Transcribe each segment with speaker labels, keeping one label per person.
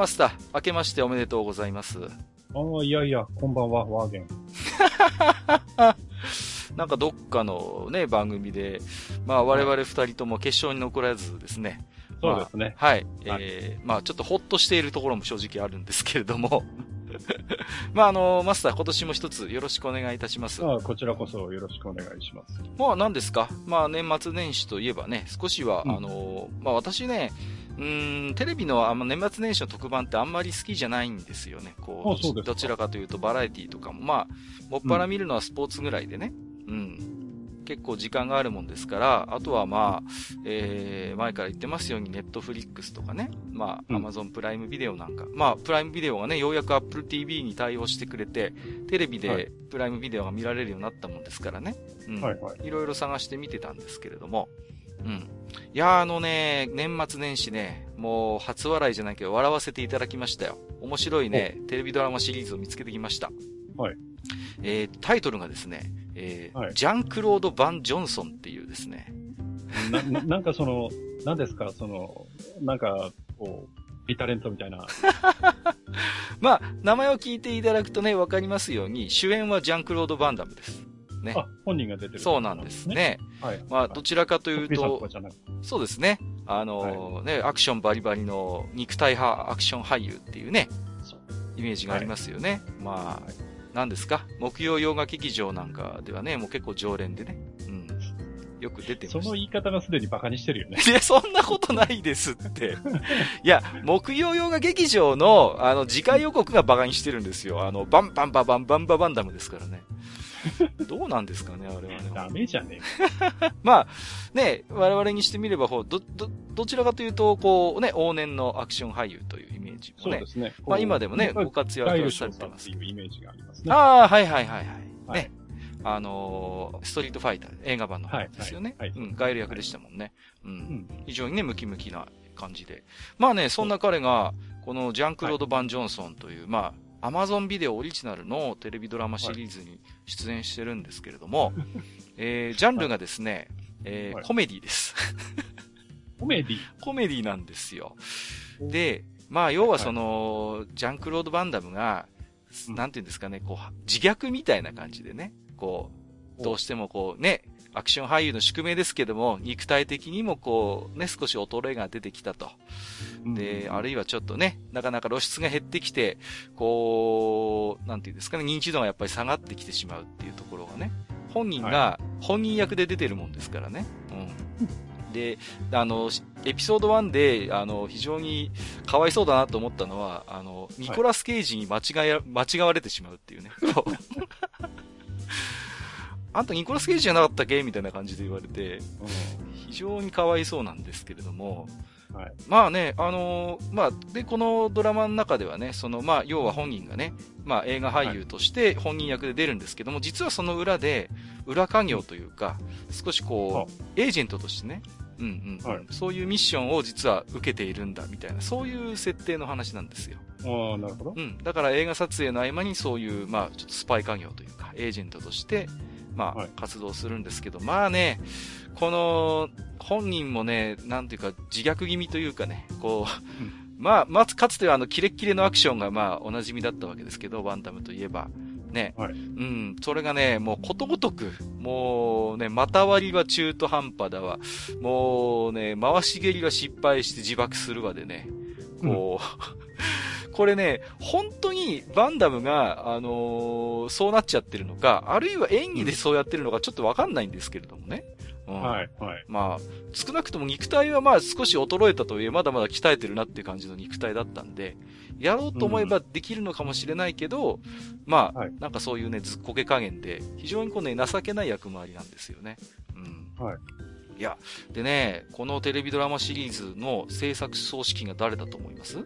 Speaker 1: マスター、明けましておめでとうございます。
Speaker 2: ああ、いやいや、こんばんは、ワーゲン。
Speaker 1: なんかどっかのね、番組で、まあ我々二人とも決勝に残らずですね。
Speaker 2: そうですね。
Speaker 1: まあ、はい。えー、まあちょっとほっとしているところも正直あるんですけれども。まああの、マスター今年も一つよろしくお願いいたします。
Speaker 2: ああ、こちらこそよろしくお願いします。
Speaker 1: まあ何ですか？まあ年末年始といえばね、少しは、うん、あの、まあ私ね、うん、テレビのあの年末年始の特番ってあんまり好きじゃないんですよね。こう、どちらかというとバラエティとかも、まあ、もっぱら見るのはスポーツぐらいでね。うん。結構時間があるもんですから、あとはまあ、えー、前から言ってますように、ネットフリックスとかね、まあ、アマゾンプライムビデオなんか、まあ、プライムビデオがね、ようやく Apple TV に対応してくれて、テレビでプライムビデオが見られるようになったもんですからね、うん。はいはい。いろいろ探して見てたんですけれども、うん。いやあのね、年末年始ね、もう初笑いじゃないけど笑わせていただきましたよ。面白いね、テレビドラマシリーズを見つけてきました。
Speaker 2: はい。
Speaker 1: えー、タイトルがですね、えー、はい、ジャンクロード・バン・ジョンソンっていうですね。
Speaker 2: な、なんかその、何ですか、その、なんか、こう、ビタレントみたいな。
Speaker 1: まあ、名前を聞いていただくとね、わかりますように、主演はジャンクロード・バンダムです。ね。
Speaker 2: あ、本人が出てる、
Speaker 1: そうなんですね。はい。まあ、どちらかというと、そうですね。あの、はい、ね、アクションバリバリの肉体派アクション俳優っていうね、イメージがありますよね。はい、まあ、何ですか？木曜洋画劇場なんかではね、もう結構常連でね。うん。よく出てます。
Speaker 2: その言い方がすでに馬鹿にしてるよね。
Speaker 1: いや、そんなことないですって。いや、木曜洋画劇場の、あの、次回予告が馬鹿にしてるんですよ。あの、バンバンババンバンババンダムですからね。どうなんですかね、あれはね。
Speaker 2: ダメじゃね
Speaker 1: え まあ、ね、我々にしてみれば、ど、ど、どちらかというと、こうね、往年のアクション俳優というイメージもね。そうですね。まあ今でもね、ご活躍されてます。
Speaker 2: いうイメージがありますね。
Speaker 1: ああ、はいはいはいはい。はい、ね。あのー、ストリートファイター、映画版の方ですよね。はい、はい、うん、ガイル役でしたもんね。うん。うん、非常にね、ムキムキな感じで。まあね、そんな彼が、このジャンクロード・バン・ジョンソンという、まあ、アマゾンビデオオリジナルのテレビドラマシリーズに出演してるんですけれども、えー、ジャンルがですね、えー、コメディです。
Speaker 2: コメディ？
Speaker 1: コメディなんですよ。で、まあ、要はその、ジャンクロード・バンダムが、なんていうんですかね、こう、自虐みたいな感じでね、こう、どうしてもこうね、アクション俳優の宿命ですけども、肉体的にもこう、ね、少し衰えが出てきたと。で、あるいはちょっとね、なかなか露出が減ってきて、こう、なんていうんですかね、認知度がやっぱり下がってきてしまうっていうところがね、本人が本人役で出てるもんですからね。うん。で、あの、エピソード1で、あの、非常にかわいそうだなと思ったのは、あの、ニコラス・ケイジに間違え、間違われてしまうっていうね。あんたニコラス・ケイジじゃなかったっけ？みたいな感じで言われて、非常にかわいそうなんですけれども、はい、まあね、あのー、まあ、で、このドラマの中ではね、その、まあ、要は本人がね、まあ、映画俳優として本人役で出るんですけども、はい、実はその裏で、裏稼業というか、少しこう、エージェントとしてね、うんうん、はい、そういうミッションを実は受けているんだみたいな、そういう設定の話なんですよ。
Speaker 2: ああ、なるほど。
Speaker 1: うん。だから映画撮影の合間にそういう、まあ、ちょっとスパイ稼業というか、エージェントとして、まあ、活動するんですけど、まあね、この、本人もね、なんていうか、自虐気味というかね、こう、まあ、まずかつてはあの、キレッキレのアクションがまあ、お馴染みだったわけですけど、バンダムといえば。ね。はい、うん。それがね、もうことごとく、もうね、股割りは中途半端だわ。もうね、回し蹴りは失敗して自爆するわでね。こう、うん これね、本当にバンダムが、あのー、そうなっちゃってるのか、あるいは演技でそうやってるのかちょっとわかんないんですけれどもね。うん、
Speaker 2: はい、はい。
Speaker 1: まあ、少なくとも肉体はまあ少し衰えたとはいえ、まだまだ鍛えてるなっていう感じの肉体だったんで、やろうと思えばできるのかもしれないけど、うん、まあ、はい、なんかそういうね、ずっこけ加減で、非常にこうね、情けない役回りなんですよね。
Speaker 2: うん。はい。
Speaker 1: いや、でね、このテレビドラマシリーズの制作総指揮が誰だと思います？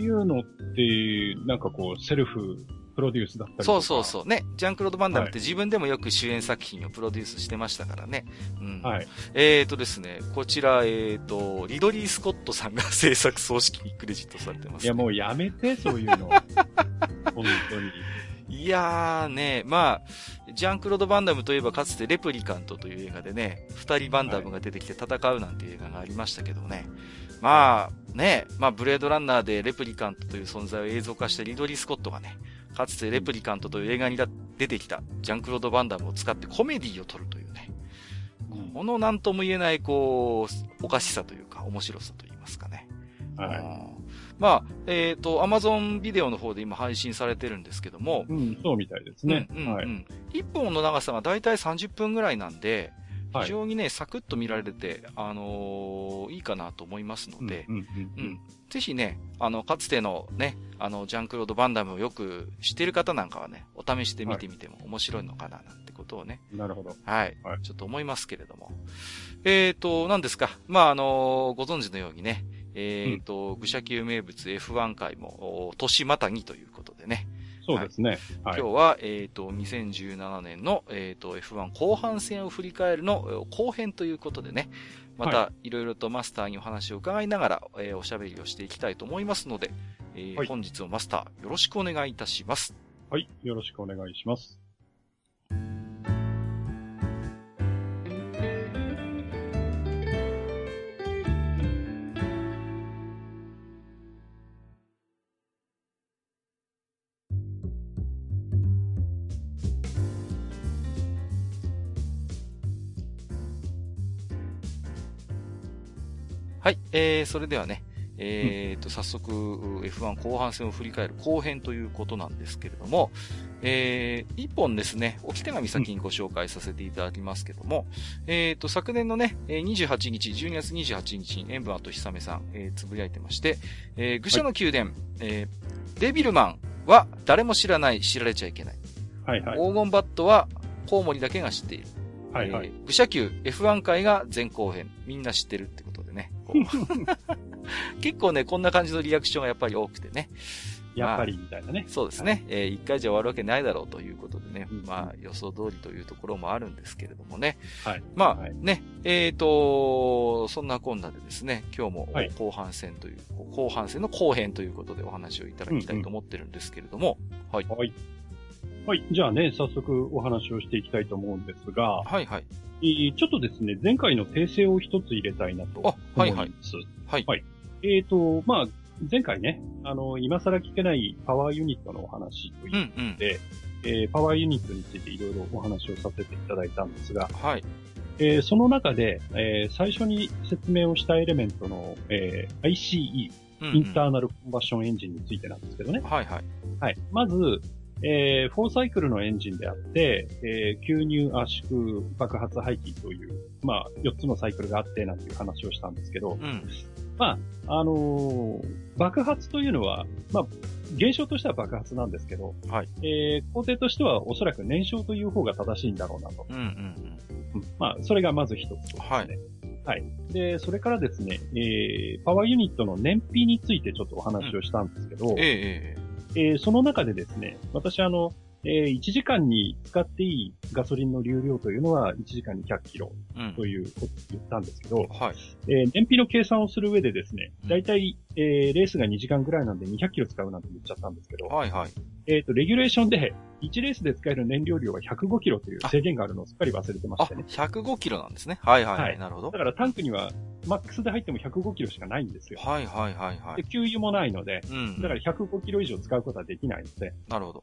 Speaker 2: いうのって、なんかこう、セルフプロデュースだったり
Speaker 1: そうそうそう。ね。ジャンクロード・バンダムって自分でもよく主演作品をプロデュースしてましたからね。うん。
Speaker 2: はい。
Speaker 1: えっ、ー、とですね、こちら、えっ、ー、と、リドリー・スコットさんが制作総指揮にクレジットされてます、ね、
Speaker 2: いや、もうやめて、そういうの。本当に。
Speaker 1: いやーね、まあ、ジャンクロード・バンダムといえばかつてレプリカントという映画でね、二人バンダムが出てきて戦うなんていう映画がありましたけどね。まあ、ね、まあ、ブレードランナーでレプリカントという存在を映像化したリドリー・スコットがね、かつてレプリカントという映画に出てきたジャンクロード・バンダムを使ってコメディを撮るというね、この何とも言えない、こう、おかしさというか、面白さと言いますかね。
Speaker 2: はい。
Speaker 1: まあ、えっ、ー、と、アマゾンビデオの方で今配信されてるんですけども。
Speaker 2: うん、そうみたいですね。
Speaker 1: うん、うん、はい。1本の長さがだいたい30分ぐらいなんで、非常にね、サクッと見られて、あのー、いいかなと思いますので、
Speaker 2: うん、うん、
Speaker 1: ぜひね、あの、かつてのね、あの、ジャンクロード・バンダムをよく知っている方なんかはね、お試しで見てみても面白いのかな、なんてことをね。
Speaker 2: なるほど。
Speaker 1: はい。はい、ちょっと思いますけれども。えっ、ー、と、何ですか？まあ、あのー、ご存知のようにね、えっ、ー、と、愚者級名物 F1 回も、年またぎということでね。
Speaker 2: そうですね。
Speaker 1: はい、今日は、えっ、ー、と、2017年の、えっ、ー、と、F1 後半戦を振り返るの後編ということでね、また、いろいろとマスターにお話を伺いながら、えー、おしゃべりをしていきたいと思いますので、えー、はい、本日もマスター、よろしくお願いいたします。
Speaker 2: はい、よろしくお願いします。
Speaker 1: はい、えー、それではね、えー、と、早速、F1 後半戦を振り返る後編ということなんですけれども、えー、一本ですね、置き手紙先にご紹介させていただきますけども、うん、えー、と、昨年のね、28日、12月28日に塩分と久めさん、えー、つぶやいてまして、えー、愚者の宮殿、はい、えー、デビルマンは誰も知らない、知られちゃいけない。
Speaker 2: はいはい。
Speaker 1: 黄金バットはコウモリだけが知っている。
Speaker 2: はいはい。
Speaker 1: えー、愚者級 F1 回が前後編、みんな知ってるってことでね。結構ね、こんな感じのリアクションがやっぱり多くてね。
Speaker 2: やっぱりみたいなね。
Speaker 1: まあ、そうですね。はい、えー、一回じゃ終わるわけないだろうということでね。うん、まあ、予想通りというところもあるんですけれどもね。
Speaker 2: はい。
Speaker 1: まあ、
Speaker 2: はい、
Speaker 1: ね、えっ、ー、と、そんなこんなでですね、今日も後半戦という、はい、後半戦の後編ということでお話をいただきたいと思ってるんですけれども。うんうん、はい。
Speaker 2: はい。はい。じゃあね、早速お話をしていきたいと思うんですが。
Speaker 1: はいはい。
Speaker 2: ちょっとですね、前回の訂正を一つ入れたいなと思います。はいはい。
Speaker 1: はい。
Speaker 2: はい。えっ、ー、と、まあ、前回ね、あの、今更聞けないパワーユニットのお話ということで、うんうん、えー、パワーユニットについていろいろお話をさせていただいたんですが、
Speaker 1: はい。
Speaker 2: えー、その中で、えー、最初に説明をしたエレメントの、えー、ICE、うんうん、インターナルコンバッションエンジンについてなんですけどね。
Speaker 1: はいはい。
Speaker 2: はい。まず、えー、4サイクルのエンジンであって、えー、吸入、圧縮、爆発、排気という、まあ、4つのサイクルがあってなんていう話をしたんですけど、
Speaker 1: うん、
Speaker 2: まあ、あのー、爆発というのは、まあ、現象としては爆発なんですけど、
Speaker 1: はい。
Speaker 2: えー、工程としてはおそらく燃焼という方が正しいんだろうなと。
Speaker 1: うんうんうん。
Speaker 2: まあ、それがまず一つですね。はい。はい。で、それからですね、えー、パワーユニットの燃費についてちょっとお話をしたんですけど、うん、
Speaker 1: ええ
Speaker 2: えー、その中でですね、私あの、えー、1時間に使っていいガソリンの流量というのは1時間に100キロということを言ったんですけど、うん、
Speaker 1: はい。
Speaker 2: えー、燃費の計算をする上でですね、だいたい、えー、レースが2時間ぐらいなんで200キロ使うなんて言っちゃったんですけど、
Speaker 1: はいはい。
Speaker 2: えっ、ー、と、レギュレーションで1レースで使える燃料量は105キロという制限があるのをすっかり忘れてましたね。
Speaker 1: あ、105キロなんですね。はいはい、はい、なるほど。
Speaker 2: だからタンクにはマックスで入っても105キロしかないんですよ。
Speaker 1: はいはいはいはい。
Speaker 2: で、給油もないので、うん、だから105キロ以上使うことはできないので。
Speaker 1: なるほど。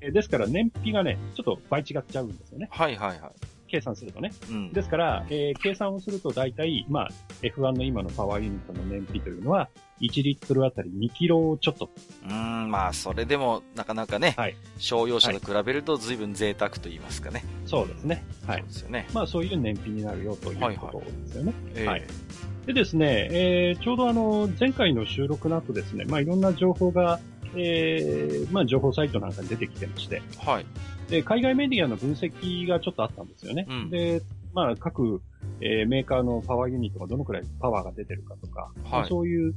Speaker 2: えですから燃費がね、ちょっと倍違っちゃうんですよね。
Speaker 1: はいはいはい。
Speaker 2: 計算するとね。
Speaker 1: うん。
Speaker 2: ですから、えー、計算をすると大体、まあ、F1 の今のパワーユニットの燃費というのは、1リットルあたり2キロちょっと。
Speaker 1: うん、まあ、それでも、なかなかね、
Speaker 2: はい、
Speaker 1: 商用車と比べると随分贅沢と言いますかね。
Speaker 2: そうですね。はい。
Speaker 1: そうですよね。
Speaker 2: まあ、そういう燃費になるよということですよね。
Speaker 1: はい、はい。
Speaker 2: でですね、えー、ちょうどあの、前回の収録の後ですね、まあ、いろんな情報が、えー、まあ、情報サイトなんかに出てきてまして、
Speaker 1: はい。
Speaker 2: で、海外メディアの分析がちょっとあったんですよね。
Speaker 1: うん、
Speaker 2: で、まあ、各、えー、メーカーのパワーユニットがどのくらいパワーが出てるかとか、はい、そういう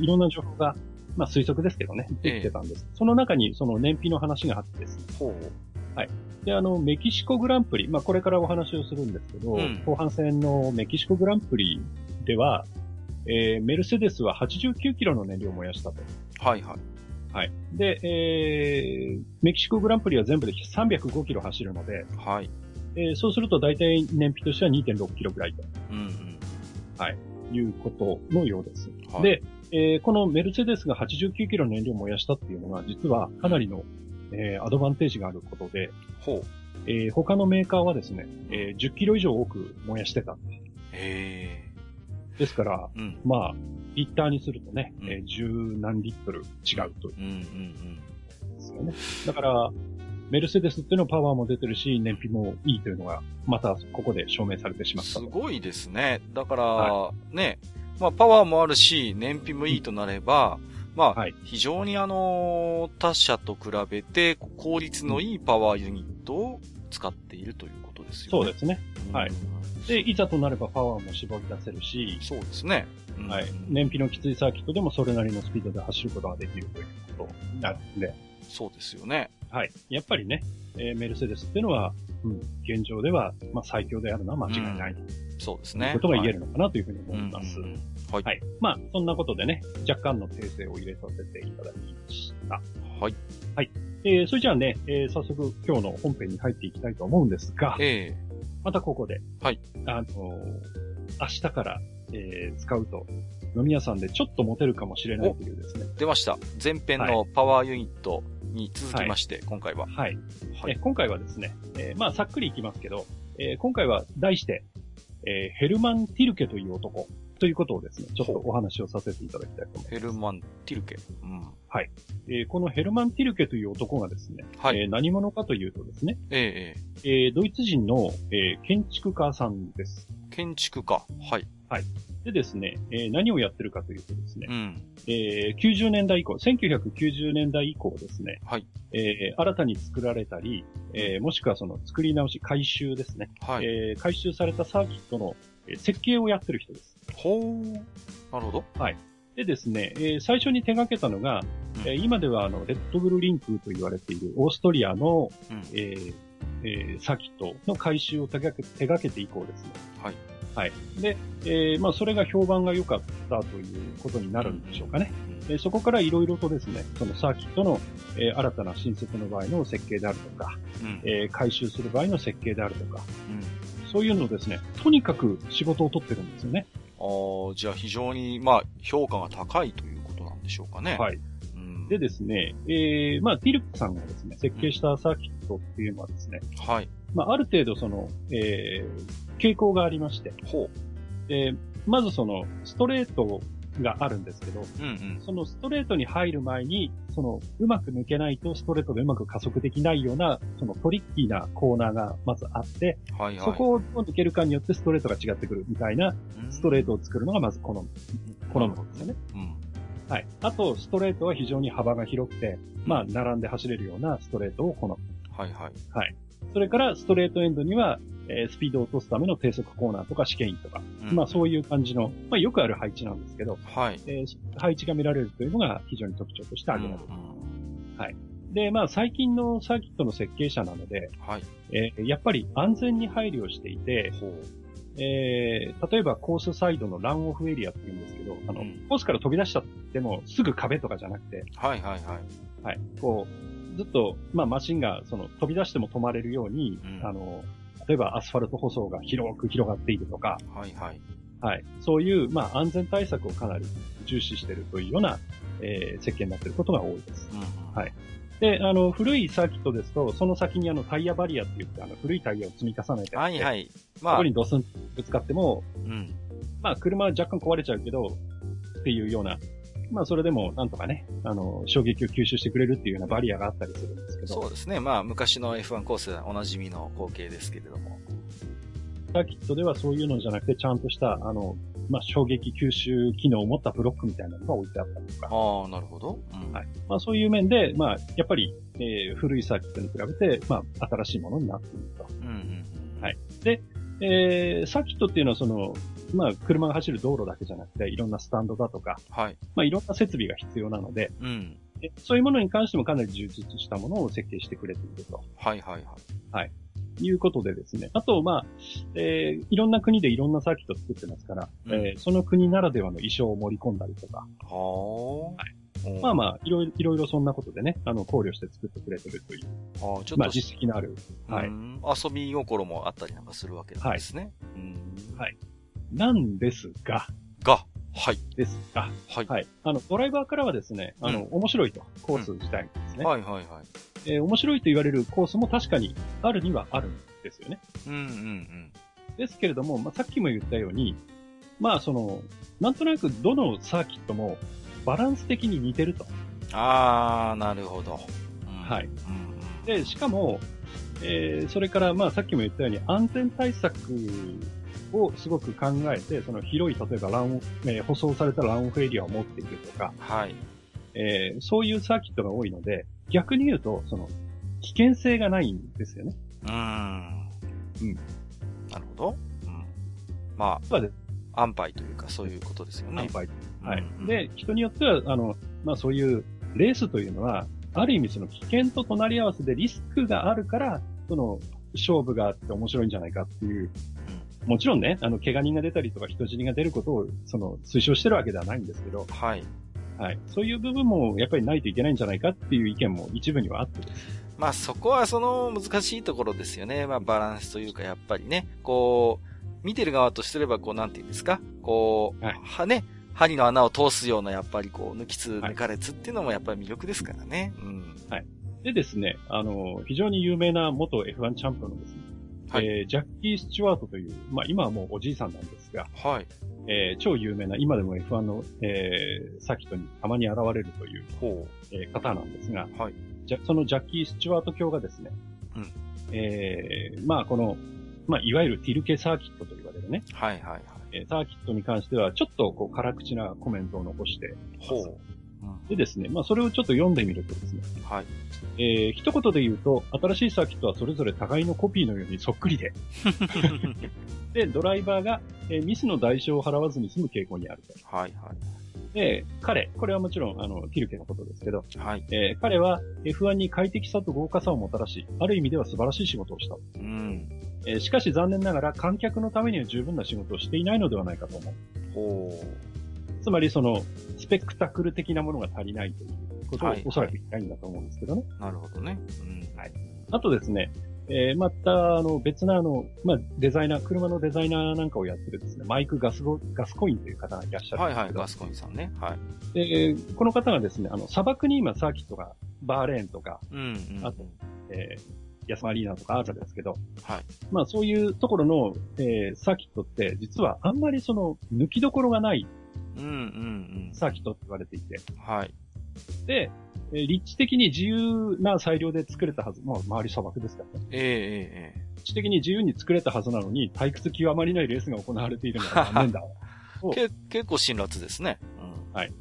Speaker 2: いろんな情報が、まあ推測ですけどね、出てたんです。えその中にその燃費の話があってですね。
Speaker 1: ほう
Speaker 2: はい。で、あの、メキシコグランプリ、まあこれからお話をするんですけど、うん、後半戦のメキシコグランプリでは、えー、メルセデスは89キロの燃料を燃やしたと。
Speaker 1: はいはい。
Speaker 2: はい。で、えー、メキシコグランプリは全部で305キロ走るので、
Speaker 1: はい。
Speaker 2: えー、そうすると大体燃費としては2.6キロぐらいと。
Speaker 1: うんうん。
Speaker 2: はい。いうことのようです。はい、で、えー、このメルセデスが89キロ燃料を燃やしたっていうのは、実はかなりの、えー、アドバンテージがあることで、
Speaker 1: ほう。
Speaker 2: えー、他のメーカーはですね、えー、10キロ以上多く燃やしてたんで。
Speaker 1: へ
Speaker 2: ですから、
Speaker 1: うん、
Speaker 2: まあ、リッターにするとね、うん、えー、十何リットル違うという。
Speaker 1: うんうんうん。
Speaker 2: ですよね。だから、メルセデスっていうのパワーも出てるし、燃費もいいというのが、またここで証明されてしまった。す
Speaker 1: ごいですね。だから、はい、ね、まあパワーもあるし、燃費もいいとなれば、うん、まあ、はい、非常にあの、他社と比べて効率のいいパワーユニットを使っているということですよ
Speaker 2: ね。そうですね。はい。で、いざとなればパワーも絞り出せるし、
Speaker 1: そうですね。
Speaker 2: うん、はい。燃費のきついサーキットでもそれなりのスピードで走ることができるということになるんで。
Speaker 1: そうですよね。
Speaker 2: はい。やっぱりね、えー、メルセデスっていうのは、うん、現状では、まあ、最強であるのは間違いない、うん、
Speaker 1: そうですね。
Speaker 2: ことが言えるのかなというふうに思います。
Speaker 1: はい。
Speaker 2: はい、はい。まあ、そんなことでね、若干の訂正を入れさせていただきました。
Speaker 1: はい。
Speaker 2: はい。えー、それじゃあね、えー、早速今日の本編に入っていきたいと思うんですが、
Speaker 1: え
Speaker 2: ー、またここで、
Speaker 1: はい。
Speaker 2: あのー、明日から、えー、使うと、飲み屋さんでちょっと持てるかもしれないというですね。
Speaker 1: 出ました。前編のパワーユニットに続きまして、はい、今回は。
Speaker 2: はい。はい、え今回はですね、えー、まあ、さっくりいきますけど、えー、今回は題して、えー、ヘルマン・ティルケという男ということをですね、ちょっとお話をさせていただきたいと思います。
Speaker 1: ヘルマン・ティルケ。うん。
Speaker 2: はい。えー、このヘルマン・ティルケという男がですね、
Speaker 1: はい、
Speaker 2: えー、何者かというとですね、
Speaker 1: え
Speaker 2: ー、えー、ドイツ人の、えー、建築家さんです。
Speaker 1: 建築家。はい。
Speaker 2: はい。でですね、えー、何をやってるかというとですね、
Speaker 1: うん、
Speaker 2: えー、90年代以降、1990年代以降ですね、
Speaker 1: はい。
Speaker 2: えー、新たに作られたり、えー、もしくはその作り直し、回収ですね。
Speaker 1: はい。
Speaker 2: えー、回収されたサーキットの設計をやってる人です。
Speaker 1: ほー。なるほど。
Speaker 2: はい。でですね、えー、最初に手掛けたのが、うん、えー、今ではあの、レッドブルリンクと言われているオーストリアの、
Speaker 1: うん、
Speaker 2: えーえー、サーキットの回収を手掛け手掛けて以降ですね。
Speaker 1: はい。
Speaker 2: はい。で、えー、まあ、それが評判が良かったということになるんでしょうかね。えー、そこからいろいろとですね、そのサーキットの、えー、新たな新設の場合の設計であるとか、
Speaker 1: うん、
Speaker 2: えー、回収する場合の設計であるとか、
Speaker 1: うん、
Speaker 2: そういうのをですね、とにかく仕事を取ってるんですよね。
Speaker 1: ああ、じゃあ非常に、まあ、評価が高いということなんでしょうかね。
Speaker 2: はい。うん、でですね、えー、まあ、ティルクさんがですね、設計したサーキットっていうのはですね、
Speaker 1: はい。
Speaker 2: まあ、ある程度その、えー、傾向がありまして、
Speaker 1: ほう。
Speaker 2: で、まずその、ストレートがあるんですけど、
Speaker 1: うんうん、
Speaker 2: そのストレートに入る前に、その、うまく抜けないとストレートでうまく加速できないような、そのトリッキーなコーナーがまずあって、
Speaker 1: はいはい、
Speaker 2: そこをどう抜けるかによってストレートが違ってくるみたいな、ストレートを作るのがまず好む、好むんですよね。
Speaker 1: うん、
Speaker 2: はい。あと、ストレートは非常に幅が広くて、まあ、並んで走れるようなストレートを好む。
Speaker 1: はいはい。
Speaker 2: はい。それから、ストレートエンドには、えー、スピードを落とすための低速コーナーとか試験員とか、うん、まあそういう感じの、まあよくある配置なんですけど、
Speaker 1: はい。
Speaker 2: えー、配置が見られるというのが非常に特徴として挙げられる。うん、はい。で、まあ最近のサーキットの設計者なので、
Speaker 1: はい。
Speaker 2: えー、やっぱり安全に配慮していて、えー、例えばコースサイドのランオフエリアって言うんですけど、あの、うん、コースから飛び出したってもすぐ壁とかじゃなくて、
Speaker 1: はいはいはい。
Speaker 2: はい。こう、ずっと、まあマシンがその飛び出しても止まれるように、うん、あの、例えばアスファルト舗装が広く広がっているとか、
Speaker 1: はいはい。
Speaker 2: はい。そういう、まあ、安全対策をかなり重視しているというような、えー、設計になっていることが多いです。
Speaker 1: うん、
Speaker 2: はい。で、あの、古いサーキットですと、その先にあの、タイヤバリアって言って、あの、古いタイヤを積み重ねて
Speaker 1: はいはい。
Speaker 2: まあ、そこにドスンぶつかっても、うん。まあ、車は若干壊れちゃうけど、っていうような、まあ、それでも、なんとかね、あの、衝撃を吸収してくれるっていうようなバリアがあったりするんですけど。
Speaker 1: そうですね。まあ、昔の F1 コースでおなじみの光景ですけれども。
Speaker 2: サーキットではそういうのじゃなくて、ちゃんとした、あの、まあ、衝撃吸収機能を持ったブロックみたいなのが置いてあったりとか。
Speaker 1: ああ、なるほど。
Speaker 2: うん、はい。まあ、そういう面で、まあ、やっぱり、えー、古いサーキットに比べて、まあ、新しいものになっていると。うんうん、はい。で、えー、サーキットっていうのはその、まあ、車が走る道路だけじゃなくて、いろんなスタンドだとか、はい。まあ、いろんな設備が必要なので、うん。そういうものに関してもかなり充実したものを設計してくれていると。
Speaker 1: はいはいはい。
Speaker 2: はい。いうことでですね。あと、まあ、えー、いろんな国でいろんなサーキット作ってますから、うん、えー、その国ならではの衣装を盛り込んだりとか。はあ。はい。まあまあ、いろいろいろそんなことでね、あの、考慮して作ってくれてるという。ああ、ちょっと。まあ、実績のある。
Speaker 1: はい。遊び心もあったりなんかするわけですね。
Speaker 2: はい。はい。なんですが。
Speaker 1: が。はい。
Speaker 2: ですが。はい。はい。あの、ドライバーからはですね、あの、うん、面白いと。コース自体ですね、うん。はいはいはい。えー、面白いと言われるコースも確かにあるにはあるんですよね。うんうんうん。ですけれども、まあ、さっきも言ったように、まあその、なんとなくどのサーキットもバランス的に似てると。
Speaker 1: あー、なるほど。
Speaker 2: うん、はい。で、しかも、えー、それからまあさっきも言ったように安全対策をすごく考えて、その広い、例えばラン、えー、舗装されたランオフエリアを持っているとか、はい。えー、そういうサーキットが多いので、逆に言うと、その、危険性がないんですよね。うん。うん。
Speaker 1: なるほど。うん。まあ、で安牌というか、そういうことですよね。
Speaker 2: 安牌。はい、うん。で、人によっては、あの、まあそういうレースというのは、ある意味その危険と隣り合わせでリスクがあるから、その、勝負があって面白いんじゃないかっていう、うん、もちろんね、あの、怪我人が出たりとか人死にが出ることを、その、推奨してるわけではないんですけど、はい。はい。そういう部分もやっぱりないといけないんじゃないかっていう意見も一部にはあって
Speaker 1: まあそこはその難しいところですよね。まあバランスというかやっぱりね、こう、見てる側とすればこうなんて言うんですか、こう、はい、はね、針の穴を通すようなやっぱりこう、抜きつ抜かれつっていうのもやっぱり魅力ですからね。うん。
Speaker 2: はい。でですね、あの、非常に有名な元 F1 チャンピオンのですね、はい、えー、ジャッキー・スチュワートという、まあ今はもうおじいさんなんですが、はい。えー、超有名な、今でも F1 の、えー、サーキットにたまに現れるという、ほうえー、方なんですが、はい。じゃ、そのジャッキー・スチュワート教がですね、うん。えー、まあこの、まあいわゆるティルケサーキットと言われるね。はいはいはい。えー、サーキットに関しては、ちょっとこう辛口なコメントを残して、ほう。でですね、まあそれをちょっと読んでみるとですね、はい。えー、一言で言うと、新しいサーキットはそれぞれ互いのコピーのようにそっくりで、で、ドライバーが、えー、ミスの代償を払わずに済む傾向にあると。はいはい。で、彼、これはもちろん、あの、キルケのことですけど、はい。えー、彼は F1 に快適さと豪華さをもたらし、ある意味では素晴らしい仕事をした。うん。えー、しかし残念ながら観客のためには十分な仕事をしていないのではないかと思う。ほう。つまりその、スペクタクル的なものが足りないということをおそらく言いたいんだと思うんですけどね。
Speaker 1: なるほどね。
Speaker 2: うん。はい。あとですね、えー、また、あの、別な、あの、まあ、デザイナー、車のデザイナーなんかをやってるですね、マイク・ガスゴ、ガスコインという方がいらっしゃる
Speaker 1: はいはい、ガスコインさんね。はい。
Speaker 2: で、この方がですね、あの、砂漠に今サーキットが、バーレーンとか、うん、うん、あと、えー、ヤスマリーナとかあるんですけど、はい。まあそういうところの、えー、サーキットって実はあんまりその抜きどころがない、うんうんうん。サーキットって言われていて、はい。で、えー、立地的に自由な裁量で作れたはず。まあ、周り砂漠ですからね。ええええ立地的に自由に作れたはずなのに、退屈極まりないレースが行われているのは残念だ。
Speaker 1: け結構辛辣ですね。
Speaker 2: うん、はい。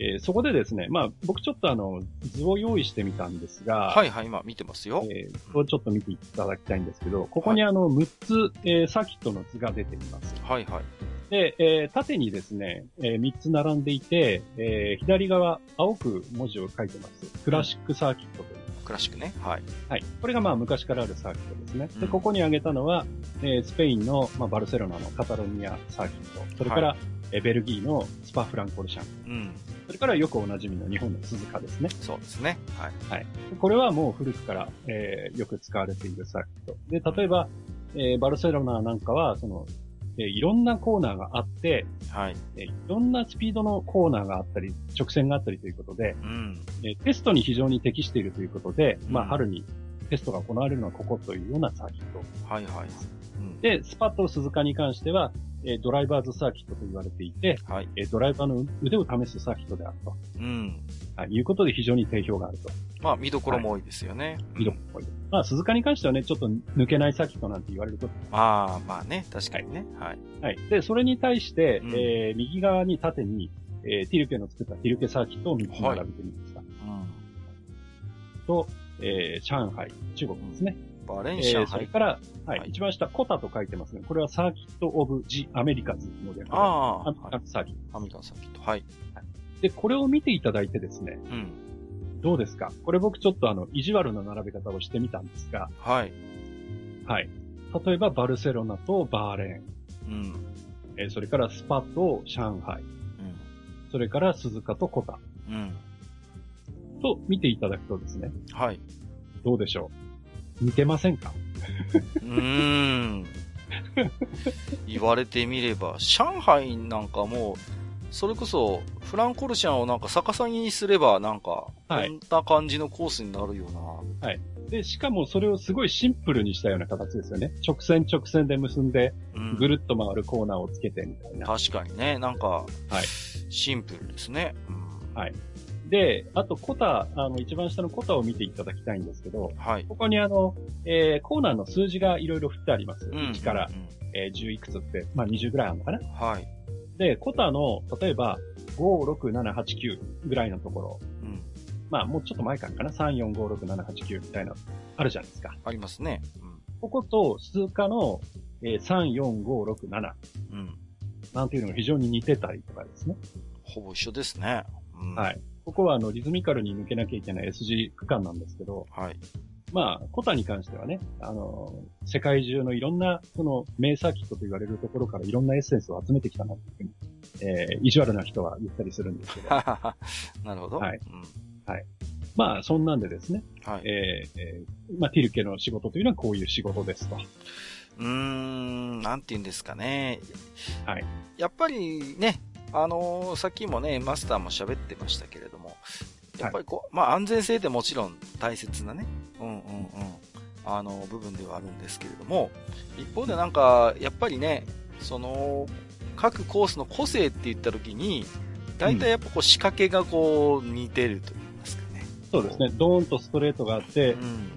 Speaker 2: えー、そこでですね、まあ、僕ちょっとあの、図を用意してみたんですが、
Speaker 1: はいはい、今見てますよ。
Speaker 2: えー、これちょっと見ていただきたいんですけど、ここにあの、6つ、えー、サーキットの図が出ています。はいはい。で、えー、縦にですね、えー、3つ並んでいて、えー、左側、青く文字を書いてます。クラシックサーキットという。
Speaker 1: クラシックね。はい。
Speaker 2: はい。これがまあ昔からあるサーキットですね。で、ここに挙げたのは、えー、スペインの、まあ、バルセロナのカタロニアサーキット。それから、はい、えベルギーのスパフランコルシャン。うん。それからよくおなじみの日本の鈴鹿ですね。
Speaker 1: そうですね。はい。
Speaker 2: はい。これはもう古くから、えー、よく使われているサーキット。で、例えば、えー、バルセロナなんかは、その、えー、いろんなコーナーがあって、
Speaker 1: はい。
Speaker 2: えー、いろんなスピードのコーナーがあったり、直線があったりということで、
Speaker 1: うん。
Speaker 2: えー、テストに非常に適しているということで、うん、まあ、春にテストが行われるのはここというようなサーキット。
Speaker 1: はいはい。
Speaker 2: うん、で、スパット鈴鹿に関しては、えー、ドライバーズサーキットと言われていて、
Speaker 1: はい。
Speaker 2: えー、ドライバーの腕を試すサーキットであると。
Speaker 1: うん。
Speaker 2: はい、いうことで非常に定評があると。
Speaker 1: まあ、見どころも多いですよね。はい、
Speaker 2: 見どころも多い。まあ、鈴鹿に関してはね、ちょっと抜けないサーキットなんて言われると。
Speaker 1: ああ、まあね、確かにね。はい。
Speaker 2: はい。で、それに対して、うん、えー、右側に縦に、えー、ティルケの作ったティルケサーキットを3つ並べてみました。はい、うん。と、えー、上海、中国ですね。
Speaker 1: バレンシア、えー、
Speaker 2: それから、はい、はい、一番下、コタと書いてますね。これはサーキット・オブ・ジ・アメリカズので
Speaker 1: ああ。アメ
Speaker 2: リカンサーキッ
Speaker 1: ト。アメリカンサーキット。はい。
Speaker 2: で、これを見ていただいてですね。
Speaker 1: うん。
Speaker 2: どうですか？これ僕ちょっとあの、意地悪な並べ方をしてみたんですが。
Speaker 1: はい。
Speaker 2: はい。例えば、バルセロナとバーレーン。
Speaker 1: うん。
Speaker 2: えー、それからスパと上海。うん。それから鈴鹿とコタ。
Speaker 1: うん。
Speaker 2: と見ていただくとですね。
Speaker 1: はい。
Speaker 2: どうでしょう？似てませんか？
Speaker 1: うーん。言われてみれば、上海なんかもう、それこそ、フランコルシャンをなんか逆さにすれば、なんか、こんな感じのコースになるよ
Speaker 2: うな。はい。で、しかもそれをすごいシンプルにしたような形ですよね。直線直線で結んで、ぐるっと回るコーナーをつけてみたいな。
Speaker 1: 確かにね、なんか、はい。シンプルですね。
Speaker 2: うん、はい。で、あと、コタ、あの、一番下のコタを見ていただきたいんですけど、
Speaker 1: はい。
Speaker 2: ここにあの、えー、コーナーの数字がいろいろ振ってあります。うん、1から、うん、えー、10いくつって、まあ20ぐらいあるのかな
Speaker 1: はい。
Speaker 2: で、コタの、例えば、5、6、7、8、9ぐらいのところ。
Speaker 1: うん。
Speaker 2: まあ、もうちょっと前からかな。3、4、5、6、7、8、9みたいな、あるじゃないですか。
Speaker 1: ありますね。
Speaker 2: うん。ここと、数化の、えー、3、4、5、6、7。
Speaker 1: うん。
Speaker 2: なんていうのが非常に似てたりとかですね。
Speaker 1: ほぼ一緒ですね。
Speaker 2: うん、はい。ここはあの、リズミカルに抜けなきゃいけない S g 区間なんですけど、
Speaker 1: はい。
Speaker 2: まあ、コタに関してはね、あの、世界中のいろんな、その、名サーキットと言われるところからいろんなエッセンスを集めてきたなっていうふうに、えー、意地悪な人は言ったりするんですけど。
Speaker 1: なるほど。
Speaker 2: はい。うん、はい。まあ、そんなんでですね。
Speaker 1: はい。
Speaker 2: えー、えー、まあ、ティルケの仕事というのはこういう仕事ですと。
Speaker 1: うーん、なんて言うんですかね。
Speaker 2: はい。
Speaker 1: やっぱりね、あのー、さっきもね、マスターも喋ってましたけれども、やっぱりこう、はい、まあ安全性ってもちろん大切なね、うんうんうん、あの、部分ではあるんですけれども、一方でなんか、やっぱりね、その、各コースの個性って言った時に、大体やっぱこう仕掛けがこう似てると言いますかね。
Speaker 2: そうですね。ドーンとストレートがあって、うん、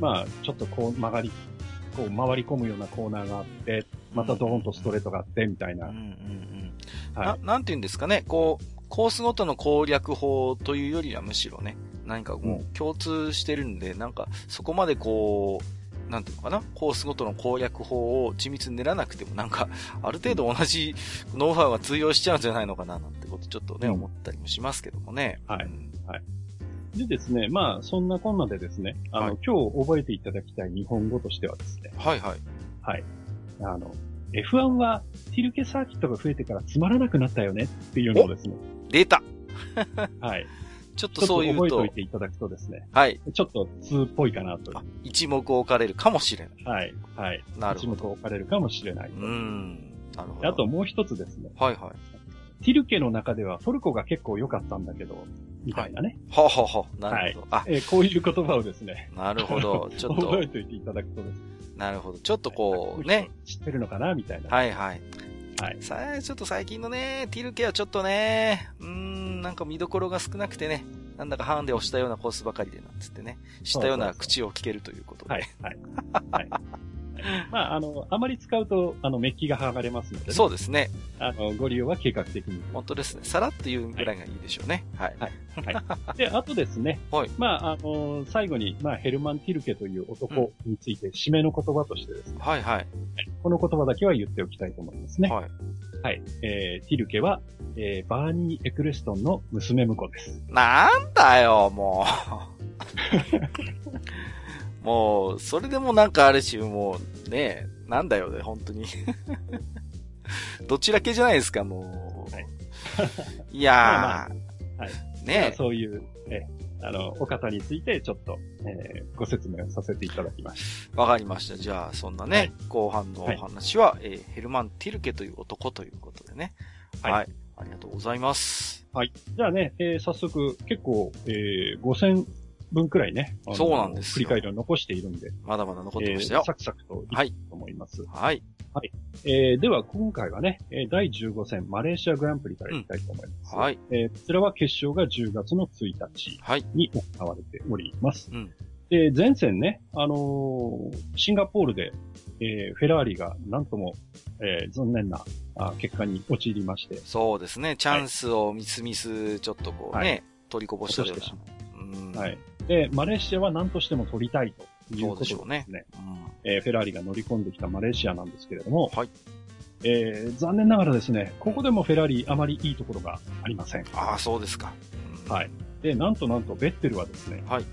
Speaker 2: まあちょっとこう曲がり、こう回り込むようなコーナーがあって、またドーンとストレートがあってみたいな。うんうん
Speaker 1: うんはい、ななんて言うんですかね、こう、コースごとの攻略法というよりはむしろね、何かもう共通してるんで、うん、なんかそこまでこう、なんていうのかな、コースごとの攻略法を緻密に練らなくても、なんか、ある程度同じノウハウが通用しちゃうんじゃないのかな、なんてことちょっとね、うん、思ったりもしますけどもね。
Speaker 2: はい。はい。でですね、まあ、そんなこんなでですね、あの、はい、今日覚えていただきたい日本語としてはですね。
Speaker 1: はいはい。
Speaker 2: はい。あの、F1 はティルケサーキットが増えてからつまらなくなったよねっていうのをですね。
Speaker 1: 出た
Speaker 2: はい。
Speaker 1: ちょっとそういうと。
Speaker 2: 覚えておいていただくとですね。
Speaker 1: はい。
Speaker 2: ちょっと通っぽいかなと。
Speaker 1: 一目置かれるかもしれない。
Speaker 2: はい。はい。
Speaker 1: なるほど。
Speaker 2: 一目置かれるかもしれない。
Speaker 1: うん。なるほど。
Speaker 2: あともう一つですね。
Speaker 1: はいはい。
Speaker 2: ティルケの中ではトルコが結構良かったんだけど、みたいなね。
Speaker 1: はははなるほど。
Speaker 2: はい、えー、こういう言葉をですね。
Speaker 1: なるほど。ちょっと。
Speaker 2: 覚えておいていただくとですね。
Speaker 1: なるほど。ちょっとこう、ね。
Speaker 2: 知ってるのかな？みたいな。
Speaker 1: はいはい。
Speaker 2: はい。
Speaker 1: さあ、ちょっと最近のね、ティルケはちょっとね、うーん、なんか見どころが少なくてね、なんだかハンデをしたようなコースばかりでなんつってね、したような口を聞けるということで。
Speaker 2: はい、はい。は いまあ、あの、あまり使うと、あの、メッキが剥がれますので、ね、
Speaker 1: そうですね。
Speaker 2: あの、ご利用は計画的に。
Speaker 1: 本当ですね。さらっと言うぐらいがいいでしょうね。はい。
Speaker 2: はい。はい、で、あとですね。
Speaker 1: はい。
Speaker 2: まあ、あの、最後に、まあ、ヘルマン・ティルケという男について、締めの言葉としてですね。
Speaker 1: はいはい。
Speaker 2: この言葉だけは言っておきたいと思いますね。
Speaker 1: はい。
Speaker 2: はい。えー、ティルケは、えー、バーニー・エクレストンの娘婿です。
Speaker 1: なんだよ、もう。もう、それでもなんかあるし、もう、ねなんだよね、本当に。どちらけじゃないですか、もう。はい、いやー、まあまあ、はい、ね
Speaker 2: そういう、えあの、お方についてちょっと、えー、ご説明をさせていただきまし
Speaker 1: た。わかりました。じゃあ、そんなね、はい、後半のお話は、はい、えー、ヘルマン・ティルケという男ということでね。はい、はい。ありがとうございます。
Speaker 2: はい。じゃあね、えー、早速、結構、えー、5000分くらいね。
Speaker 1: そうなんです
Speaker 2: 振り返りを残しているんで。
Speaker 1: まだまだ残ってましたよ。
Speaker 2: えー、サクサクといいと思います。
Speaker 1: はい。
Speaker 2: はい。えー、では、今回はね、第15戦マレーシアグランプリからいきたいと思います。うん、はい。えー、こちらは決勝が10月の1日に行われております。はい、うん。で、前線ね、あのー、シンガポールで、えー、フェラーリがなんとも、えー、残念なあ結果に陥りまして。
Speaker 1: そうですね。チャンスをミスミス、ちょっとこうね、はい、取りこぼしたよ
Speaker 2: うな。はい。で、マレーシアは何としても取りたいということですね。うねうん、えー、フェラーリが乗り込んできたマレーシアなんですけれども、はい。えー、残念ながらですね、ここでもフェラーリあまりいいところがありません。
Speaker 1: ああ、そうですか。
Speaker 2: はい。で、なんとなんと、ベッテルはですね、はい。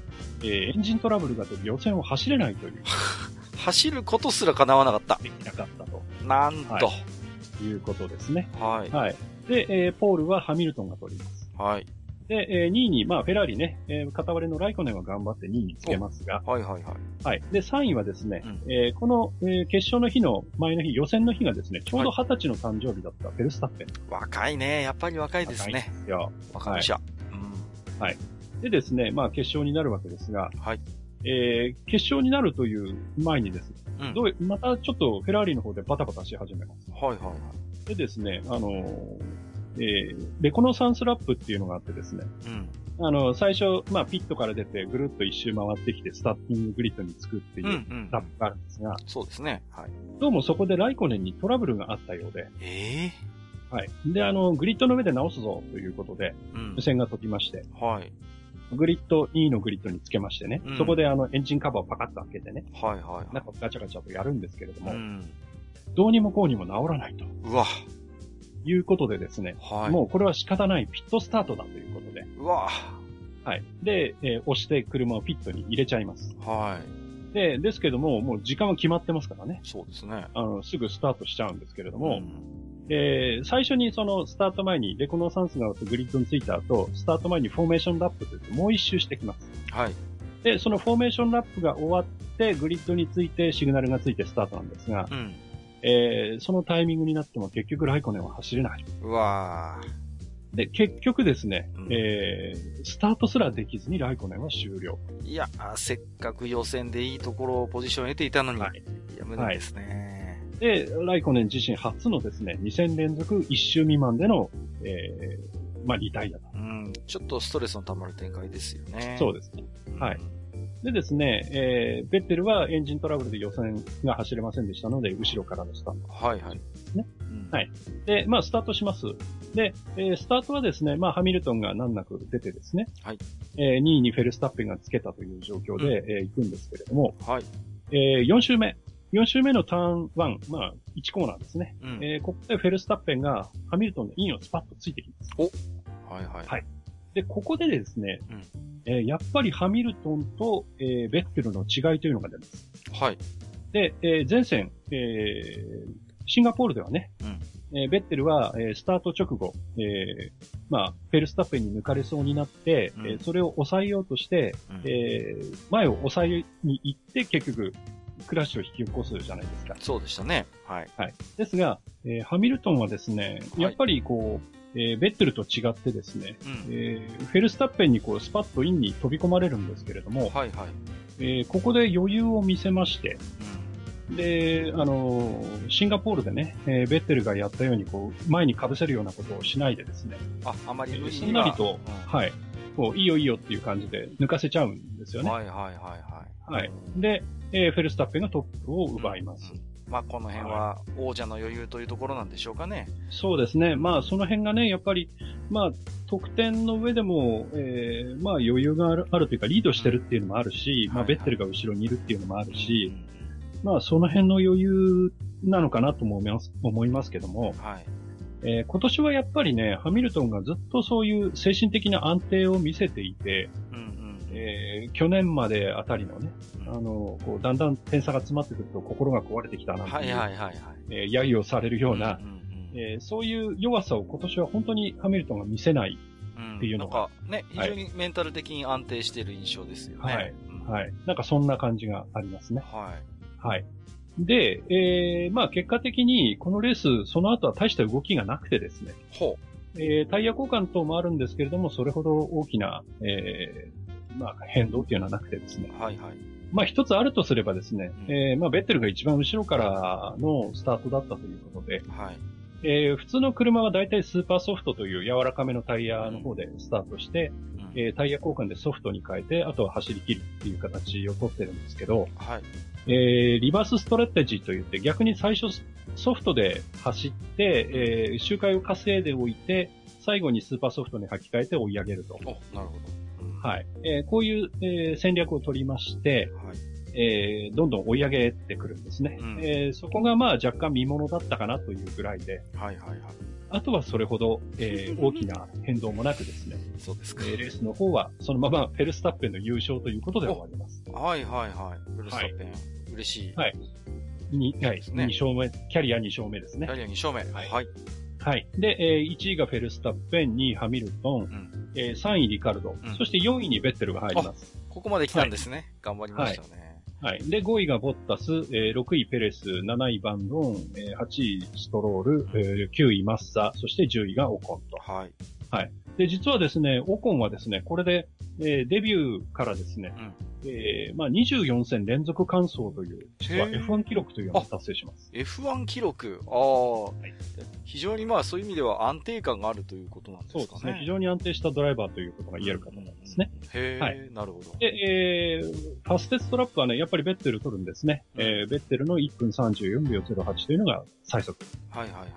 Speaker 2: えー、エンジントラブルが出て予選を走れないという。
Speaker 1: 走ることすら叶わなかった。
Speaker 2: できなかったと。
Speaker 1: なんと。は
Speaker 2: い、いうことですね。はい。はい。で、えー、ポールはハミルトンが取ります。はい。で、えー、2位に、まあ、フェラーリね、えー、片割れのライコネンは頑張って2位につけますが、
Speaker 1: はいはいはい。
Speaker 2: はい。で、3位はですね、うん、えー、この、えー、決勝の日の前の日、予選の日がですね、ちょうど20歳の誕生日だったフェルスタッペン。
Speaker 1: 若いね。やっぱり若いですね。いや、若いでしょ。
Speaker 2: うん。はい。でですね、まあ、決勝になるわけですが、はい。えー、決勝になるという前にですね、うん、どうまたちょっとフェラーリの方でバタバタし始めます。はいはいはい。でですね、あのー、えー、レコノサンスラップっていうのがあってですね、うん、あの、最初、まあ、ピットから出て、ぐるっと一周回ってきて、スターティンググリッドにつくっていうラップがあるんですが、うんうん、
Speaker 1: そうですね。はい。
Speaker 2: どうもそこでライコネンにトラブルがあったようで、ええー、はい。で、あの、グリッドの上で直すぞということで、無線が届きまして、はい。グリッド E のグリッドにつけましてね、うん、そこであの、エンジンカバーをパカッと開けてね、はいはい、はい、なんかガチャガチャとやるんですけれども、うん、どうにもこうにも直らないと。うわ。いうことでですね、はい、もうこれは仕方ないピットスタートだということで、うわはい。で、えー、押して車をピットに入れちゃいます。はい。で、ですけども、もう時間は決まってますからね。
Speaker 1: そうですね。
Speaker 2: あの、すぐスタートしちゃうんですけれども、うん、えー、最初にそのスタート前にレコノーサンスがグリッドについた後、スタート前にフォーメーションラップといってもう一周してきます。はい。で、そのフォーメーションラップが終わって、グリッドについてシグナルがついてスタートなんですが、うん、えー、そのタイミングになっても結局ライコネは走れない。うわー。で、結局ですね、うん、えー、スタートすらできずにライコネンは終了。
Speaker 1: いや、せっかく予選でいいところをポジションを得ていたのに、はい、いや、無理ですね、
Speaker 2: はい。で、ライコネン自身初のですね、2戦連続1周未満での、えー、まあ、リタイアだ。
Speaker 1: うん、ちょっとストレスの溜まる展開ですよね。
Speaker 2: そうですね。はい。でですね、えー、ベッテルはエンジントラブルで予選が走れませんでしたので、後ろからのスタート。はいはい。ね。うん、はい。で、まあ、スタートします。で、えー、スタートはですね、まあ、ハミルトンが難なく出てですね、はい。えー、2位にフェルスタッペンがつけたという状況で、うん、えー、行くんですけれども、はい。えー、4周目。4周目のターン1、まあ、1コーナーですね。うん、えー、ここでフェルスタッペンがハミルトンのインをスパッとついてきます。おはいはい。はい。で、ここでですね、うん、えー、やっぱりハミルトンと、えー、ベッテルの違いというのが出ます。はい。で、えー、前線、えー、シンガポールではね、うん、えー、ベッテルは、えー、スタート直後、えー、まあ、フェルスタッペンに抜かれそうになって、うん、えー、それを抑えようとして、うん、えー、前を抑えに行って、結局、クラッシュを引き起こすじゃないですか。
Speaker 1: そうでしたね。はい。
Speaker 2: はい。ですが、えー、ハミルトンはですね、やっぱりこう、えー、ベッテルと違ってですね、うん、えー、フェルスタッペンにこうスパッとインに飛び込まれるんですけれども、はいはいえー、ここで余裕を見せまして、うん、で、あのー、シンガポールでね、えー、ベッテルがやったようにこう前に被せるようなことをしないでですね、
Speaker 1: あ、あまり無
Speaker 2: 理に、なりと、うん、はい、こういいよいいよっていう感じで抜かせちゃうんですよね。はいはいはいはい。はい。で、えー、フェルスタッペンがトップを奪います。うん
Speaker 1: まあ、この辺は王者の余裕というところなんでしょうかね。
Speaker 2: そうですね。まあ、その辺がね、やっぱり、まあ、得点の上でも、えー、まあ、余裕があるあるというか、リードしてるっていうのもあるし、うん、まあ、ベッテルが後ろにいるっていうのもあるし、まあ、その辺の余裕なのかなとも思います、思いますけども、はい。えー、今年はやっぱりね、ハミルトンがずっとそういう精神的な安定を見せていて、うんえー、去年まであたりのね、あの、こう、だんだん点差が詰まってくると心が壊れてきたなはいはいはいはい。えー、揶揄をされるような、うんうんうん、えー、そういう弱さを今年は本当にハミルトンが見せないっていうのが。
Speaker 1: うん、なんかね、非常にメンタル的に安定している印象ですよね。
Speaker 2: はい。はい。なんかそんな感じがありますね。はい。はい。で、えー、まあ結果的にこのレース、その後は大した動きがなくてですね。ほう。えー、タイヤ交換等もあるんですけれども、それほど大きな、えー、まあ変動っていうのはなくてですね。はいはい。まあ一つあるとすればですね、うん、えー、まあベッテルが一番後ろからのスタートだったということで、はい。えー、普通の車は大体スーパーソフトという柔らかめのタイヤの方でスタートして、うん、えー、タイヤ交換でソフトに変えて、あとは走り切るっていう形をとってるんですけど、はい。えー、リバースストレッテジといって逆に最初ソフトで走って、えー、周回を稼いでおいて、最後にスーパーソフトに履き替えて追い上げると。なるほど。はい。えー、こういう、えー、戦略を取りまして、はい、えー、どんどん追い上げてくるんですね。うん、えー、そこがまあ若干見物だったかなというぐらいで、はいはいはい。あとはそれほど、えー、大きな変動もなくですね。
Speaker 1: そうですか。
Speaker 2: えー、レースの方は、そのままフェルスタッペンの優勝ということで終わります。
Speaker 1: はいはいはい。フェルスタッペン、はい、嬉しい。
Speaker 2: はい。に、はい、2勝目、キャリア2勝目ですね。
Speaker 1: キャリア2勝目。はい。はい。
Speaker 2: はい。で、えー、1位がフェルスタッペン、2位ハミルトン、うん、えー、3位リカルド、うん、そして4位にベッテルが入ります。
Speaker 1: ここまで来たんですね。はい、頑張りましたね。
Speaker 2: はい。で、5位がボッタス、えー、6位ペレス、7位バンドン、えー、8位ストロール、えー、9位マッサ、そして10位がオコンと。はい。はい。で、実はですね、オコンはですね、これで、えー、デビューからですね、うんえー、まあ24戦連続完走という、実は F1 記録というのを達成します。
Speaker 1: F1 記録ああ、はい、非常にまあそういう意味では安定感があるということなんですかね。そうですね。
Speaker 2: 非常に安定したドライバーということが言えるかと思いますね。
Speaker 1: うん、へえ、はい、なるほど。
Speaker 2: で、えー、ファステストラップはね、やっぱりベッテル取るんですね。うん、えー、ベッテルの1分34秒08というのが最速。はいはいはい。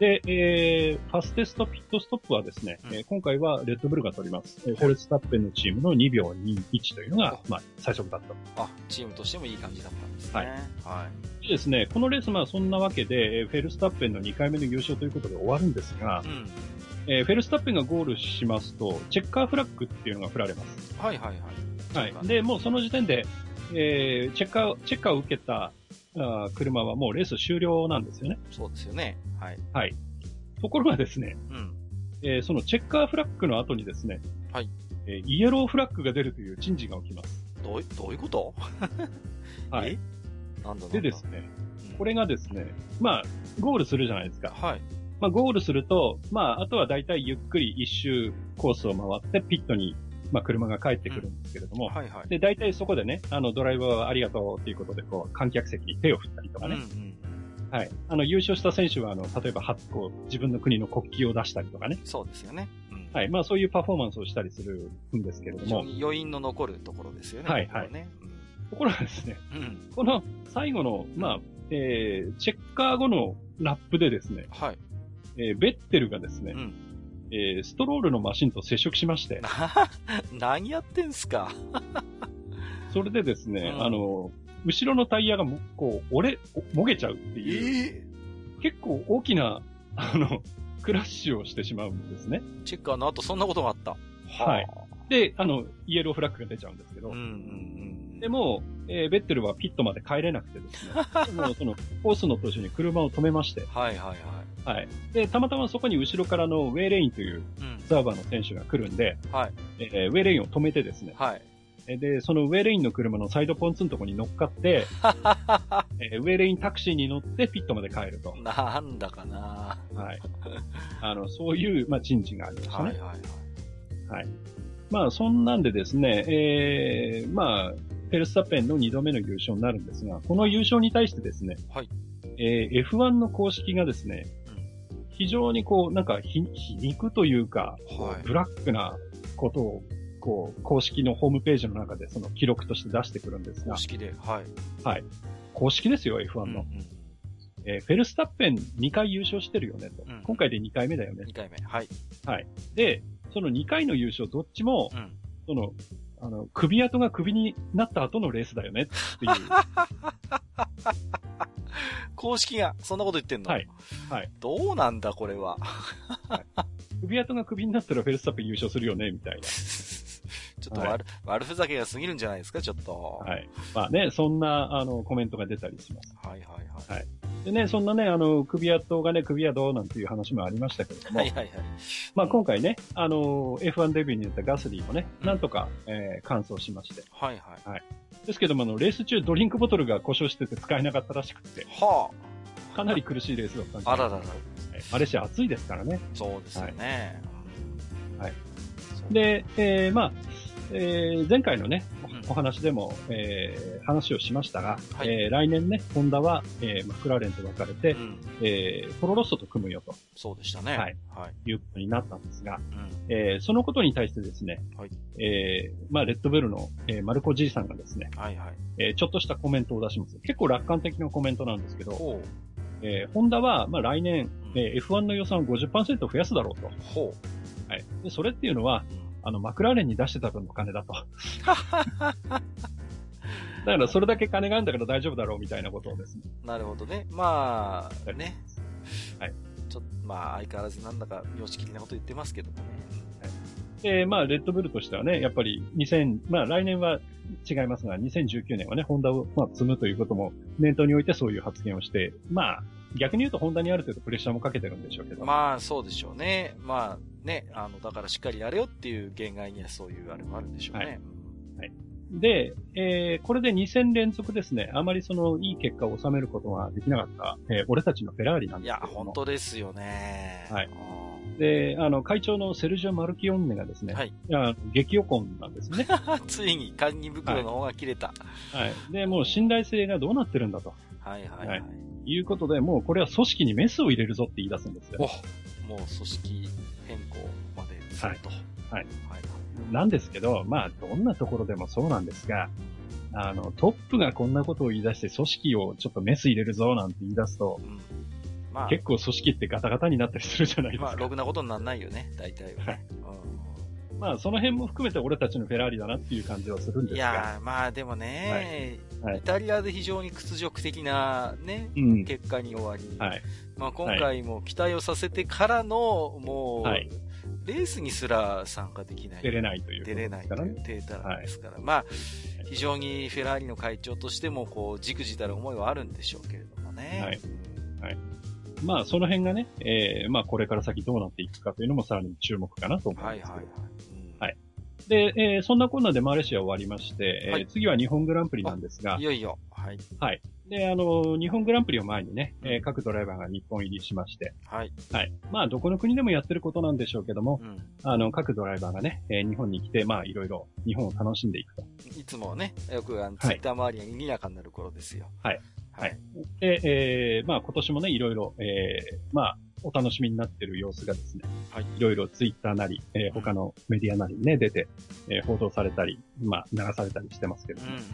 Speaker 2: で、えー、ファステストピットストップはですね、うん、えー、今回はレッドブルが取ります。フォルスタッペンのチームの2秒21というのが、まあ、最速だった
Speaker 1: あ、チームとしてもいい感じだったんですね。はい。は
Speaker 2: い。でですね、このレース、まあ、そんなわけで、フェルスタッペンの2回目の優勝ということで終わるんですが、うん、えー、フェルスタッペンがゴールしますと、チェッカーフラッグっていうのが振られます。
Speaker 1: はいはい
Speaker 2: はい。はい。で、もうその時点で、えー、チェッカー、チェッカーを受けたあ車はもうレース終了なんですよね。
Speaker 1: そうですよね。はい。
Speaker 2: はい。ところがですね、うん。えー、そのチェッカーフラッグの後にですね、はい。えー、イエローフラッグが出るという珍事が起きます。
Speaker 1: どうどういうこと？
Speaker 2: はい。なんだでですね、うん、これがですね、まあ、ゴールするじゃないですか。はい。まあ、ゴールすると、まあ、あとは大体ゆっくり一周コースを回ってピットに、まあ、車が帰ってくるんですけれども、うん、はいはい。で、大体そこでね、あの、ドライバーはありがとうっていうことで、こう、観客席に手を振ったりとかね、うんうんはい。あの、優勝した選手は、あの、例えば、はこう、自分の国の国旗を出したりとかね。
Speaker 1: そうですよね。
Speaker 2: うん、はい。まあ、そういうパフォーマンスをしたりするんですけれども。
Speaker 1: 余韻の残るところですよね。
Speaker 2: はい、はい。ね、うん、ところがですね、うん、この最後の、まあ、えー、チェッカー後のラップでですね、はい。えー、ベッテルがですね、うん、えー、ストロールのマシンと接触しまして。
Speaker 1: 何やってんすか？
Speaker 2: それでですね、うん、あの、後ろのタイヤがこう、折れ、もげちゃうっていう、えー、結構大きな、あの、クラッシュをしてしまうんですね。
Speaker 1: チェッカーの後そんなことがあった。
Speaker 2: はい。で、あの、イエローフラッグが出ちゃうんですけど、うんうんうん、でも、えー、ベッテルはピットまで帰れなくてですね、もうその、コースの途中に車を止めまして、はいはいはい。はい。で、たまたまそこに後ろからのウェイレインというサーバーの選手が来るんで、はい。えー、ウェイレインを止めてですね、はい。で、そのウェイレインの車のサイドポンツのとこに乗っかって、えー、ウェイレインタクシーに乗ってピットまで帰ると。
Speaker 1: なんだかな
Speaker 2: はい。あの、そういう、まあ、チンチンがありましたね。はいはいはい。はい。まあ、そんなんでですね、えー、まあ、フェルスタッペンの2度目の優勝になるんですが、この優勝に対してですね、はい。えー、F1 の公式がですね、うん、非常にこう、なんか皮、皮肉というか、はい、ブラックなことをこう、公式のホームページの中でその記録として出してくるんですが。
Speaker 1: 公式で、はい。
Speaker 2: はい。公式ですよ、F1 の。うんうん、えー、フェルスタッペン2回優勝してるよねと、うん、今回で2回目だよね。
Speaker 1: 2回目、はい。
Speaker 2: はい。で、その2回の優勝どっちも、うん、その、あの、首跡が首になった後のレースだよねっていう。
Speaker 1: 公式がそんなこと言ってんの？はい。はい。どうなんだ、これは。
Speaker 2: はい、首跡が首になったらフェルスタッペン優勝するよね、みたいな。
Speaker 1: ちょっと悪、はい、悪ふざけが過ぎるんじゃないですか、ちょっと。
Speaker 2: はい。まあね、そんな、あの、コメントが出たりします。
Speaker 1: はいはいはい。はい。
Speaker 2: でね、そんなね、あの、首跡がね、首跡なんていう話もありましたけれども。はいはいはい。まあ今回ね、あの、F1 デビューになったガスリーもね、うん、なんとか、えー、完走しまして。
Speaker 1: はいはい。はい。
Speaker 2: ですけども、あの、レース中ドリンクボトルが故障してて使えなかったらしくて。はあ。かなり苦しいレースだったんですあ
Speaker 1: ららら。
Speaker 2: マレーシア暑いですからね。
Speaker 1: そうですよね。
Speaker 2: はい。はい、で、えー、まあ、えー、前回のね、お話でも、えー、話をしましたが、はい、えー、来年ね、ホンダは、えー、マクラーレンと分かれて、うん、えー、ポロロッソと組むよと。
Speaker 1: そうでしたね。
Speaker 2: はい。はい、いうことになったんですが、うん、えー、そのことに対してですね、はい、えー、まあ、レッドベルの、えー、マルコじいさんがですね、はいはい。えー、ちょっとしたコメントを出します。結構楽観的なコメントなんですけど、えー、ホンダは、まあ、来年、うん、えー、F1 の予算を50%増やすだろうと。ほう。はい。で、それっていうのは、うんあの、マクラーレンに出してた分の金だと。だからそれだけ金があるんだから大丈夫だろうみたいなことをですね。
Speaker 1: なるほどね。まあ、ね。はい。ちょっと、まあ、相変わらずなんだか、様式的なこと言ってますけどもね。
Speaker 2: はい。で、まあ、レッドブルとしてはね、やっぱり2000、まあ、来年は違いますが、2019年はね、ホンダを、まあ、積むということも念頭においてそういう発言をして、まあ、逆に言うとホンダにある程度プレッシャーもかけてるんでしょうけど。
Speaker 1: まあ、そうでしょうね。まあ、ね、あの、だからしっかりやれよっていう限界にはそういうあれもあるんでしょうね。はい。はい、
Speaker 2: で、えー、これで2戦連続ですね、あまりその、いい結果を収めることができなかった、えー、俺たちのフェラーリなんですけどいや、
Speaker 1: 本当ですよね。はい。
Speaker 2: で、あの、会長のセルジオ・マルキオンネがですね、はい。いや、激予婚なんですね。
Speaker 1: ついに、堪忍袋の方が切れた、
Speaker 2: はい。はい。で、もう信頼性がどうなってるんだと。はいはいはい。はい、いうことで、もうこれは組織にメスを入れるぞって言い出すんですよ。
Speaker 1: もう組織変更まですると。はい。はい。
Speaker 2: はい、なんですけど、まあ、どんなところでもそうなんですが、あの、トップがこんなことを言い出して組織をちょっとメス入れるぞなんて言い出すと、うんまあ、結構組織ってガタガタになったりするじゃないですか。まあ、
Speaker 1: ろくなことにならないよね、大体は、ね。
Speaker 2: うん、まあ、その辺も含めて俺たちのフェラーリだなっていう感じはするんですが。い
Speaker 1: やまあでもね、はいはい、イタリアで非常に屈辱的なね、うん、結果に終わり、はい、まあ今回も期待をさせてからの、もう、レースにすら参加できない。
Speaker 2: 出れないという、
Speaker 1: ね、出れないというデータですから。まあ、非常にフェラーリの会長としても、こう、じくじたる思いはあるんでしょうけれどもね。はい。
Speaker 2: はい。まあ、その辺がね、えー、まあ、これから先どうなっていくかというのもさらに注目かなと思います。はいはいはい。はい。で、えー、そんなこんなでマレーシア終わりまして、はい、えー、次は日本グランプリなんですが。
Speaker 1: いよいよ。はい。
Speaker 2: はい。で、あの、日本グランプリを前にね、えー、各ドライバーが日本入りしまして。はい。はい。まあ、どこの国でもやってることなんでしょうけども、うん、あの、各ドライバーがね、えー、日本に来て、まあ、いろいろ日本を楽しんでいくと。
Speaker 1: いつもね、よくあの、ツイッター周りが賑やかになる頃ですよ。
Speaker 2: はい。はい。で、えー、まあ今年もね、いろいろ、えー、まあ、お楽しみになってる様子がですね、はい。いろいろツイッターなり、えー、他のメディアなりにね、出て、えー、報道されたり、まあ、流されたりしてますけども、うんうん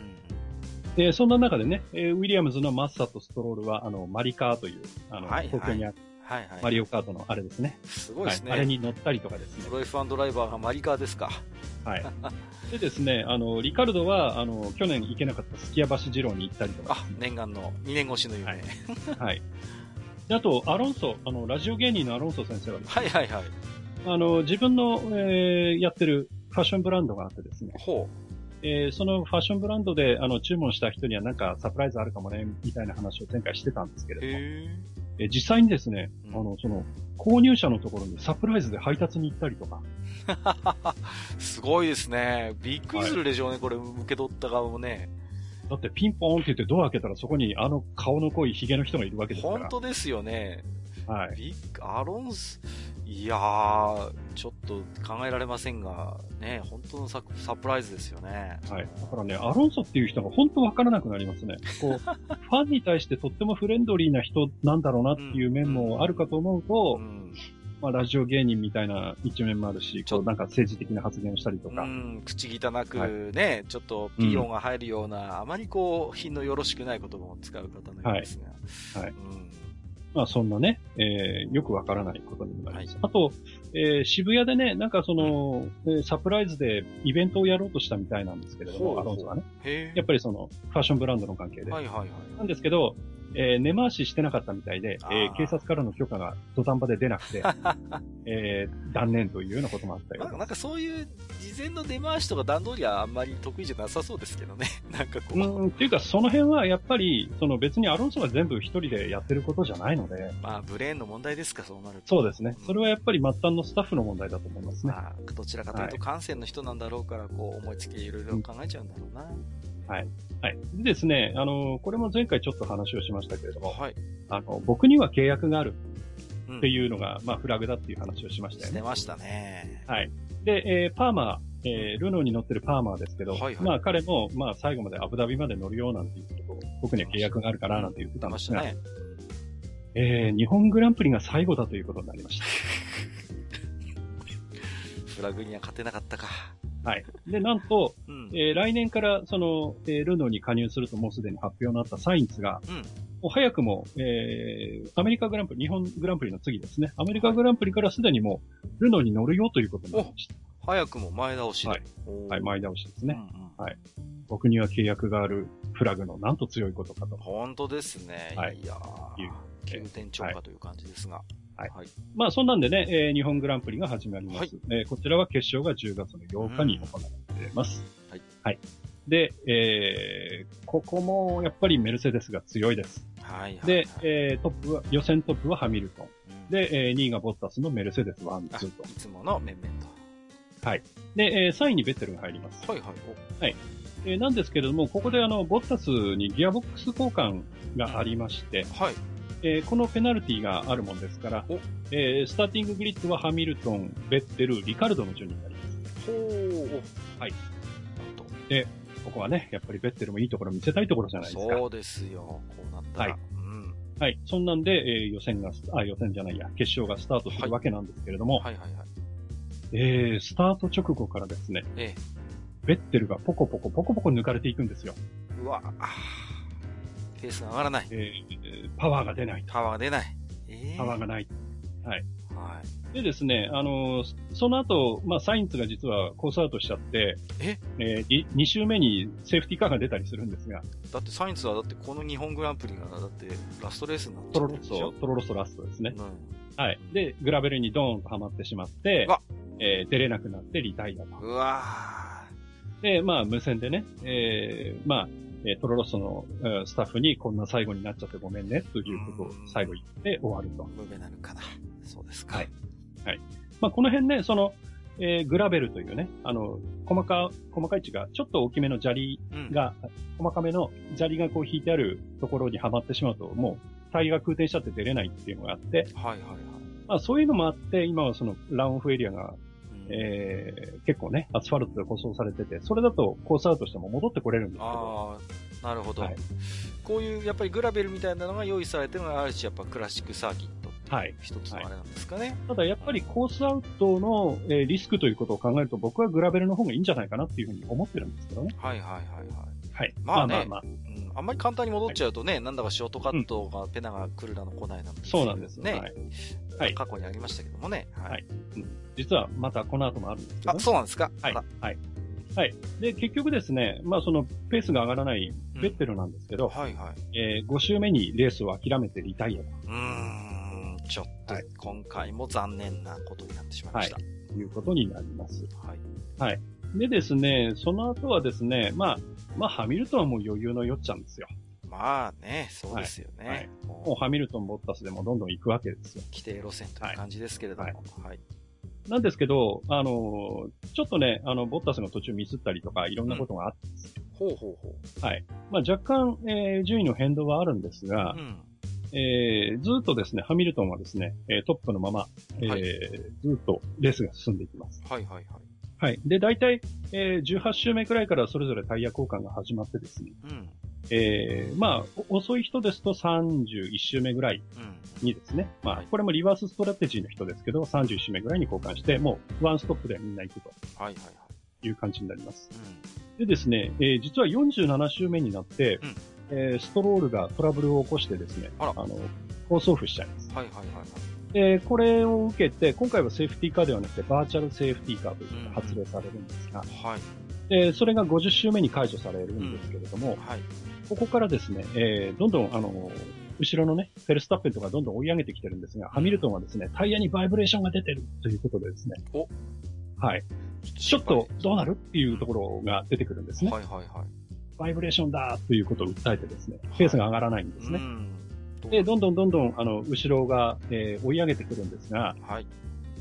Speaker 2: で、そんな中でね、えー、ウィリアムズのマッサとストロールは、あの、マリカーという、あの、はいはい、東京にある、はいはい、マリオカートのあれですね。
Speaker 1: すごいですね、
Speaker 2: はい。あれに乗ったりとかですね。
Speaker 1: プロ F1 ドライバーがマリカーですか。
Speaker 2: はい。でですね、あの、リカルドは、あの、去年行けなかったスキヤ橋二郎に行ったりとか、
Speaker 1: ね、あ、念願の2年越しの夢。
Speaker 2: はい。はい、であと、アロンソ、あの、ラジオ芸人のアロンソ先生はです
Speaker 1: ね、はいはいはい。
Speaker 2: あの、自分の、えー、やってるファッションブランドがあってですね。ほう。えー、そのファッションブランドで、あの、注文した人にはなんかサプライズあるかもね、みたいな話を前回してたんですけれども。えー、実際にですね、うん、あの、その、購入者のところにサプライズで配達に行ったりとか。
Speaker 1: すごいですね。びっくりするでしょうね、はい、これ、受け取った側もね。
Speaker 2: だってピンポーンって言ってドア開けたらそこにあの顔の濃いヒゲの人がいるわけですから。
Speaker 1: 本当ですよね。はい。ビッアロンス、いやー、ちょっと考えられませんが、ね、本当のササプライズですよね。
Speaker 2: はい。だからね、アロンソっていう人が本当わからなくなりますね。こう、ファンに対してとってもフレンドリーな人なんだろうなっていう面もあるかと思うと、うんうんまあ、ラジオ芸人みたいな一面もあるし、こう、なんか政治的な発言をしたりとか。う
Speaker 1: ん、口汚くね、はい、ちょっとピーヨンが入るような、うん、あまりこう、品のよろしくない言葉を使う方のようですが。はい。はい、うん
Speaker 2: まあそんなね、えー、よくわからないことになります。はい、あと、えー、渋谷でね、なんかその、うん、サプライズでイベントをやろうとしたみたいなんですけれども、アロンソがね。やっぱりその、ファッションブランドの関係で。はいはいはい。なんですけど、えー、根回ししてなかったみたいで、えー、警察からの許可が土壇場で出なくて、えー、断念というようなこともあったよ
Speaker 1: うなんかそういう事前の出回しとか段取りはあんまり得意じゃなさそうですけどね。なんかこう。
Speaker 2: うん、っていうかその辺はやっぱり、その別にアロンソが全部一人でやってることじゃないので。
Speaker 1: まあ、ブレーンの問題ですか、そうなると。
Speaker 2: そうですね。それはやっぱり末端のスタッフの問題だと思いますね。ま
Speaker 1: あ、どちらかというと感染の人なんだろうから、こう思いつきいろいろ考えちゃうんだろうな。
Speaker 2: はい。はい。でですね、あの、これも前回ちょっと話をしましたけれども、はい。あの、僕には契約があるっていうのが、うん、まあ、フラグだっていう話をしましたよね。
Speaker 1: してましたね。
Speaker 2: はい。で、えー、パーマー、えー、ルノーに乗ってるパーマーですけど、はいはい、まあ彼も、まあ最後までアブダビまで乗るようなんていうことを、僕には契約があるからなんて言ってたんですが、ね、えー、日本グランプリが最後だということになりました。
Speaker 1: フラグには勝てなかったか。
Speaker 2: はい。で、なんと、うん、えー、来年から、その、えー、ルノーに加入するともうすでに発表になったサインツが、うん、もう早くも、えー、アメリカグランプリ、日本グランプリの次ですね。アメリカグランプリからすでにもう、ルノーに乗るよということになりました。
Speaker 1: 早くも前倒し
Speaker 2: で。はい。はい、前倒しですね、うんうん。はい。僕には契約があるフラグのなんと強いことかと。
Speaker 1: 本当ですね。はい。いやー、急転超過という感じですが。はい
Speaker 2: はい。はい、まあ、そんなんでね、えー、日本グランプリが始まります。はい、えー、こちらは決勝が10月の8日に行われています。はい。はい。で、えー、ここもやっぱりメルセデスが強いです。はい、はい、で、えー、トップは、予選トップはハミルトン。うん、で、えー、2位がボッタスのメルセデス1、2と。い
Speaker 1: つもの面々
Speaker 2: と。はい。で、えー、3位にベッテルが入ります。はいはい。はい。えー、なんですけれども、ここであの、ボッタスにギアボックス交換がありまして、はい。えー、このペナルティがあるもんですから、えー、スターティンググリッドはハミルトン、ベッテル、リカルドの順になります。はい。で、ここはね、やっぱりベッテルもいいところ見せたいところじゃないですか。
Speaker 1: そうですよ。こうなったら。はい。うん、
Speaker 2: はい。そんなんで、えー、予選が、あ、予選じゃないや、決勝がスタートするわけなんですけれども、はい、はいはいはいえー、スタート直後からですね、ええ、ベッテルがポコポコポコポコ抜かれていくんですよ。
Speaker 1: うわペースが上がらない。え
Speaker 2: ー、パワーが出ない。
Speaker 1: パワーが出ない。
Speaker 2: えー、パワーがない。はい。はい。でですね、あのー、その後、まあ、サインツが実はコースアウトしちゃって、え？えー、2周目にセーフティーカーが出たりするんですが。
Speaker 1: だってサインツはだってこの日本グランプリが、だってラストレースになっ
Speaker 2: ちゃトロロスト、トロロストラストですね。うん。はい。で、グラベルにドーンとはまってしまって、えー、出れなくなってリタイアと。うわで、まあ、無線でね、えー、まあ、えー、トロロストの、えー、スタッフにこんな最後になっちゃってごめんね、ということを最後言って終わると。
Speaker 1: ムベなるかな。そうですか。
Speaker 2: はい。はい。まあ、この辺ね、その、えー、グラベルというね、あの、細か、細かい位置が、ちょっと大きめの砂利が、うん、細かめの砂利がこう引いてあるところにはまってしまうと、もう、タイヤが空転しちゃって出れないっていうのがあって、はいはいはい。まあ、そういうのもあって、今はその、ランオフエリアがえー、結構ね、アスファルトで舗装されてて、それだとコースアウトしても戻ってこれるんですけど。
Speaker 1: ああ、なるほど、はい、こういうやっぱりグラベルみたいなのが用意されてるのがあるし、やっぱクラシックサーキットっていう一つのあれなんですかね。はいはい、
Speaker 2: ただやっぱりコースアウトの、えー、リスクということを考えると僕はグラベルの方がいいんじゃないかなっていうふうに思ってるんですけどね。
Speaker 1: はいはいはいはい。
Speaker 2: はい。
Speaker 1: まあね、まあまあまあ、うん、あんまり簡単に戻っちゃうとね、はい、なんだかショートカットが、ペナが来るだの来ないなの、
Speaker 2: そうなんですね。
Speaker 1: はい。過去にありましたけどもね。はい。はい、
Speaker 2: うん実はまたこの後もあるんですけど、
Speaker 1: ね、あ、そうなんですか？
Speaker 2: はい。はい。はい。で、結局ですね、まあそのペースが上がらないベッテルなんですけど、うん、はいはい。えー、5周目にレースを諦めてリタイアと。う
Speaker 1: ん、ちょっと、今回も残念なことになってしまいました。はい。
Speaker 2: ということになります。はい。はい。でですね、その後はですね、まあ、まあ、ハミルトンはもう余裕のよっちゃんですよ。
Speaker 1: まあね、そうですよね。はいはい、
Speaker 2: もうハミルトン、ボッタスでもどんどん行くわけですよ。
Speaker 1: 規定路線という感じですけれども。はい。はい
Speaker 2: なんですけど、あの、ちょっとね、あの、ボッタスの途中ミスったりとか、いろんなことがあってんですよ。ほうほうほう。はい。まあ、若干、えー、順位の変動はあるんですが、うん、えー、ずっとですね、ハミルトンはですね、えトップのまま、えー、はい、ずっとレースが進んでいきます。はいはいはい。はい。で、大体、えー、18周目くらいからそれぞれタイヤ交換が始まってですね、うん、えー、まあ、遅い人ですと31周目ぐらいにですね、うん、まあ、これもリバースストラテジーの人ですけど、31周目ぐらいに交換して、もうワンストップでみんな行くと。はいはいはい。いう感じになります。うん、でですね、えー、実は47周目になって、うん、えー、ストロールがトラブルを起こしてですね、あの、コースオフしちゃいます。はいはいはい、はい。で、これを受けて、今回はセーフティーカーではなくて、バーチャルセーフティーカーというのが発令されるんですが、うん、はい。で、それが50周目に解除されるんですけれども、はい。ここからですね、えー、どんどん、あの、後ろのね、フェルスタッペンとかどんどん追い上げてきてるんですが、ハミルトンはですね、タイヤにバイブレーションが出てるということでですね。おはい。ちょっとどうなる？っていうところが出てくるんですね。はいはいはい。バイブレーションだということを訴えてですね、ペースが上がらないんですね。で、どんどんどんどん、あの、後ろが、えー、追い上げてくるんですが、はい。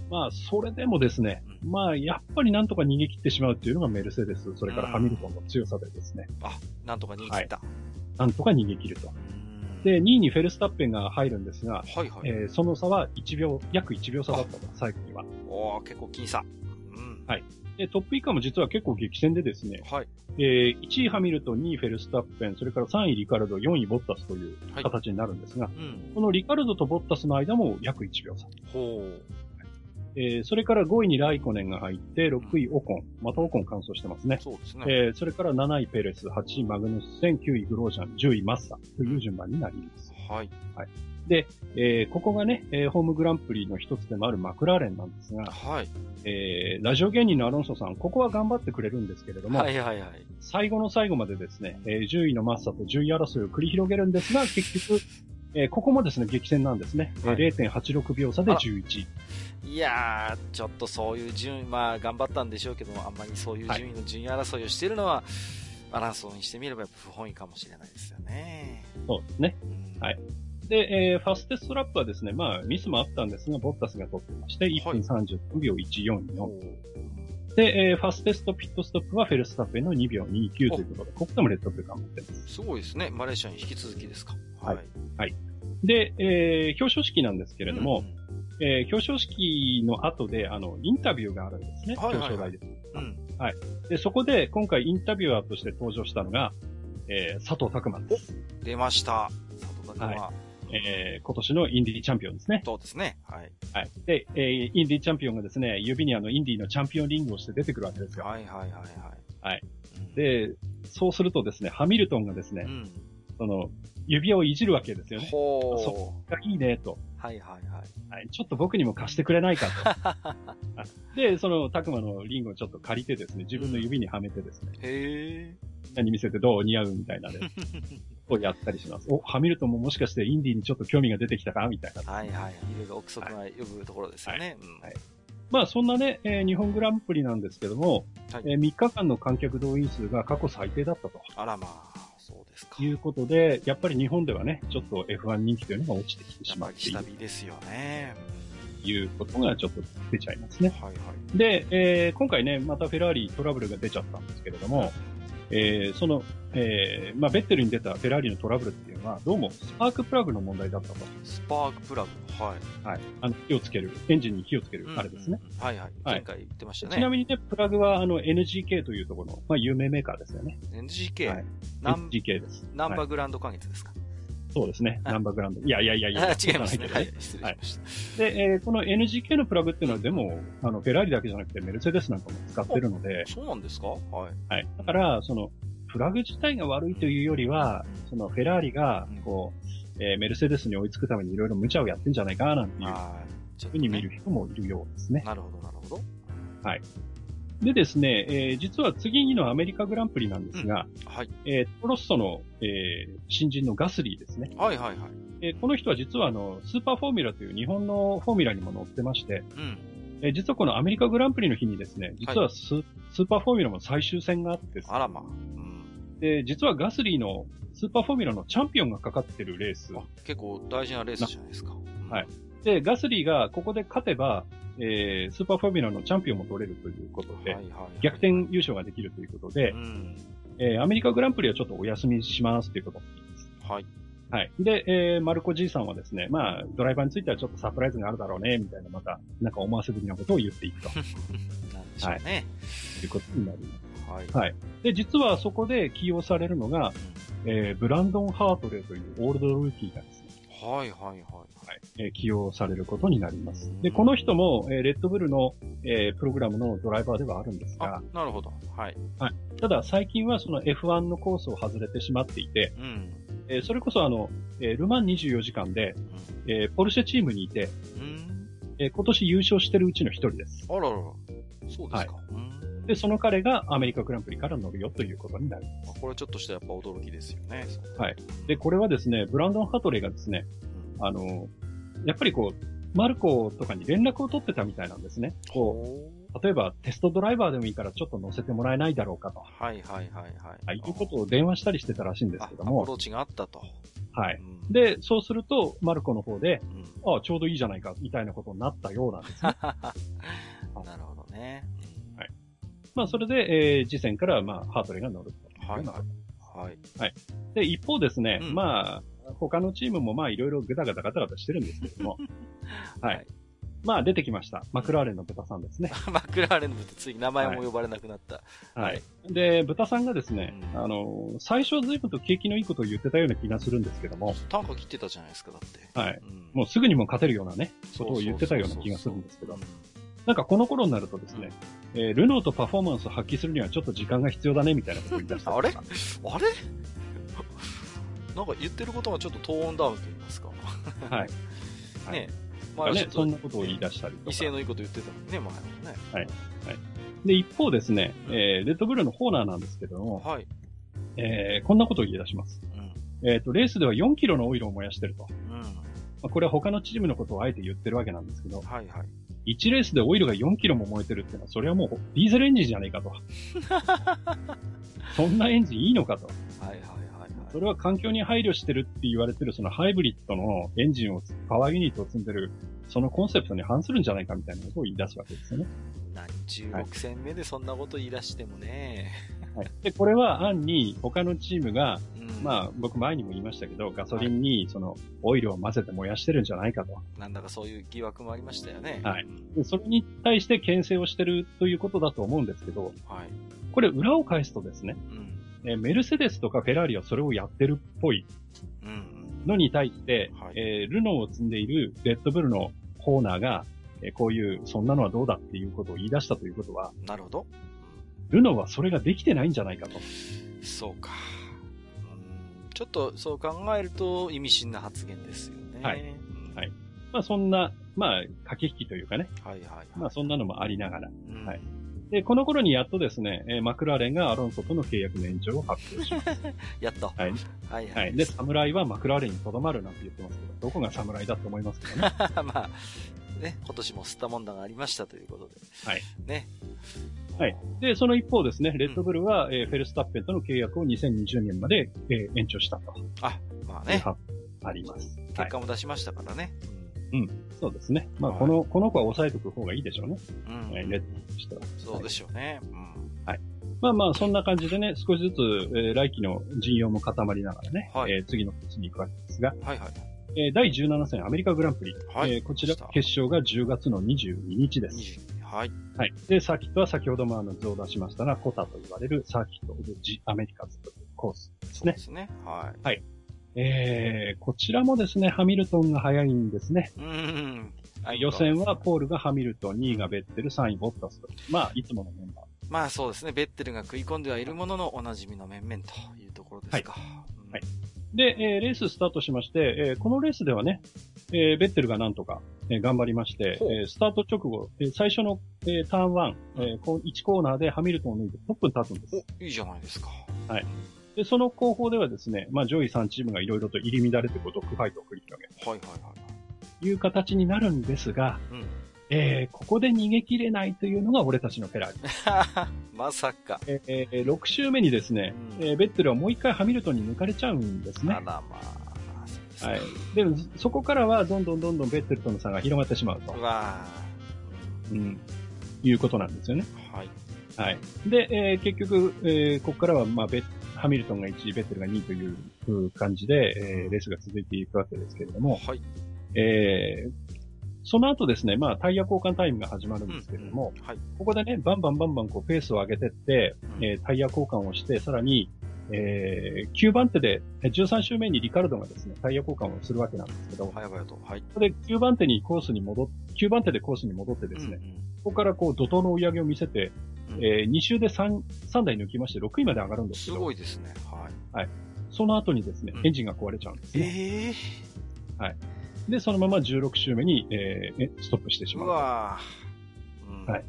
Speaker 2: まあ、それでもですね、うん、まあ、やっぱりなんとか逃げ切ってしまうっていうのがメルセデス、それからハミルトンの強さでですね。
Speaker 1: あ、なんとか逃げ切った。はい、
Speaker 2: なんとか逃げ切ると。で、2位にフェルスタッペンが入るんですが、はいはい、えー、その差は1秒、約1秒差だったと、最後には。
Speaker 1: お結構僅差。
Speaker 2: うん。はい。で、トップ以下も実は結構激戦でですね、はい。えー、1位ハミルトン、2位フェルスタッペン、それから3位リカルド、4位ボッタスという形になるんですが、はいうん、このリカルドとボッタスの間も約1秒差。ほう。えー、それから5位にライコネンが入って、6位オコン。またオコン乾燥してますね。そうですね。えー、それから7位ペレス、8位マグヌスセン、9位グロージャン、10位マッサという順番になります。はい。はい。で、えー、ここがね、えー、ホームグランプリの一つでもあるマクラーレンなんですが、はい。えー、ラジオ芸人のアロンソさん、ここは頑張ってくれるんですけれども、はいはいはい。最後の最後までですね、えー、10位のマッサと10位争いを繰り広げるんですが、結局、えー、ここもですね、激戦なんですね。はい、0.86秒差で11位。
Speaker 1: いやー、ちょっとそういう順位、まあ頑張ったんでしょうけども、あんまりそういう順位の順位争いをしているのは、はい、バランスをにしてみれば不本意かもしれないですよね。
Speaker 2: そうですね。うん、はい。で、えー、ファステストラップはですね、まあ、ミスもあったんですが、ボッタスが取ってまして、1分39秒144。はい、で、えー、ファステストピットストップはフェルスタッペンの2秒29ということで、ここでもレッドブルが持ってます。
Speaker 1: すごいですね。マレーシアに引き続きですか。
Speaker 2: はい。はい。で、えー、表彰式なんですけれども、うん、えー、表彰式の後で、あの、インタビューがあるんですね。はいはいはい、表彰台で。うん。はい。で、そこで、今回インタビュアーとして登場したのが、えー、佐藤拓馬です。
Speaker 1: 出ました。佐藤拓馬。はい
Speaker 2: えー、今年のインディーチャンピオンですね。
Speaker 1: そうですね。はい。
Speaker 2: はい。で、えー、インディーチャンピオンがですね、指にあの、インディーのチャンピオンリングをして出てくるわけですよ。はいはいはいはい。はい。で、そうするとですね、ハミルトンがですね、うん、その、指をいじるわけですよね。ほー。そこがいいね、と。はいはいはい。はい。ちょっと僕にも貸してくれないかと。で、その、たくまのリングをちょっと借りてですね、自分の指にはめてですね。うん、へー。何見せてどう似合うみたいなで、をやったりします。お、ハミルトンももしかしてインディーにちょっと興味が出てきたかみたいな。
Speaker 1: はいはい。いろいろ憶測が呼ぶところですよね。はい。
Speaker 2: まあそんなね、えー、日本グランプリなんですけども、はい、えー、3日間の観客動員数が過去最低だったと。
Speaker 1: あらまあ、そうですか。
Speaker 2: いうことで、やっぱり日本ではね、ちょっと F1 人気というのが落ちてきてしまっている。
Speaker 1: 下火ですよね。
Speaker 2: いうことがちょっと出ちゃいますね。はいはい。で、えー、今回ね、またフェラーリトラブルが出ちゃったんですけれども、えー、その、えー、まあ、ベッテルに出たフェラーリのトラブルっていうのは、どうもスパークプラグの問題だったと。
Speaker 1: スパークプラグ？はい。
Speaker 2: はい。あの、火をつける、エンジンに火をつける、あれですね、
Speaker 1: はいはい。前回言ってましたね。
Speaker 2: ちなみにね、プラグは、あの、NGK というところの、まあ、有名メーカーですよね。
Speaker 1: NGK? はい。
Speaker 2: NGK です。
Speaker 1: ナンバーグランド花月ですか、
Speaker 2: そうですね。ナンバーグランド。いやいやいやいや。
Speaker 1: 違いますね。はい。失礼しました。
Speaker 2: はい、で、えー、この NGK のプラグっていうのは、でも、あの、フェラーリだけじゃなくて、メルセデスなんかも使ってるので。
Speaker 1: そうなんですか？はい。
Speaker 2: はい。だから、その、プラグ自体が悪いというよりは、そのフェラーリが、こう、えー、メルセデスに追いつくためにいろいろ無茶をやってんじゃないかなんていう、ふうに見る人もいるようですね。
Speaker 1: なるほど、なるほど。
Speaker 2: はい。でですね、えー、実は次のアメリカグランプリなんですが、うん、はい。えー、トロッソの、えー、新人のガスリーですね。はいはいはい。えー、この人は実はあの、スーパーフォーミュラという日本のフォーミュラにも乗ってまして、うん。えー、実はこのアメリカグランプリの日にですね、実はスはい、スーパーフォーミュラも最終戦があって、
Speaker 1: あらまあ。
Speaker 2: で、実はガスリーのスーパーフォーミュラのチャンピオンがかかってるレース。
Speaker 1: 結構大事なレースじゃないですか。
Speaker 2: はい。で、ガスリーがここで勝てば、えー、スーパーフォーミュラのチャンピオンも取れるということで、はいはいはい、逆転優勝ができるということで、うん、えー、アメリカグランプリはちょっとお休みしますということにます。はい。はい。で、えー、マルコじいさんはですね、まあ、ドライバーについてはちょっとサプライズがあるだろうね、みたいな、また、なんか思わせぶりなことを言っていくと。なんで
Speaker 1: しょうね。はい。
Speaker 2: ということになります。はい。はい。で、実はそこで起用されるのが、えー、ブランドン・ハートレーというオールドルーキーがですね。
Speaker 1: はいはいはい。はい
Speaker 2: えー、起用されることになります。で、この人も、えー、レッドブルの、えー、プログラムのドライバーではあるんですが。
Speaker 1: なるほど。はい。
Speaker 2: はい。ただ、最近はその F1 のコースを外れてしまっていて、うん。えー、それこそあの、えー、ルマン24時間で、うん、えー、ポルシェチームにいて、うん。えー、今年優勝してるうちの一人です。
Speaker 1: あらら。そうですか。はい
Speaker 2: で、その彼がアメリカグランプリから乗るよということになります。
Speaker 1: これちょっとしたやっぱ驚きですよね。
Speaker 2: はい。で、これはですね、ブランドン・ハトレーがですね、あの、やっぱりこう、マルコとかに連絡を取ってたみたいなんですね。こう、例えばテストドライバーでもいいからちょっと乗せてもらえないだろうかと。
Speaker 1: はいはいはいはい。
Speaker 2: いうことを電話したりしてたらしいんですけども。
Speaker 1: アプローチがあったと。
Speaker 2: はい。うん、で、そうすると、マルコの方で、うん、ああ、ちょうどいいじゃないか、みたいなことになったようなんですね。
Speaker 1: なるほどね。
Speaker 2: はい。まあ、それで、えー、次戦から、まあ、ハートレーが乗ると。
Speaker 1: はい。
Speaker 2: はい。はい。で、一方ですね、うん、まあ、他のチームもまあいろいろぐだぐだガタガタしてるんですけども、はい。まあ出てきました。マクラーレンの豚さんですね。
Speaker 1: マクラーレンの豚、つい名前も呼ばれなくなった。
Speaker 2: はい。はい、で、豚さんがですね、うん、あの、最初は随分と景気のいいことを言ってたような気がするんですけども。
Speaker 1: 単価切ってたじゃないですか、だって。
Speaker 2: はい。うん、もうすぐにも勝てるようなね、ことを言ってたような気がするんですけど。なんかこの頃になるとですね、うん、えー、ルノーとパフォーマンスを発揮するにはちょっと時間が必要だね、みたいなことを言い出した。
Speaker 1: あれ？あれ？なんか言ってることがちょっとトーンダウンと言いますか。
Speaker 2: はい。
Speaker 1: ね
Speaker 2: まあね、そんなことを言い出したりとか。
Speaker 1: 威勢のいいこと言ってたのにね、前もね。
Speaker 2: はい。はい。で、一方ですね、えー、レッドブルのホーナーなんですけども、
Speaker 1: はい。
Speaker 2: えー、こんなことを言い出します。うん。えっ、ー、と、レースでは4キロのオイルを燃やしてると。うん。まあ、これは他のチームのことをあえて言ってるわけなんですけど、
Speaker 1: はいはい。
Speaker 2: 1レースでオイルが4キロも燃えてるっていうのは、それはもう ディーゼルエンジンじゃねえかと。そんなエンジンいいのかと。
Speaker 1: はいはい。
Speaker 2: それは環境に配慮してるって言われてるそのハイブリッドのエンジンを、パワーユニットを積んでる、そのコンセプトに反するんじゃないかみたいなことを言い出すわけですよね。
Speaker 1: 何16戦目でそんなこと言い出してもね。
Speaker 2: はい。で、これは案に他のチームが、うん、まあ僕前にも言いましたけど、ガソリンにそのオイルを混ぜて燃やしてるんじゃないかと。
Speaker 1: なんだかそういう疑惑もありましたよね。
Speaker 2: はい。でそれに対して牽制をしてるということだと思うんですけど、はい。これ裏を返すとですね、うんえメルセデスとかフェラーリはそれをやってるっぽいのに対して、はい、えー、ルノーを積んでいるレッドブルのコーナーが、えー、こういう、そんなのはどうだっていうことを言い出したということは、
Speaker 1: なるほど。
Speaker 2: ルノーはそれができてないんじゃないかと。
Speaker 1: そうか。うんちょっとそう考えると意味深な発言ですよね。
Speaker 2: はい。はい。まあそんな、まあ駆け引きというかね。
Speaker 1: はいはい、はい、
Speaker 2: まあそんなのもありながら。うん、はい。で、この頃にやっとですね、えー、マクラーレンがアロンソとの契約の延長を発表します。
Speaker 1: やっと。
Speaker 2: はい。はいはい。で、侍はマクラーレンにとどまるなんて言ってますけど、どこが侍だと思いますけどね。
Speaker 1: まあ、ね、今年も吸ったもんだがありましたということで。
Speaker 2: はい。
Speaker 1: ね。
Speaker 2: はい。で、その一方ですね、レッドブルは、うん、えー、フェルスタッペンとの契約を2020年まで、えー、延長したと。
Speaker 1: あ、まあね。
Speaker 2: あります。
Speaker 1: 結果も出しましたからね。
Speaker 2: うん。そうですね。まあ、この、この子は抑えておく方がいいでしょうね。
Speaker 1: うん。
Speaker 2: えー、レッドとしては。
Speaker 1: そうでしょうね。うん。
Speaker 2: はい。まあまあ、そんな感じでね、少しずつ、えー、来期の陣容も固まりながらね、はい、えー、次の年に行くわけですが、
Speaker 1: はいはい。
Speaker 2: えー、第17戦アメリカグランプリ。はい。えー、こちら、決勝が10月の22日です。
Speaker 1: はい。
Speaker 2: はい。で、サーキットは先ほどもあの図を出しましたが、コタと言われるサーキットオブジアメリカズというコースですね。
Speaker 1: ですね。はい。
Speaker 2: はい。えー、こちらもですね、ハミルトンが早いんですね。
Speaker 1: うん。
Speaker 2: 予選はポールがハミルトン、2位がベッテル、3位ボッタスと。まあ、いつものメンバー。
Speaker 1: まあそうですね、ベッテルが食い込んではいるものの、おなじみの面々というところですか。はい。
Speaker 2: で、えー、レーススタートしまして、えー、このレースではね、えー、ベッテルがなんとか、えー、頑張りまして、えー、スタート直後、えー、最初の、えー、ターン1、えー、1コーナーでハミルトンを抜いてトップに立つんです。
Speaker 1: お、いいじゃないですか。
Speaker 2: はい。で、その後方ではですね、まあ上位3チームがいろいろと入り乱れてこうドッグファイトを繰り広げる。
Speaker 1: はいはいはい。
Speaker 2: いう形になるんですが、うん、えー、ここで逃げ切れないというのが俺たちのフェラー
Speaker 1: リ。まさか。
Speaker 2: えー、6周目にですね、うん、えー、ベッテルはもう一回ハミルトンに抜かれちゃうんですね。
Speaker 1: あらま
Speaker 2: あ。はい。でも、そこからはどんどんどんどんベッテルとの差が広がってしまうと。
Speaker 1: うわ
Speaker 2: うん。いうことなんですよね。
Speaker 1: はい。
Speaker 2: はい。で、えー、結局、えー、ここからは、まあ、ベッハミルトンが1位、ベッテルが2位という感じで、えー、レースが続いていくわけですけれども、
Speaker 1: はい。
Speaker 2: えー、その後ですね、まあ、タイヤ交換タイムが始まるんですけれども、うん。うん、はい、ここでね、バンバンバンバンこうペースを上げてって、うん、えー、タイヤ交換をして、さらに、えー、9番手で、13周目にリカルドがですね、タイヤ交換をするわけなんですけど、
Speaker 1: 早々と。はい。
Speaker 2: ここで9番手にコースに戻っ、9番手でコースに戻ってですね、うんうん、ここからこう怒涛の追い上げを見せて、えー、2周で 3, 3台抜きまして6位まで上がるんですけ
Speaker 1: ど。すごいですね。はい。
Speaker 2: はい。その後にですね、エンジンが壊れちゃうんですね。
Speaker 1: ええ
Speaker 2: ー、はい。で、そのまま16周目に、えー、ストップしてしまう。う
Speaker 1: わ
Speaker 2: うん、はい。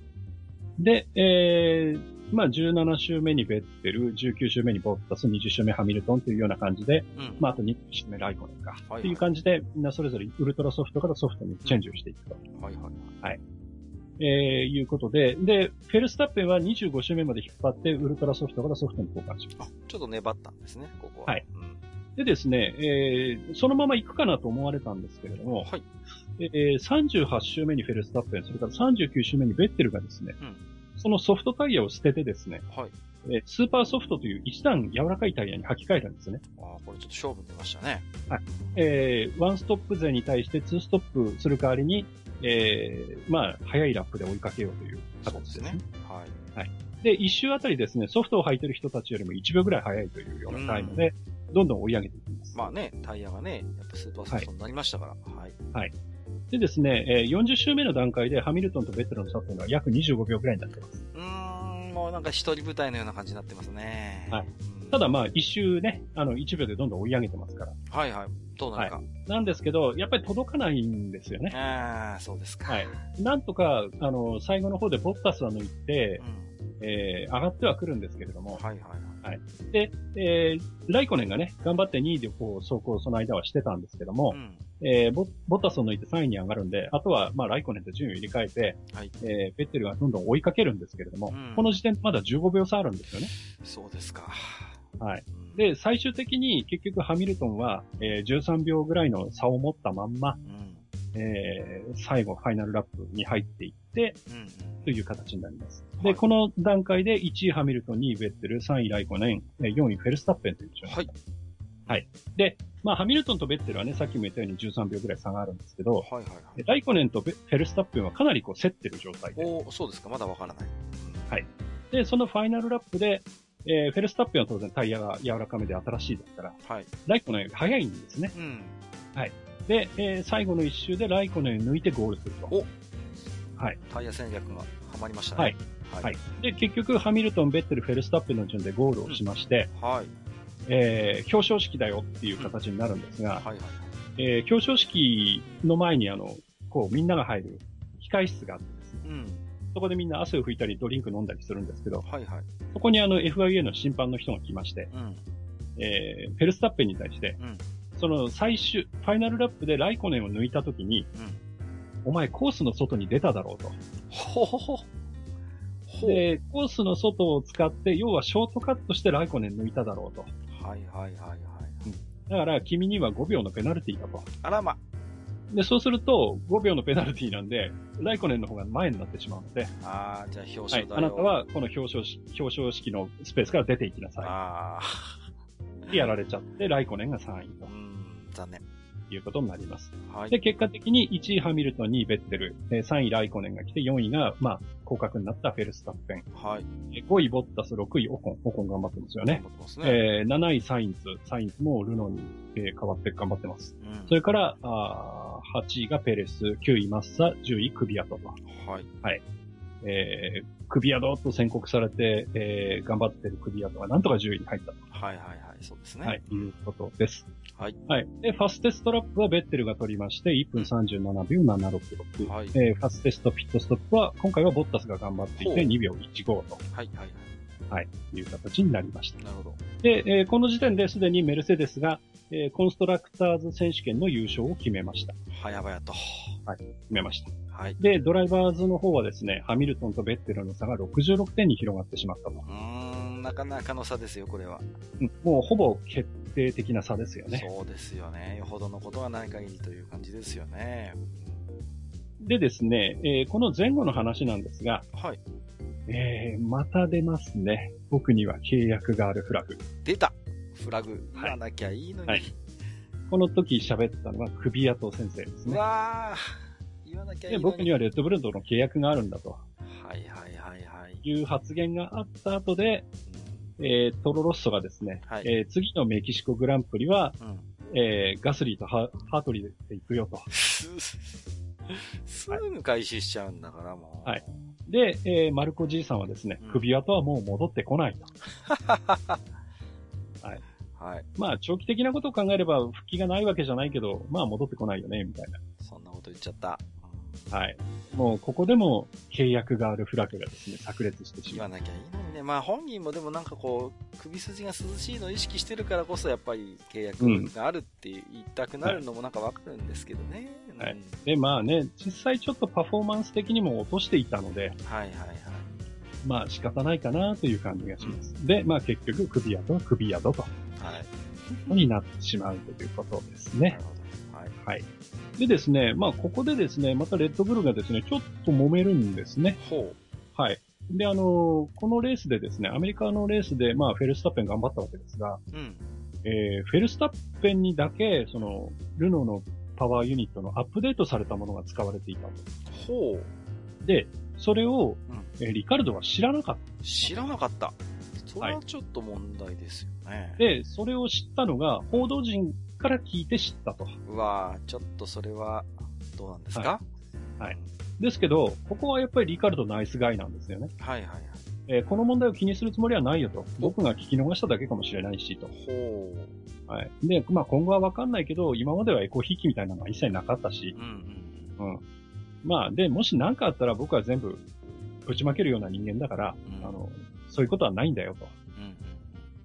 Speaker 2: で、えー、まあ、17周目にベッテル、19周目にボッタス、20周目ハミルトンというような感じで、うん、まあ、あと2周目ライコネンか。はいはい、っていう感じで、みんなそれぞれウルトラソフトからソフトにチェンジをしていくと。はいはい。はい。えー、いうことで、で、フェルスタッペンは25周目まで引っ張って、ウルトラソフトからソフトに交換します。
Speaker 1: ちょっと粘ったんですね、ここは。
Speaker 2: はい。うんでですね、えー、そのまま行くかなと思われたんですけれども、はい。えー、38周目にフェルスタッペン、それから39周目にベッテルがですね、うん、そのソフトタイヤを捨ててですね、はい。えー、スーパーソフトという一段柔らかいタイヤに履き替えたんですね。
Speaker 1: ああ、これちょっと勝負出ましたね。
Speaker 2: はい。えー、ワンストップ勢に対してツーストップする代わりに、えー、まあ、速いラップで追いかけようという形ですね。はい。はい。で、一周あたりですね、ソフトを履いてる人たちよりも1秒ぐらい速いというようなタイムで、どんどん追い上げていきます。
Speaker 1: まあね、タイヤがね、やっぱスーパーソフトになりましたから。はい。
Speaker 2: はい。でですね、えー、40周目の段階でハミルトンとベッテルの差というのは約25秒ぐらいになってます。
Speaker 1: うーん、もうなんか一人舞台のような感じになってますね。
Speaker 2: はい。ただまあ一周ね、あの1秒でどんどん追い上げてますから。
Speaker 1: はいはい。どうなるか。
Speaker 2: はい、なんですけど、やっぱり届かないんですよね。
Speaker 1: ああ、そうですか。はい。
Speaker 2: なんとか、あの、最後の方でボッタスは抜いて、うん、えー、上がってはくるんですけれども。はいはいはい。はい。で、えー、ライコネンがね、頑張って2位でこう、走行その間はしてたんですけども、うんえー、ボボタスを抜いて3位に上がるんで、あとは、まあ、ライコネンと順位を入れ替えて、はい、えー、ペッテルがどんどん追いかけるんですけれども、うん、この時点まだ15秒差あるんですよね。
Speaker 1: そうですか。
Speaker 2: はい。で、最終的に結局ハミルトンは、えー、13秒ぐらいの差を持ったまんま、うん、えー、最後ファイナルラップに入っていって、うん、という形になります。で、はい、この段階で1位ハミルトン、2位ベッテル、3位ライコネン、4位フェルスタッペンという順位。はい。はい。で、まあ、ハミルトンとベッテルはね、さっきも言ったように13秒ぐらい差があるんですけど、はいはいはい、ライコネンとフェルスタッペンはかなりこう競ってる状態で。
Speaker 1: おそうですか、まだわからない。
Speaker 2: はい。で、そのファイナルラップで、えー、フェルスタッペンは当然タイヤが柔らかめで新しいですから、はい、ライコネンより速いんですね。うん。はい。で、えー、最後の一周でライコネン抜いてゴールすると。お
Speaker 1: はい。タイヤ戦略がはまりましたね。
Speaker 2: はい。はい。はい、で、結局、ハミルトン、ベッテル、フェルスタッペンの順でゴールをしまして、うん、はい。えー、表彰式だよっていう形になるんですが、はいはいえー、表彰式の前にあの、こうみんなが入る控室があってですね、うん、そこでみんな汗を拭いたりドリンク飲んだりするんですけど、はいはい、そこにあの FIA の審判の人が来まして、うん、えー、フェルスタッペンに対して、うん、その最終、ファイナルラップでライコネンを抜いたときに、お前コースの外に出ただろうと。ほほほ。で、コースの外を使って、要はショートカットしてライコネン抜いただろうと。はいはいはいはい。うん、だから、君には5秒のペナルティーだと。
Speaker 1: あらま。
Speaker 2: で、そうすると、5秒のペナルティーなんで、ライコネンの方が前になってしまうので。
Speaker 1: ああ、じゃあ表彰
Speaker 2: だはい、あなたは、この表彰式、表彰式のスペースから出ていきなさい。ああ。で、やられちゃって、ライコネンが3位と。うん、
Speaker 1: 残念。
Speaker 2: いうことになります。はい。で、結果的に1位ハミルトン、2位ベッテル、3位ライコネンが来て、4位が、まあ、降格になったフェルスタッペン。はい。5位ボッタス、6位オコン。オコン頑張ってますよね。頑張ってますね。えー、7位サインズ。サインズもルノに、えー、変わって頑張ってます。うん、それから、あ8位がペレス、9位マッサ、10位クビアトと。はい。はい。えー、クビアドと宣告されて、えー、頑張ってるクビアドがなんとか10位に入ったと。
Speaker 1: はいはいはい、そうですね。
Speaker 2: はい、いうことです。はい。はい。で、ファステストラップはベッテルが取りまして、1分37秒766。はい。えー、ファステストピットストップは、今回はボッタスが頑張っていて、2秒15と。はいはいはい。はい。いう形になりました。なるほど。で、えー、この時点ですでにメルセデスが、えー、コンストラクターズ選手権の優勝を決めました。
Speaker 1: 早々と。
Speaker 2: はい。決めました。はい。で、ドライバーズの方はですね、ハミルトンとベッテルの差が66点に広がってしまったと。う
Speaker 1: ーん、なかなかの差ですよ、これは。
Speaker 2: うん、もうほぼ決定的な差ですよね。
Speaker 1: そうですよね。よほどのことがない限りという感じですよね。
Speaker 2: でですね、えー、この前後の話なんですが、はい。えー、また出ますね。僕には契約があるフラグ。
Speaker 1: 出たフラグ。言わなきゃいいのに。はい。
Speaker 2: この時喋ったのは首跡先生ですね。わー。言わなきゃいいで、僕にはレッドブルドの契約があるんだと。はいはいはいはい。いう発言があった後で、えー、トロロッソがですね、はい、えー、次のメキシコグランプリは、うん、えー、ガスリーとハハートリーで行くよと。
Speaker 1: すぐ開始しちゃうんだからも
Speaker 2: う。はい。で、えー、マルコじいさんはですね、うん、首跡はもう戻ってこないと。はい。はい。まあ、長期的なことを考えれば、復帰がないわけじゃないけど、まあ、戻ってこないよね、みたいな。
Speaker 1: そんなこと言っちゃった。
Speaker 2: はい。もうここでも契約があるフラグがですね、炸裂してし
Speaker 1: まう。言わなきゃいいのにね。まあ本人もでもなんかこう、首筋が涼しいのを意識してるからこそやっぱり契約があるって言いたくなるのもなんかわかるんですけどね。
Speaker 2: はい。で、まあね、実際ちょっとパフォーマンス的にも落としていたので、
Speaker 1: はいはいはい。
Speaker 2: まあ仕方ないかなという感じがします。うん、で、まあ結局首宿は首宿と。はい。になってしまうということですね。なるほど。はい。はい。でですね、まあ、ここでですね、またレッドブルがですね、ちょっと揉めるんですね。ほう。はい。で、あのこのレースでですね、アメリカのレースで、まあ、フェルスタッペン頑張ったわけですが、うん。えー、フェルスタッペンにだけ、その、ルノーのパワーユニットのアップデートされたものが使われていたと。ほう。で、それを、うん、えー、リカルドは知らなかった。
Speaker 1: 知らなかった。それはちょっと問題ですよね。
Speaker 2: はい、で、それを知ったのが、報道陣から聞いて知ったと。
Speaker 1: うわちょっとそれは、どうなんですか、
Speaker 2: はい、はい。ですけど、ここはやっぱりリカルドナイスガイなんですよね。はいはいはい。えー、この問題を気にするつもりはないよと。僕が聞き逃しただけかもしれないし、と。ほう。はい。で、まあ今後はわかんないけど、今まではエコひきみたいなのは一切なかったし、うん、うん、うん。まあ、で、もし何かあったら僕は全部ぶちまけるような人間だから、うん、あの、そういうことはないんだよと。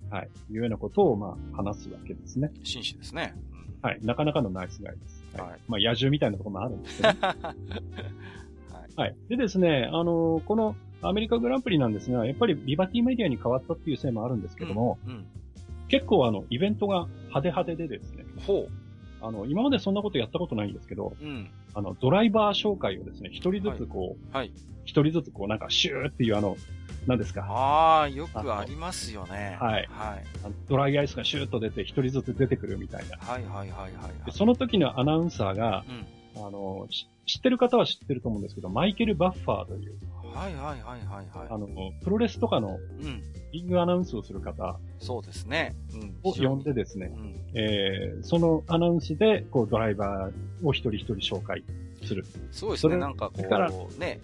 Speaker 2: はい。いうようなことを、まあ、話すわけですね。
Speaker 1: 紳士ですね。
Speaker 2: はい。なかなかのナイスガイです。はい。まあ、野獣みたいなところもあるんですけど、ね はい。はい。でですね、あのー、このアメリカグランプリなんですが、やっぱりリバティメディアに変わったっていうせいもあるんですけども、うんうん、結構あの、イベントが派手派手でですね、ほう。あの、今までそんなことやったことないんですけど、うん、あの、ドライバー紹介をですね、一人ずつこう、はい。一、人ずつこう、なんか、シューっていうあの、何ですか？
Speaker 1: ああ、よくありますよね。
Speaker 2: はい。はい。ドライアイスがシューッと出て、一人ずつ出てくるみたいな。
Speaker 1: はいはいはいはい、はい、
Speaker 2: その時のアナウンサーが、うん、あの、知ってる方は知ってると思うんですけど、マイケル・バッファーという。
Speaker 1: はいはいはいはいはい。
Speaker 2: あの、プロレスとかの、リングアナウンスをする方。
Speaker 1: そうですね。
Speaker 2: うん。を呼んでですね、うん、えー、そのアナウンスで、こう、ドライバーを一人一人紹介する。
Speaker 1: そうですね。なんかこう、ね、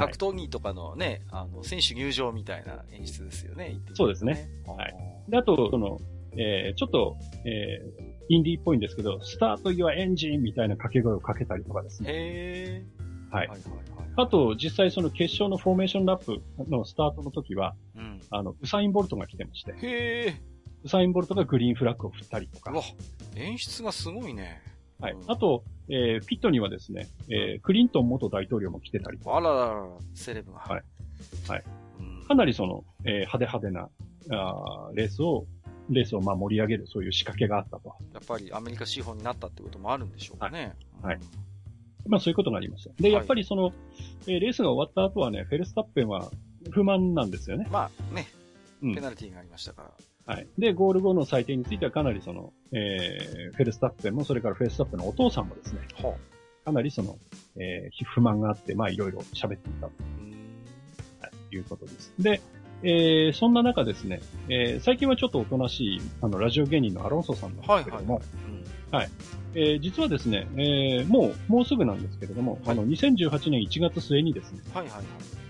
Speaker 1: 格闘技とかのね、あの、選手入場みたいな演出ですよね。ね
Speaker 2: そうですね。はい。で、あと、その、えー、ちょっと、えー、インディーっぽいんですけど、スタートユアエンジンみたいな掛け声をかけたりとかですね。へー。はい。はいはいはいあと、実際その決勝のフォーメーションラップのスタートの時は、うん、あの、ウサインボルトが来てまして。へー。ウサインボルトがグリーンフラッグを振ったりとか。うわ、
Speaker 1: 演出がすごいね。
Speaker 2: はい。あと、えー、ピットにはですね、えー、クリントン元大統領も来てたり
Speaker 1: あららら、セレブが。
Speaker 2: はい。はい。かなりその、えー、派手派手な、あレースを、レースをまあ盛り上げるそういう仕掛けがあったと。
Speaker 1: やっぱりアメリカ資本になったってこともあるんでしょうかね。
Speaker 2: はい。はい、まあそういうことがありました。で、やっぱりその、えー、レースが終わった後はね、フェルスタッペンは不満なんですよね。
Speaker 1: まあね、ペナルティーがありましたから。
Speaker 2: はい。で、ゴール後の採点についてはかなりその、えー、フェルスタッペンも、それからフェルスタッペンのお父さんもですね、はあ、かなりその、えー、不満があって、まあいろいろ喋っていたと、はい、いうことです。で、えー、そんな中ですね、えー、最近はちょっとおとなしい、あの、ラジオ芸人のアロンソさんなんですけれども、はい、はいはい、えー、実はですね、えー、もう、もうすぐなんですけれども、はい、あの、2018年1月末にですね、はいはいはい、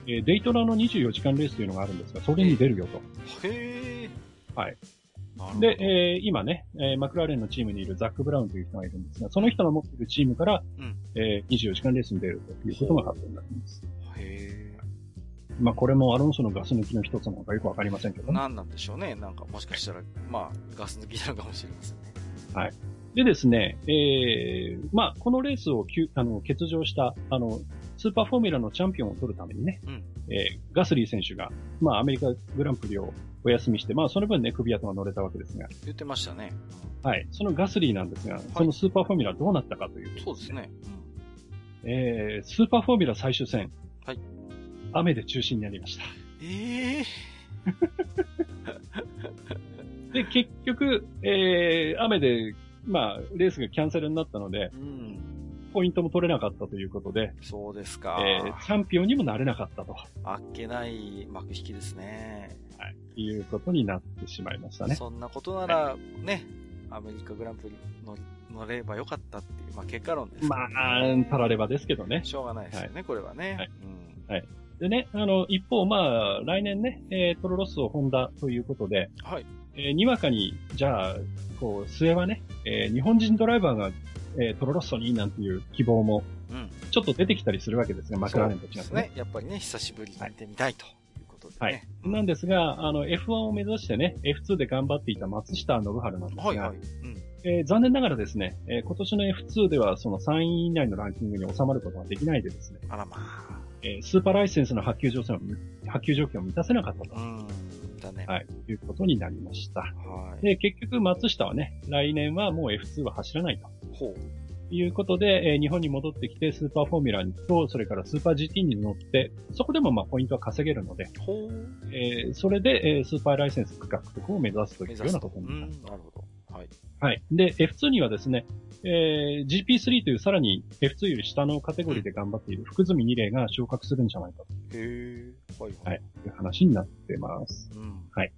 Speaker 2: えー、デイトナの24時間レースというのがあるんですが、それに出るよと。へー。はい。で、えー、今ね、えー、マクラーレンのチームにいるザック・ブラウンという人がいるんですが、その人の持っているチームから、うん、えー、24時間レースに出るということが発表になります。へまあ、これもアロンソのガス抜きの一つなのかよくわかりませんけど、
Speaker 1: ね。何なんでしょうね。なんか、もしかしたら、まあ、ガス抜きなのかもしれませんね。
Speaker 2: はい。でですね、えー、まあ、このレースをあの欠場した、あの、スーパーフォーミュラのチャンピオンを取るためにね、うん、えー、ガスリー選手が、まあ、アメリカグランプリをお休みして、まあ、その分ね、首跡が乗れたわけですが。
Speaker 1: 言ってましたね。
Speaker 2: はい。そのガスリーなんですが、はい、そのスーパーフォーミュラどうなったかという、
Speaker 1: ね、そうですね。
Speaker 2: うん、えー、スーパーフォーミュラ最終戦。はい。雨で中止になりました。ええー、で、結局、えー、雨でまあ、レースがキャンセルになったので、うん、ポイントも取れなかったということで、
Speaker 1: そうですか。
Speaker 2: えー、チャンピオンにもなれなかったと。
Speaker 1: あっけない幕引きですね。
Speaker 2: はい。いうことになってしまいましたね。
Speaker 1: そんなことなら、はい、ね、アメリカグランプリ乗乗ればよかったっていう、まあ結果論です、ね。
Speaker 2: まあ、たらればですけどね。
Speaker 1: しょうがないですよね、はい、これはね。はい。
Speaker 2: うん、はい。でね、あの、一方、まあ、来年ね、えー、トロロスをホンダということで、はい。えー、にわかに、じゃあ、こう、末はね、えー、日本人ドライバーが、えー、トロロッソになんていう希望も、ちょっと出てきたりするわけですが、マクラーレンと違って、
Speaker 1: ね。そうですね。やっぱりね、久しぶりに見てみたいと。
Speaker 2: はい。なんですが、あの、F1 を目指してね、F2 で頑張っていた松下信春なんですが、はいはい。うんえー、残念ながらですね、えー、今年の F2 ではその3位以内のランキングに収まることができないでですね。
Speaker 1: あらまあ。
Speaker 2: えー、スーパーライセンスの発給条件を、発給条件を満たせなかったと。
Speaker 1: ね。
Speaker 2: はい。いうことになりました。はい。で、結局松下はね、来年はもう F2 は走らないと。ほう。いうことで、えー、日本に戻ってきて、スーパーフォーミュラと、それからスーパー GT に乗って、そこでもまあポイントは稼げるので、えー、それで、えー、スーパーライセンス獲得を目指すというようなことになります。なるほど。はい。はい。で、F2 にはですね、えー、GP3 というさらに F2 より下のカテゴリーで頑張っている福住2例が昇格するんじゃないかと。へー。はい、はい。はい。いう話になってます。うん。はい。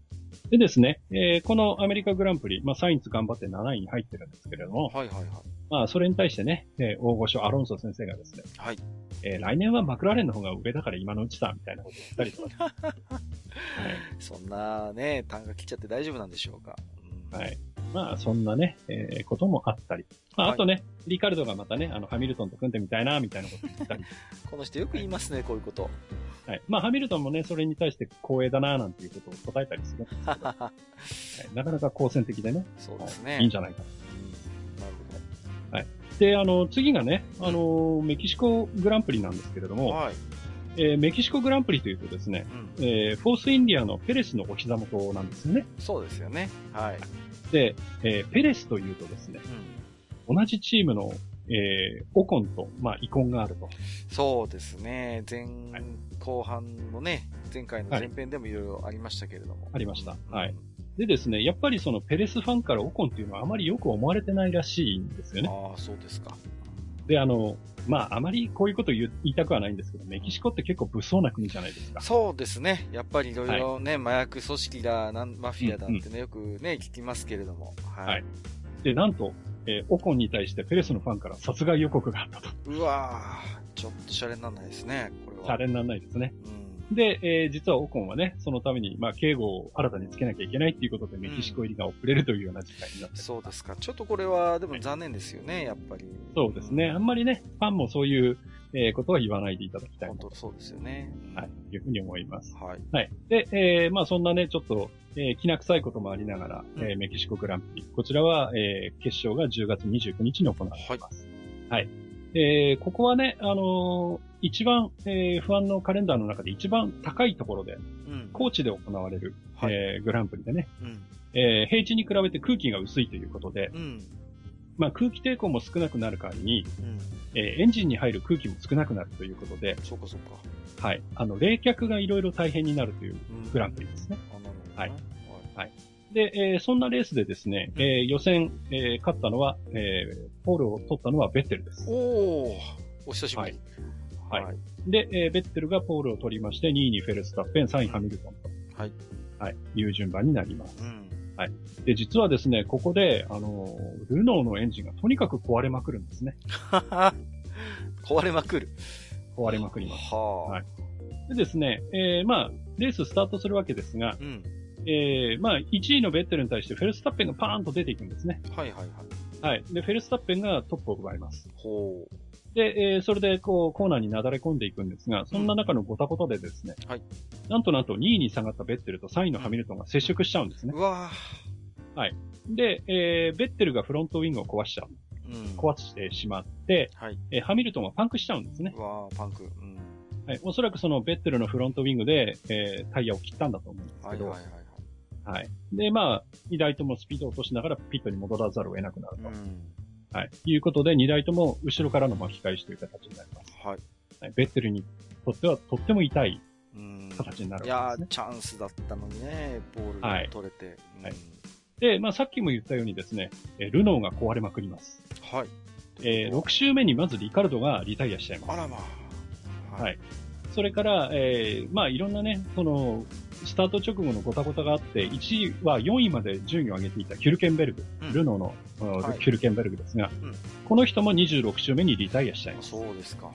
Speaker 2: でですね、えー、このアメリカグランプリ、まあ、サインツ頑張って7位に入ってるんですけれども、はいはいはい。まあ、それに対してね、えー、大御所アロンソ先生がですね、はい。えー、来年はマクラーレンの方が上だから今のうちだ、みたいなことを言ったりとか、はい。
Speaker 1: そんなね、単価切っちゃって大丈夫なんでしょうか。
Speaker 2: うん、はい。まあ、そんなね、えー、こともあったり。まあ、あとね、はい、リカルドがまたね、あの、ハミルトンと組んでみたいな、みたいなこと言ったり。
Speaker 1: この人よく言いますね、こういうこと。
Speaker 2: はい。まあ、ハミルトンもね、それに対して光栄だな、なんていうことを答えたりする はい、なかなか好戦的でね。
Speaker 1: そうですね。
Speaker 2: いいんじゃないかな。なるほど。はい。で、あの、次がね、あの、メキシコグランプリなんですけれども、はい。えー、メキシコグランプリというとですね、うん、えー、フォースインディアのペレスのお膝元なんですよね。
Speaker 1: そうですよね。はい。
Speaker 2: で、えー、ペレスというとですね、うん、同じチームの、えー、オコンと、まあ、遺恨があると。
Speaker 1: そうですね。前、後半もね、前回の前編でもいろいろありましたけれども。はい、
Speaker 2: ありました。はい。でですね、やっぱりそのペレスファンからオコンっていうのはあまりよく思われてないらしいんですよね。
Speaker 1: ああ、そうですか。
Speaker 2: で、あの、まあ、あまりこういうこと言いたくはないんですけど、メキシコって結構物騒な国じゃないですか。
Speaker 1: そうですね。やっぱりいろいろね、はい、麻薬組織だ、なんマフィアだってね、よくね、聞きますけれども。はい。はい、
Speaker 2: で、なんと、えー、オコンに対してペレスのファンから殺害予告があったと。
Speaker 1: うわー、ちょっとシャレにならないですね、これは。
Speaker 2: シャレにならないですね。うんで、えー、実はオコンはね、そのために、まあ、警護を新たにつけなきゃいけないっていうことで、メキシコ入りが遅れるというような事態になって、うん、
Speaker 1: そうですか。ちょっとこれは、でも残念ですよね、やっぱり。
Speaker 2: そうですね。あんまりね、ファンもそういう、えー、ことは言わないでいただきたい。
Speaker 1: 本当そうですよね。
Speaker 2: はい。いうふうに思います。はい。はい。で、えー、まあそんなね、ちょっと、えー、きな臭いこともありながら、うん、えー、メキシコグランプリ。こちらは、えー、決勝が10月29日に行われます。はい。はいえー、ここはね、あのー、一番、えー、不安のカレンダーの中で一番高いところで、うん、高知で行われる、はい、えー、グランプリでね、うん、えー、平地に比べて空気が薄いということで、うん、まあ空気抵抗も少なくなる代わりに、うん、えー、エンジンに入る空気も少なくなるということで、
Speaker 1: そうかそう
Speaker 2: か。はい。あの、冷却がいろいろ大変になるというグランプリですね。はい。はい。で、えー、そんなレースでですね、えー、予選、えー、勝ったのは、えー、ポールを取ったのはベッテルです。
Speaker 1: おー、お久しぶり。
Speaker 2: はい。はい、で、えー、ベッテルがポールを取りまして、2位にフェルスタッペン、3位ハミルトンと。はい。はい。いう順番になります。うん。はい。で、実はですね、ここで、あの、ルノーのエンジンがとにかく壊れまくるんですね。
Speaker 1: 壊れまくる。
Speaker 2: 壊れまくります。はあ。はい。でですね、えー、まあ、レーススタートするわけですが、うん、えー、まあ、1位のベッテルに対してフェルスタッペンがパーンと出ていくんですね。
Speaker 1: はいはいはい。
Speaker 2: はい。で、フェルスタッペンがトップを奪います。ほう。で、えー、それで、こう、コーナーになだれ込んでいくんですが、そんな中のごたごたでですね、うん、はい。なんとなんと2位に下がったベッテルと3位のハミルトンが接触しちゃうんですね。う
Speaker 1: わ
Speaker 2: はい。で、えー、ベッテルがフロントウィングを壊しちゃう。うん、壊してしまって、はい。えー、ハミルトンはパンクしちゃうんですね。
Speaker 1: うわパンク。うん。
Speaker 2: はい。おそらくそのベッテルのフロントウィングで、えー、タイヤを切ったんだと思うんですけど、はいはいはい。はい。で、まあ、2台ともスピードを落としながらピットに戻らざるを得なくなると。うん、はい。いうことで、2台とも後ろからの巻き返しという形になります。はい。はい、ベッテルにとってはとっても痛い形になるね、いや
Speaker 1: チャンスだったのにね、ボールが取れて。はい。うんはい、
Speaker 2: で、まあ、さっきも言ったようにですね、ルノーが壊れまくります。はい。えー、6周目にまずリカルドがリタイアしちゃいます。
Speaker 1: あらま
Speaker 2: あ。はい、はいそれから、えー、まあいろんなね、その、スタート直後のごたごたがあって、1位は4位まで順位を上げていたヒュルケンベルグ、うん、ルノーの、はい、ヒュルケンベルグですが、うん、この人も26周目にリタイアしちゃいます。
Speaker 1: そうですか。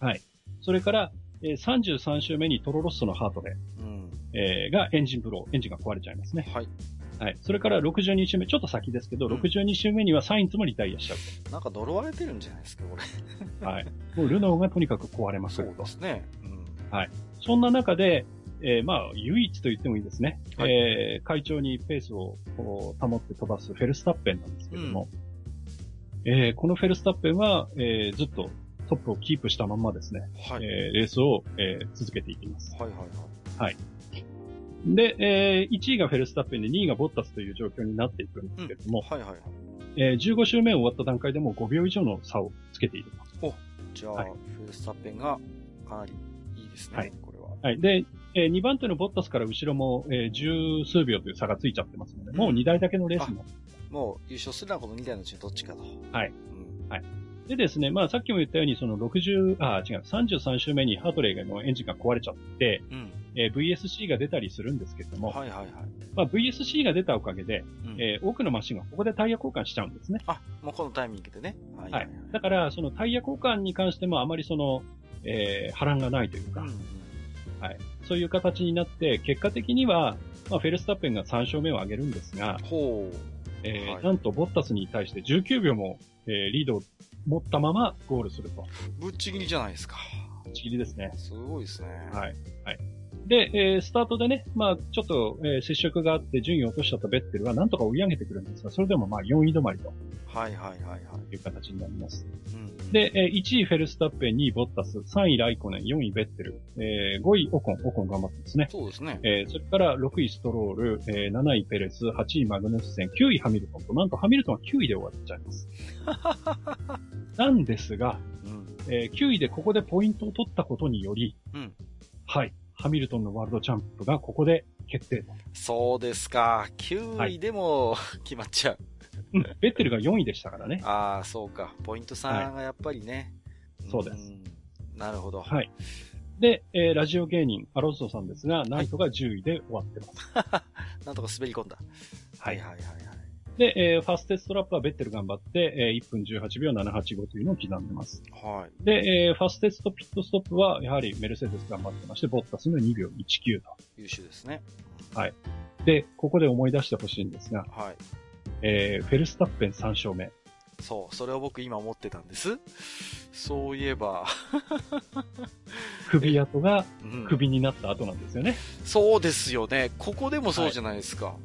Speaker 2: うん、はい。それから、えー、33周目にトロロッソのハートで、うん、えー、がエンジンブロー、エンジンが壊れちゃいますね。はい。はい。それから62週目、ちょっと先ですけど、うん、62週目にはサインズもリタイアしちゃう
Speaker 1: と。なんか呪われてるんじゃないですか、こ
Speaker 2: れ。はい。もうルノーがとにかく壊れます
Speaker 1: そうですね。
Speaker 2: うん。はい。そんな中で、えー、まあ、唯一と言ってもいいですね。はい、えー、会長にペースを保って飛ばすフェルスタッペンなんですけども、うん、えー、このフェルスタッペンは、えー、ずっとトップをキープしたまんまですね、はい、えー、レースを、えー、続けていきます。はいはいはい。はい。で、えー、1位がフェルスタッペンで2位がボッタスという状況になっていくんですけれども、うん、はいはいはい。えー、15周目終わった段階でも5秒以上の差をつけている
Speaker 1: と。お、じゃあ、はい、フェルスタッペンがかなりいいですね、はい、これは。
Speaker 2: はい。で、えー、2番手のボッタスから後ろも、えー、十数秒という差がついちゃってますので、うん、もう2台だけのレースになって
Speaker 1: もう優勝するのはこの2台のうちのどっちかと。
Speaker 2: はい。うん、はい。でですね、まあさっきも言ったように、その60、あ、違う、33周目にハートレーのエンジンが壊れちゃって、うん、えー、VSC が出たりするんですけれども、はいはいはい。まあ VSC が出たおかげで、うん、えー、多くのマシンがここでタイヤ交換しちゃうんですね。
Speaker 1: あ、もうこのタイミングでね。
Speaker 2: はい、はい、はい。だから、そのタイヤ交換に関してもあまりその、えー、波乱がないというか、うん、はい。そういう形になって、結果的には、まあ、フェルスタッペンが3勝目を上げるんですが、ほう。えー、はい、なんとボッタスに対して19秒も、えー、リードを持ったままゴールすると。
Speaker 1: ぶっちぎりじゃないですか。
Speaker 2: ぶっちぎりですね。
Speaker 1: すごいですね。
Speaker 2: はい。はい。で、えー、スタートでね、まあ、ちょっと、えー、接触があって順位を落としちゃったベッテルはなんとか追い上げてくるんですが、それでもまあ4位止まりと。はいはいはいはい。いう形になります。うん、で、えー、1位フェルスタッペン、2位ボッタス、3位ライコネン、4位ベッテル、えー、5位オコン、オコン頑張ってますね。
Speaker 1: そうですね。
Speaker 2: えー、それから6位ストロール、えー、7位ペレス、8位マグネスセン、9位ハミルトンと、なんとハミルトンは9位で終わっちゃいます。なんですが、うん、えー、9位でここでポイントを取ったことにより、うん、はい。ハミルトンのワールドチャンプがここで決定と。
Speaker 1: そうですか。9位でも、はい、決まっちゃう。
Speaker 2: うん。ベッテルが4位でしたからね。
Speaker 1: ああ、そうか。ポイント3がやっぱりね。
Speaker 2: はい、そうです。
Speaker 1: なるほど。
Speaker 2: はい。で、えー、ラジオ芸人、アロッソさんですが、なんとか10位で終わってます。
Speaker 1: はい、なんとか滑り込んだ。はいはいはいはい。
Speaker 2: で、えー、ファステストラップはベッテル頑張って、えー、1分18秒785というのを刻んでます。はい。で、えー、ファステストピットストップは、やはりメルセデス頑張ってまして、ボッタスの2秒19と。
Speaker 1: 優秀ですね。
Speaker 2: はい。で、ここで思い出してほしいんですが、はい。えー、フェルスタッペン3勝目。
Speaker 1: そう、それを僕今思ってたんです。そういえば
Speaker 2: 首跡が首になった後なんですよね、
Speaker 1: うん。そうですよね。ここでもそうじゃないですか。はい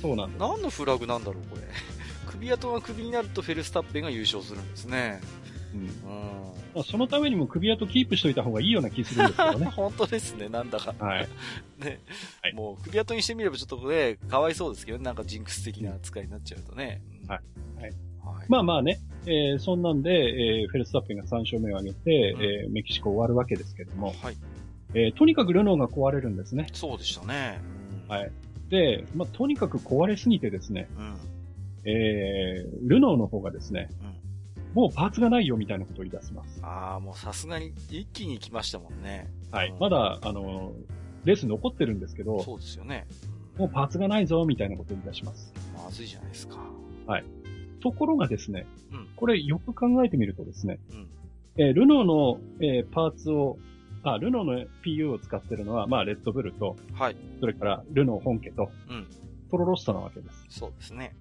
Speaker 2: そうなん
Speaker 1: 何のフラグなんだろう、これ。首跡が首になるとフェルスタッペンが優勝するんですね。うん。うん
Speaker 2: まあ、そのためにも首跡キープしといた方がいいような気するんですけどね。
Speaker 1: 本当ですね、なんだか。はい。ね、はい、もう首跡にしてみればちょっとね、かわいそうですけどね、なんかジンクス的な扱いになっちゃうとね。はい。はい。はい、まあまあね、えー、そんなんで、えー、フェルスタッペンが3勝目を挙げて、うん、えー、メキシコ終わるわけですけども、はい。えー、とにかくルノーが壊れるんですね。そうでしたね。
Speaker 2: うん、はい。で、まあ、とにかく壊れすぎてですね、うん、えー、ルノーの方がですね、うん、もうパーツがないよみたいなことを言い出します。
Speaker 1: ああ、もうさすがに一気に来ましたもんね。
Speaker 2: はい。うん、まだ、あの、レース残ってるんですけど、
Speaker 1: そうですよね。
Speaker 2: もうパーツがないぞみたいなことを言い出します。
Speaker 1: まずいじゃないですか。
Speaker 2: はい。ところがですね、うん、これよく考えてみるとですね、うんえー、ルノーの、えー、パーツをあ、ルノーの PU を使ってるのは、まあ、レッドブルと、はい。それから、ルノー本家と、うん。トロロッソなわけです。
Speaker 1: そうですね。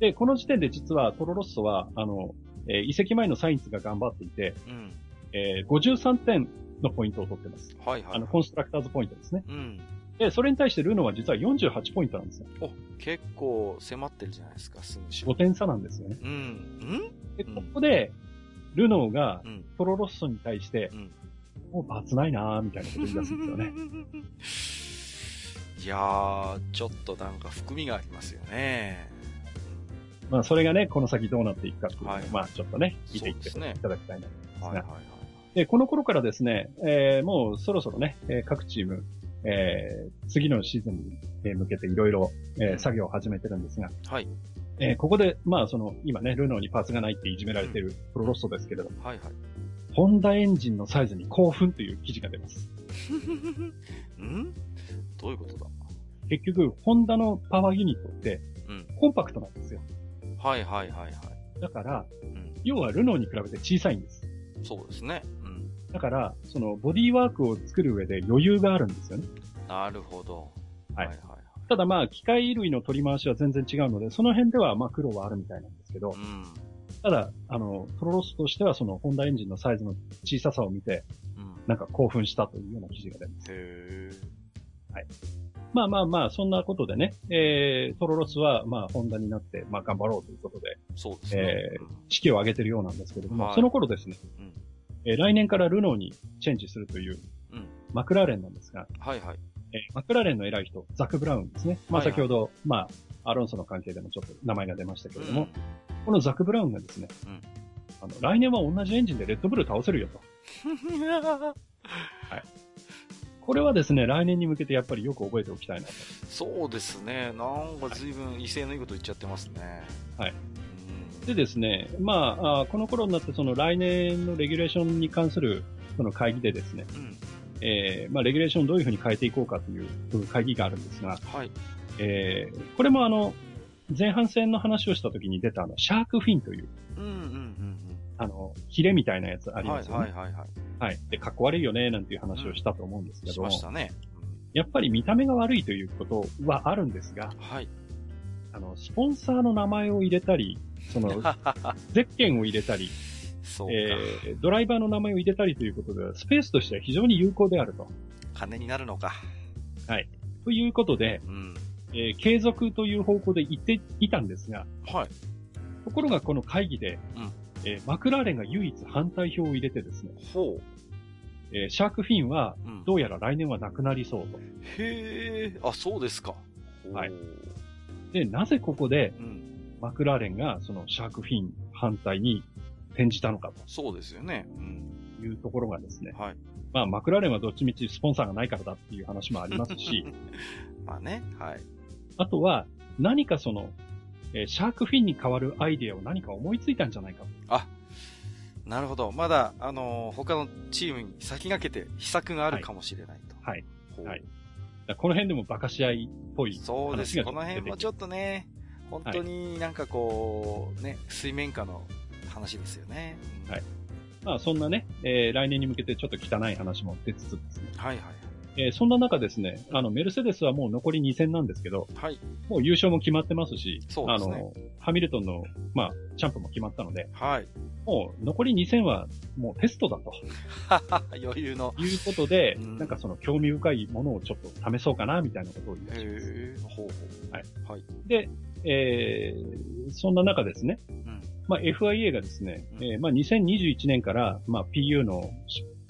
Speaker 2: で、この時点で実はトロロッソは、あの、えー、移籍前のサインズが頑張っていて、うん。えー、53点のポイントを取ってます。はいはい。あの、コンストラクターズポイントですね。うん。で、それに対してルノーは実は48ポイントなんですよ。
Speaker 1: お、結構迫ってるじゃないですか、すぐ
Speaker 2: 5点差なんですよね。うん。うん？で、ここで、ルノーが、トロロッソに対して、うん、もうパーツないなーみたいなこと言い出すん
Speaker 1: ですよね。いやー、ちょっとなんか含みがありますよね。
Speaker 2: まあ、それがね、この先どうなっていくかっていうのを、はい、まあ、ちょっとね、見ていっていただきたいなと思いますが。はいはいはい。で、この頃からですね、えー、もうそろそろね、えー、各チーム、えー、次のシーズンに向けていろいろ、えー、作業を始めてるんですが、はい。えー、ここで、まあ、その、今ね、ルノーにパーツがないっていじめられてるプロロストですけれども、はいはい。ホンダエンジンのサイズに興奮という記事が出ます。
Speaker 1: ん？どういうことだ？
Speaker 2: 結局、ホンダのパワーユニットって、コンパクトなんですよ。
Speaker 1: はいはいはいはい。
Speaker 2: だから、うん、要はルノーに比べて小さいんです。
Speaker 1: そうですね。
Speaker 2: うん。だから、そのボディワークを作る上で余裕があるんですよね。
Speaker 1: なるほど。
Speaker 2: はい。はいはいただまあ、機械類の取り回しは全然違うので、その辺ではまあ苦労はあるみたいなんですけど、うん、ただ、あの、トロロスとしてはそのホンダエンジンのサイズの小ささを見て、うん、なんか興奮したというような記事が出ます。へはい。まあまあまあ、そんなことでね、えー、トロロスは、まあ、ホンダになって、まあ、頑張ろうということで、
Speaker 1: そうですね。えー、
Speaker 2: 士気を上げてるようなんですけれども、はい、その頃ですね、うん、えー、来年からルノーにチェンジするという、うん、マクラーレンなんですが、
Speaker 1: はいはい。
Speaker 2: えー、マクラーレンの偉い人、ザク・ブラウンですね。まあ、先ほど、はいはい、まあ、アロンソの関係でもちょっと名前が出ましたけれども、うん、このザク・ブラウンがですね、うん、あの、来年は同じエンジンでレッドブル倒せるよと。はい。これはですね、来年に向けてやっぱりよく覚えておきたいなと。
Speaker 1: そうですね。なんか随分威勢のいいこと言っちゃってますね。
Speaker 2: はい。でですね、まあ、あこの頃になってその来年のレギュレーションに関するその会議でですね、うん、えー、まあ、レギュレーションをどういうふうに変えていこうかという会議があるんですが、はい。えー、これもあの、前半戦の話をした時に出たあの、シャークフィンという、うんうんうんうん。あの、ヒレみたいなやつありますよね。はいはいはい、はい。はい。で、かっこ悪いよね、なんていう話をしたと思うんですけど。し
Speaker 1: ましたね。
Speaker 2: やっぱり見た目が悪いということはあるんですが、はい。あの、スポンサーの名前を入れたり、その、ゼッケンを入れたり、そうえー、ドライバーの名前を入れたりということで、スペースとしては非常に有効であると。
Speaker 1: 金になるのか。
Speaker 2: はい。ということで、うん、えー、継続という方向で言っていたんですが、はい。ところがこの会議で、うん、えー、マクラーレンが唯一反対票を入れてですね。ほう。えー、シャークフィンは、どうやら来年はなくなりそうと。うん、
Speaker 1: へえ、あ、そうですか。
Speaker 2: はい。で、なぜここで、うん、マクラーレンがそのシャークフィン反対に転じたのかと。
Speaker 1: そうですよね。
Speaker 2: うん。いうところがですね。はい。まあ、マクラーレンはどっちみちスポンサーがないからだっていう話もありますし。
Speaker 1: まあね、はい。
Speaker 2: あとは、何かその、えー、シャークフィンに代わるアイデアを何か思いついたんじゃないかと。
Speaker 1: あ、なるほど。まだ、あのー、他のチームに先駆けて秘策があるかもしれないと。
Speaker 2: はい。はい。はい、この辺でも馬鹿し合いっぽい
Speaker 1: そうです。この辺もちょっとね、本当になんかこう、ね、水面下の話ですよね。
Speaker 2: はい。まあそんなね、えー、来年に向けてちょっと汚い話も出つつですね。はいはい。えー、そんな中ですね、あの、メルセデスはもう残り2戦なんですけど、はい。もう優勝も決まってますし、そうですね。あの、ハミルトンの、まあ、チャンプも決まったので、はい。もう残り2戦はもうテストだと。
Speaker 1: 余裕の。
Speaker 2: いうことで、うん、なんかその興味深いものをちょっと試そうかな、みたいなことを言い出します。へほうほう。はい。はい。で、えー、そんな中ですね、うん、まあ、FIA がですね、うん、えー、まあ、2021年から、まあ、PU の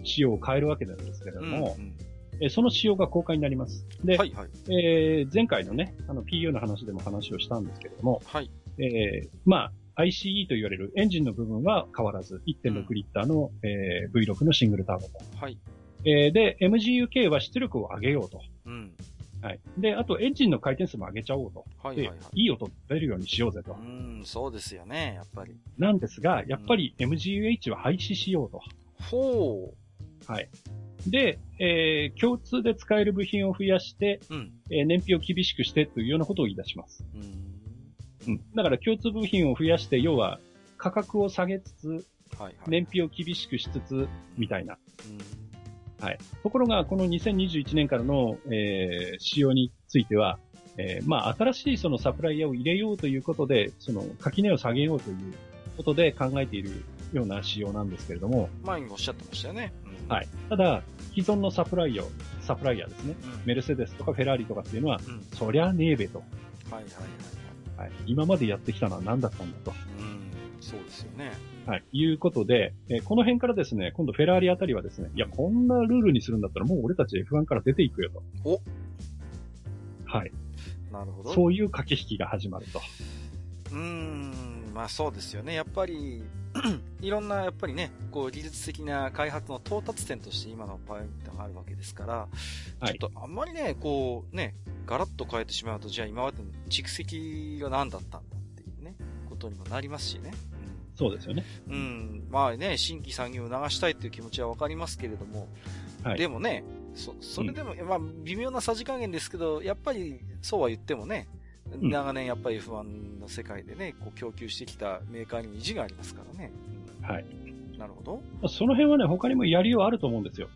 Speaker 2: 仕様を変えるわけなんですけれども、うんうんえその仕様が公開になります。で、はいはい、えー、前回のね、あの PU の話でも話をしたんですけれども、はい、えー、まあ、ICE と言われるエンジンの部分は変わらず、1.6リッターの、うん、えー、V6 のシングルターボと。はい。えー、で、MGUK は出力を上げようと。うん。はい。で、あとエンジンの回転数も上げちゃおうと。はいはいはい。いい音出るようにしようぜと。う
Speaker 1: ん、そうですよね、やっぱり。
Speaker 2: なんですが、やっぱり MGUH は廃止しようと。
Speaker 1: ほ
Speaker 2: う。はい。で、えー、共通で使える部品を増やして、うん、えー、燃費を厳しくしてというようなことを言い出します。うん、うん。だから共通部品を増やして、要は価格を下げつつ、はいはい、燃費を厳しくしつつ、みたいな。うん、はい。ところが、この2021年からの、えー、仕様については、えー、まあ、新しいそのサプライヤーを入れようということで、その垣根を下げようということで考えているような仕様なんですけれども。
Speaker 1: 前におっしゃってましたよね。
Speaker 2: はい。ただ、既存のサプライヤー、サプライヤーですね。うん、メルセデスとかフェラーリとかっていうのは、うん、そりゃねえべと。はいはいはい、はい。今までやってきたのは何だったんだと。
Speaker 1: うん。そうですよね。
Speaker 2: はい。いうことで、えー、この辺からですね、今度フェラーリあたりはですね、いや、こんなルールにするんだったらもう俺たち F1 から出ていくよと。おはい。
Speaker 1: なるほど。
Speaker 2: そういう駆け引きが始まると。
Speaker 1: うーん、まあそうですよね。やっぱり、いろんなやっぱりね、こう技術的な開発の到達点として今のパイントがあるわけですから、はい、ちょっとあんまりね、こうね、ガラッと変えてしまうと、じゃあ今までの蓄積が何だったんだっていうね、ことにもなりますしね。
Speaker 2: うん、そうですよね。
Speaker 1: うん。まあね、新規産業を流したいっていう気持ちはわかりますけれども、はい、でもね、そ、それでも、うん、まあ微妙なさじ加減ですけど、やっぱりそうは言ってもね、長年やっぱり F1 の世界でね、こう供給してきたメーカーにも意地がありますからね。
Speaker 2: はい。
Speaker 1: なるほど。
Speaker 2: その辺はね、他にもやりようあると思うんですよ。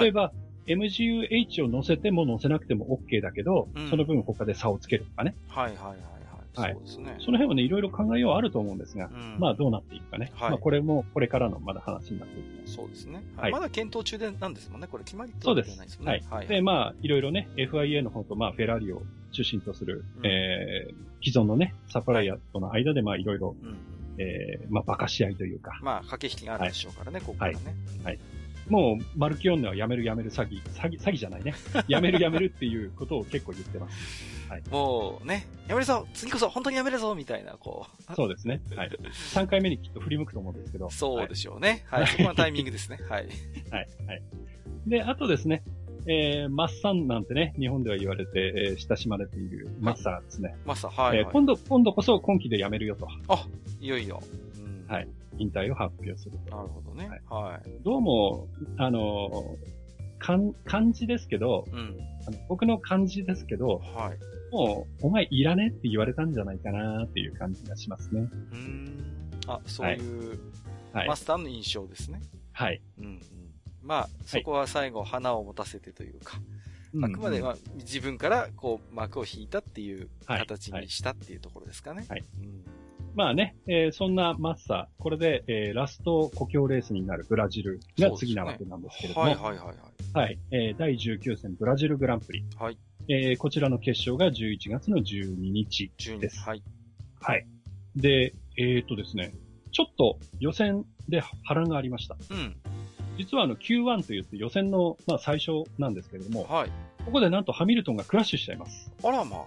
Speaker 2: 例えば、はい、MGU-H を乗せても乗せなくても OK だけど、うん、その分他で差をつけるとかね。
Speaker 1: はいはいはい。はい。そうですね。
Speaker 2: その辺はね、いろいろ考えようあると思うんですが、うん、まあどうなっていくかね。はい。まあこれも、これからのまだ話になってい
Speaker 1: く。そうですね。はい。まだ検討中でなんですもんね。これ決まり
Speaker 2: そうです。はい。はい。で、まあ、いろいろね、FIA の方と、まあ、フェラーリを中心とする、うん、えー、既存のね、サプライヤーとの間で、まあ、いろいろ、うん、えー、まあ、馬鹿し合いというか。
Speaker 1: まあ、駆け引きがあるでしょうからね、はい、ここからね。
Speaker 2: はい。はいもう、マルキオンヌはやめるやめる詐欺、詐欺、詐欺じゃないね。やめるやめるっていうことを結構言ってます。
Speaker 1: はい。もうね、やめるぞ次こそ本当にやめるぞみたいな、こ
Speaker 2: う。そうですね。はい。3回目にきっと振り向くと思うんですけど。
Speaker 1: そうでしょうね。はい。はい、そこはタイミングですね。はい。
Speaker 2: はい。はい。で、あとですね、えー、マッサンなんてね、日本では言われて、えー、親しまれているマッサーですね。
Speaker 1: マッサー、はい、はい、
Speaker 2: えー、今度、今度こそ今期で辞めるよと。
Speaker 1: あ、いよいよ。
Speaker 2: うん、はい。引退を発表する
Speaker 1: なるほどね。はい。
Speaker 2: どうも、あの、かん、漢字ですけど、うん、あの僕の漢字ですけど、はい。もう、お前いらねって言われたんじゃないかなっていう感じがしますね。う
Speaker 1: ん。あ、そういう、はい、マスターの印象ですね。
Speaker 2: はい。
Speaker 1: うん、うん。まあ、そこは最後、花を持たせてというか、はい、あくまでは自分からこう幕を引いたっていう形にしたっていうところですかね。はい。うん
Speaker 2: まあね、えー、そんなマッサー、これで、えー、ラスト故郷レースになるブラジルが次なわけなんですけれども、ね、はいはいはいはい。はい、えー、第19戦ブラジルグランプリ。はい。えー、こちらの決勝が11月の12日です。はい。はい。で、えー、っとですね、ちょっと予選で波乱がありました。うん。実はあの Q1 といって予選の、まあ、最初なんですけれども、はい。ここでなんとハミルトンがクラッシュしちゃいます。
Speaker 1: あらま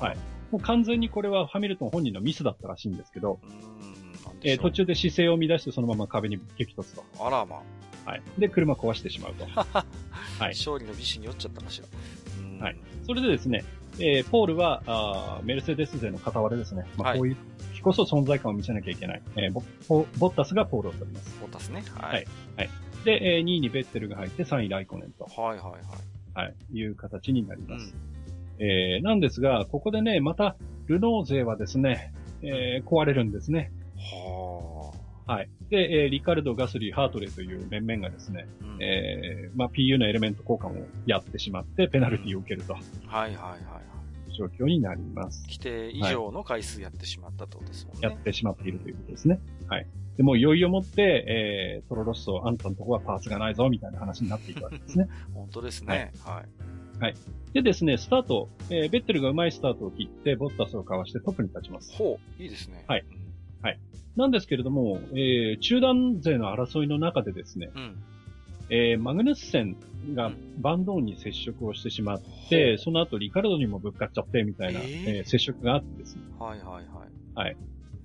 Speaker 2: あ。はい。もう完全にこれはハミルトン本人のミスだったらしいんですけど、えー、途中で姿勢を乱してそのまま壁に激突と。
Speaker 1: あらま
Speaker 2: あ。はい。で、車壊してしまうと。
Speaker 1: はい。勝利の美酒に酔っちゃったかし
Speaker 2: ら。はい。それでですね、えー、ポールは、あメルセデス勢の片割れですね。まあ、こういう日こそ存在感を見せなきゃいけない。えー、ボボッタスがポールを取ります。
Speaker 1: ボッタスね。
Speaker 2: はい。はい。はい、で、えー、2位にベッテルが入って3位ライコネンと。
Speaker 1: はいはいはい。
Speaker 2: はい。いう形になります。うんえー、なんですが、ここでね、また、ルノー勢はですね、えー、壊れるんですね。はあ。はい。で、えー、リカルド、ガスリー、ハートレーという面々がですね、うん、えー、まあ、PU のエレメント交換をやってしまって、ペナルティを受けると。うん、
Speaker 1: はいはいはい。
Speaker 2: 状況になります。
Speaker 1: 規定以上の回数やってしまったとですもんね。
Speaker 2: やってしまっているということですね。はい。でも、いよいよもって、えー、トロロッソ、あんたのとこはパーツがないぞ、みたいな話になっていくわけですね。
Speaker 1: 本当ですね。はい。はい
Speaker 2: はい。でですね、スタート、えー、ベッテルがうまいスタートを切って、ボッタスをかわしてトップに立ちます。
Speaker 1: ほう、いいですね。
Speaker 2: はい。はい。なんですけれども、えー、中団勢の争いの中でですね、うん、えー、マグヌッセンがバンドーンに接触をしてしまって、うん、その後リカルドにもぶっかっちゃってみたいな、えー、えー、接触があってですね。
Speaker 1: はいはいはい。
Speaker 2: はい。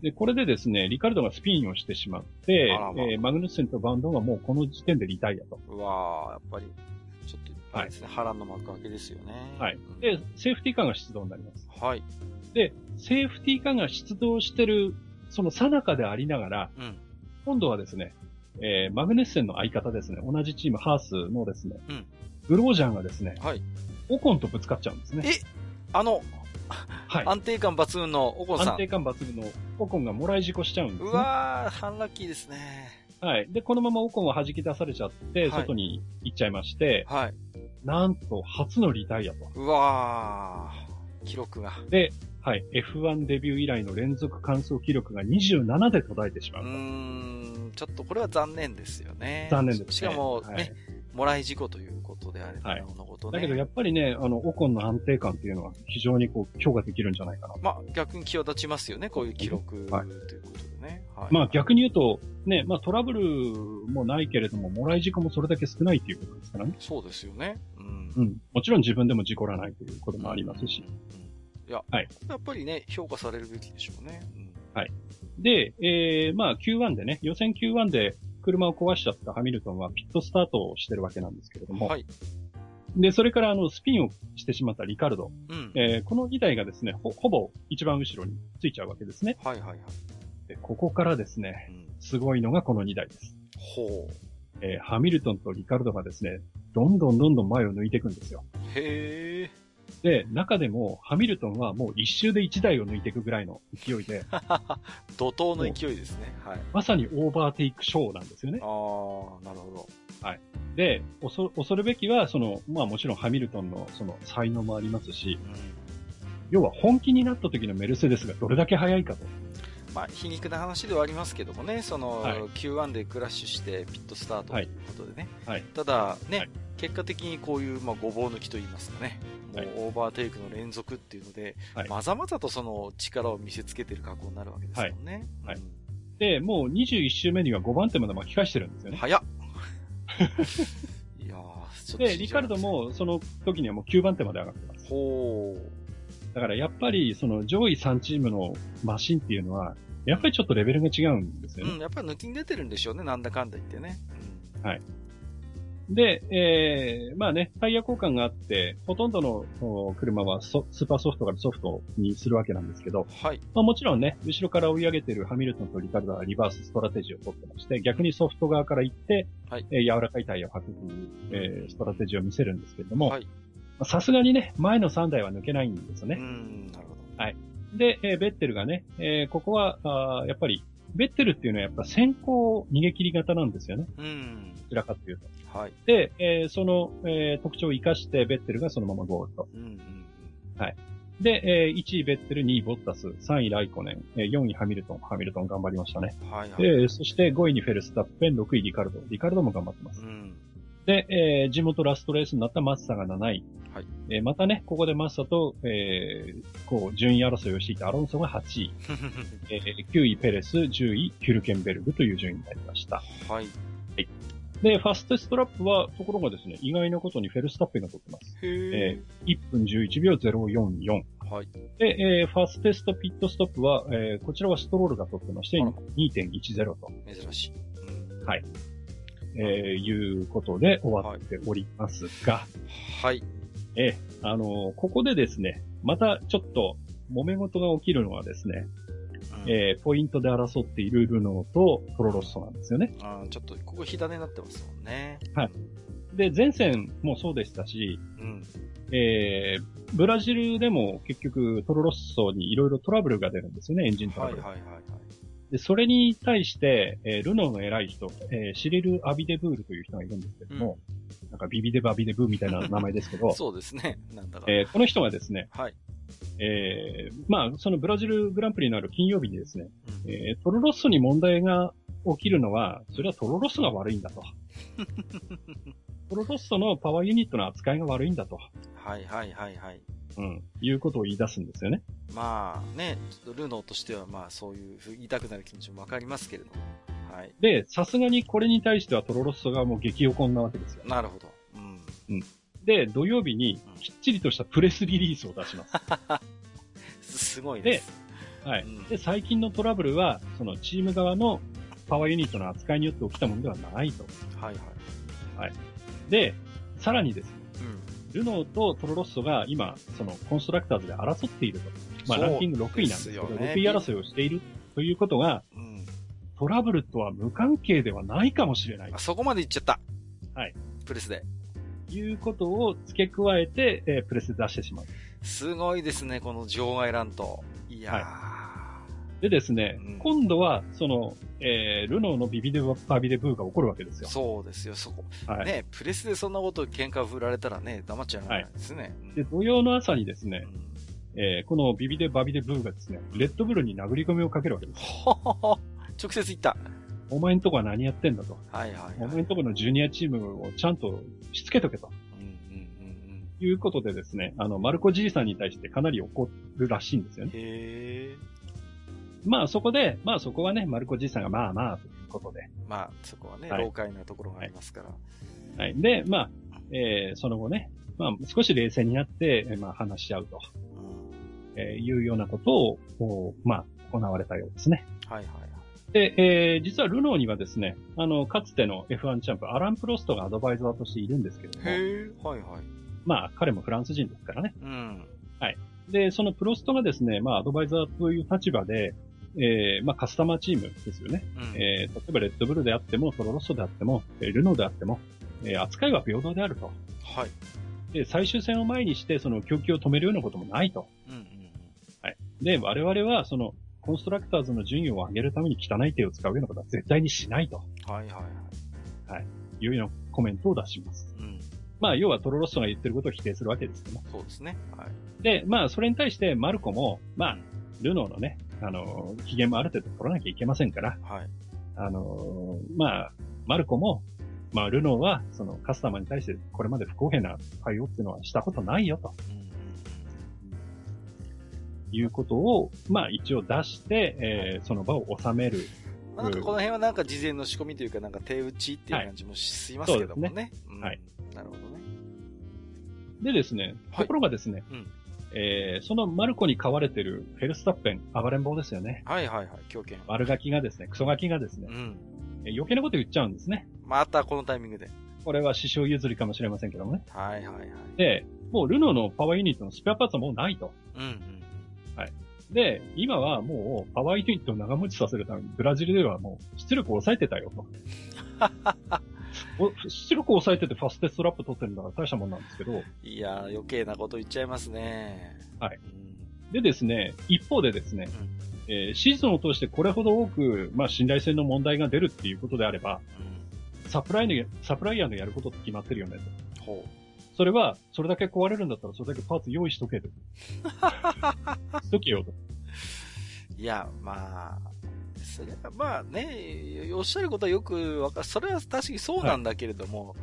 Speaker 2: で、これでですね、リカルドがスピンをしてしまって、えー、マグヌッセンとバンドーンはもうこの時点でリタイアと。
Speaker 1: うわー、やっぱりはい。ですね。波乱の幕開けですよね。
Speaker 2: はい。で、セーフティーカーが出動になります。
Speaker 1: はい。
Speaker 2: で、セーフティーカーが出動してる、その最中でありながら、うん、今度はですね、えー、マグネッセンの相方ですね、同じチーム、ハースのですね、うん、ブロージャンがですね、はい。オコンとぶつかっちゃうんですね。
Speaker 1: えあの、はい。安定感抜群のオコンさん。
Speaker 2: 安定感抜群のオコンがもらい事故しちゃうんですね。
Speaker 1: うわー、ハンラッキーですね。
Speaker 2: はい。で、このままオコンは弾き出されちゃって、外に行っちゃいまして、はい。なんと、初のリタイアと。
Speaker 1: うわー、記録が。
Speaker 2: で、はい、F1 デビュー以来の連続完走記録が27で途絶えてしまうと。うー
Speaker 1: ん、ちょっとこれは残念ですよね。
Speaker 2: 残念です、ね、
Speaker 1: しかもね、はい、もらい事故ということであれば、はい、
Speaker 2: のことね。だけどやっぱりね、あの、オコンの安定感っていうのは非常にこう、評価できるんじゃないかな。
Speaker 1: まあ、逆に際立ちますよね、こういう記録、はい、ということでね。
Speaker 2: はい、まあ、逆に言うと、ね、まあ、トラブルもないけれども、もらい事故もそれだけ少ないっていうことですからね。
Speaker 1: そうですよね。
Speaker 2: うん。うん。もちろん自分でも事故らないということもありますし。うん
Speaker 1: いや、はい、やっぱりね、評価されるべきでしょうね。うん、
Speaker 2: はい。で、えー、まあ Q1 でね、予選 Q1 で車を壊しちゃったハミルトンはピットスタートをしてるわけなんですけれども、はい。で、それからあの、スピンをしてしまったリカルド。うん。えー、この2台がですね、ほ、ほぼ一番後ろについちゃうわけですね。
Speaker 1: はいはいはい。
Speaker 2: で、ここからですね、うん、すごいのがこの2台です。
Speaker 1: ほう。
Speaker 2: えー、ハミルトンとリカルドがですね、どんどんどんどん前を抜いていくんですよ。
Speaker 1: へー。
Speaker 2: で、中でも、ハミルトンはもう一周で1台を抜いていくぐらいの勢いで。
Speaker 1: 怒涛の勢いですね。はい。
Speaker 2: まさにオーバーテイクショーなんですよね。あ
Speaker 1: あ、なるほど。
Speaker 2: はい。で、恐恐るべきは、その、まあもちろんハミルトンのその才能もありますし、うん、要は本気になった時のメルセデスがどれだけ速いかと。
Speaker 1: まあ、皮肉な話ではありますけどもね、その、はい、Q1 でクラッシュしてピットスタートということでね。はい、ただ、ね、はい、結果的にこういう、まあ、ごぼう抜きといいますかね、もうオーバーテイクの連続っていうので、まざまざとその力を見せつけてる格好になるわけですもんね。はい。うん、
Speaker 2: で、もう21周目には5番手まで巻き返してるんですよね。
Speaker 1: 早っ
Speaker 2: いやー、で、リカルドもその時にはもう9番手まで上がってます。ほう。だからやっぱりその上位3チームのマシンっていうのは、やっぱりちょっとレベルが違うんですよね。
Speaker 1: うん、やっぱり抜きに出てるんでしょうね、なんだかんだ言ってね。
Speaker 2: うん、はい。で、えー、まあね、タイヤ交換があって、ほとんどの車はスーパーソフトからソフトにするわけなんですけど、はい。まあもちろんね、後ろから追い上げてるハミルトンとリカルドはリバースストラテジーを取ってまして、逆にソフト側から行って、はい。えー、柔らかいタイヤを履くという、えー、ストラテジーを見せるんですけれども、はい。さすがにね、前の3台は抜けないんですよね。うん、なるほど。はい。で、えー、ベッテルがね、えー、ここは、あやっぱり、ベッテルっていうのはやっぱ先行逃げ切り型なんですよね。うん。どちらかというと。はい。で、えー、その、えー、特徴を活かして、ベッテルがそのままゴールと。うん、うん。はい。で、えー、1位ベッテル、2位ボッタス、3位ライコネン、えー、4位ハミルトン、ハミルトン頑張りましたね。はい、はい。で、そして5位にフェルスタッペン、6位リカルド、リカルドも頑張ってます。うん。で、えー、地元ラストレースになったマッサが7位。はい。えー、またね、ここでマッサと、えー、こう、順位争いをしていたアロンソが8位。えー、9位ペレス、10位キュルケンベルグという順位になりました。はい。はい。で、ファステストラップは、ところがですね、意外なことにフェルスタッペンが取ってます。へえー、1分11秒044。はい。で、えー、ファステストピットストップは、えー、こちらはストロールが取ってまして、2.10と。
Speaker 1: 珍しい。
Speaker 2: はい。えー、いうことで終わっておりますが、はい。えー、あのー、ここでですね、またちょっと揉め事が起きるのはですね、うん、えー、ポイントで争っているルノーとトロロッソなんですよね。
Speaker 1: ああ、ちょっとここ火種になってますもんね。
Speaker 2: はい。で、前線もそうでしたし、うん、えー、ブラジルでも結局トロロッソにいろいろトラブルが出るんですよね、エンジントラブル。はいはいはい、はい。で、それに対して、えー、ルノーの偉い人、えー、シリル・アビデブールという人がいるんですけども、うん、なんかビビデバビデブーみたいな名前ですけど、
Speaker 1: そうですね。
Speaker 2: なんだか。えー、この人がですね、はい。えー、まあ、そのブラジルグランプリのある金曜日にですね、うん、えー、トロロッソに問題が起きるのは、それはトロロッソが悪いんだと。トロロッソのパワーユニットの扱いが悪いんだと。
Speaker 1: はいはいはいはい。
Speaker 2: うん、いうことを言い出すんですよね。
Speaker 1: まあね、ちょっとルノーとしてはまあそういう言いたくなる気持ちもわかりますけれども。はい。
Speaker 2: で、さすがにこれに対してはトロロッソがもう激横なわけですよ。
Speaker 1: なるほど。うん。
Speaker 2: うん。で、土曜日にきっちりとしたプレスリリースを出します。
Speaker 1: すごいです。
Speaker 2: で、はい、うん、で、最近のトラブルは、そのチーム側のパワーユニットの扱いによって起きたものではないと。はいはい。はい。で、さらにですね、ルノーとトロロッソが今、そのコンストラクターズで争っていると。まあランキング6位なんですけど、ね、6位争いをしているということが、うん、トラブルとは無関係ではないかもしれない。
Speaker 1: あそこまで言っちゃった。はい。プレスで。
Speaker 2: いうことを付け加えて、えー、プレスで出してしまう。
Speaker 1: すごいですね、この場外乱闘。いやー。はい
Speaker 2: でですね、うん、今度は、その、えー、ルノーのビビデバビデブーが起こるわけですよ。
Speaker 1: そうですよ、そこ。はい、ね、プレスでそんなこと喧嘩振られたらね、黙っちゃうないですね。はい、
Speaker 2: で、土曜の朝にですね、うん、えー、このビビデバビデブーがですね、レッドブルに殴り込みをかけるわけです。
Speaker 1: 直接言った。
Speaker 2: お前んとこは何やってんだと。はいはい、はい、お前んとこのジュニアチームをちゃんとしつけとけと。うんうんうんうん。いうことでですね、あの、マルコじいさんに対してかなり怒るらしいんですよね。へー。まあそこで、まあそこはね、マルコじいさんがまあまあということで。
Speaker 1: まあそこはね、はい、老快なところがありますから。
Speaker 2: はい。で、まあ、えー、その後ね、まあ少し冷静になって、まあ話し合うと。うん、えー、いうようなことを、こう、まあ行われたようですね。はいはいはい。で、えー、実はルノーにはですね、あの、かつての F1 チャンプ、アラン・プロストがアドバイザーとしているんですけども。へはいはい。まあ、彼もフランス人ですからね。うん。はい。で、そのプロストがですね、まあ、アドバイザーという立場で、えー、まあ、カスタマーチームですよね。うん、えー、例えばレッドブルであっても、トロロッソであっても、ルノーであっても、えー、扱いは平等であると。はい。で、最終戦を前にして、その供給を止めるようなこともないと。うんうんうん。はい。で、我々は、その、コンストラクターズの順位を上げるために汚い手を使うようなことは絶対にしないと。はいはいはい。はい。いうようなコメントを出します。うん、まあ、要はトロロッソが言ってることを否定するわけですよね。
Speaker 1: そうですね。はい。
Speaker 2: で、まあ、それに対してマルコも、まあ、ルノーのね、あの、機嫌もある程度取らなきゃいけませんから、はい。あの、まあ、マルコも、まあ、ルノーは、そのカスタマーに対してこれまで不公平な対応っていうのはしたことないよと。うんいうことを、まあ一応出して、えー、その場を収める。
Speaker 1: なんかこの辺はなんか事前の仕込みというか、なんか手打ちっていう感じもしますけどもね。はい、ねうん、はい。なるほどね。
Speaker 2: でですね、ところがですね、はい、うんえー、そのマルコに飼われてるフェルスタッペン、暴れん坊ですよね。
Speaker 1: はいはいはい、狂犬。
Speaker 2: 悪ガキがですね、クソガキがですね、うん、えー、余計なこと言っちゃうんですね。
Speaker 1: またこのタイミングで。
Speaker 2: これは師匠譲りかもしれませんけどもね。
Speaker 1: はいはいはい。
Speaker 2: で、もうルノーのパワーユニットのスペアパーツはもうないと。うんうん。はい。で、今はもうパワーユニットを長持ちさせるためにブラジルではもう出力を抑えてたよと。出力を抑えててファステストラップ取ってるんだから大したもんなんですけど。
Speaker 1: いや余計なこと言っちゃいますね。
Speaker 2: はい。うん、でですね、一方でですね、うん、えー、シーズンを通してこれほど多く、まあ、信頼性の問題が出るっていうことであれば、うん、サプライの、サプライヤーのやることって決まってるよねと。ほう。それは、それだけ壊れるんだったら、それだけパーツ用意しとける。しとけよと。
Speaker 1: いや、まあ、それはまあね、おっしゃることはよくわかる。それは確かにそうなんだけれども、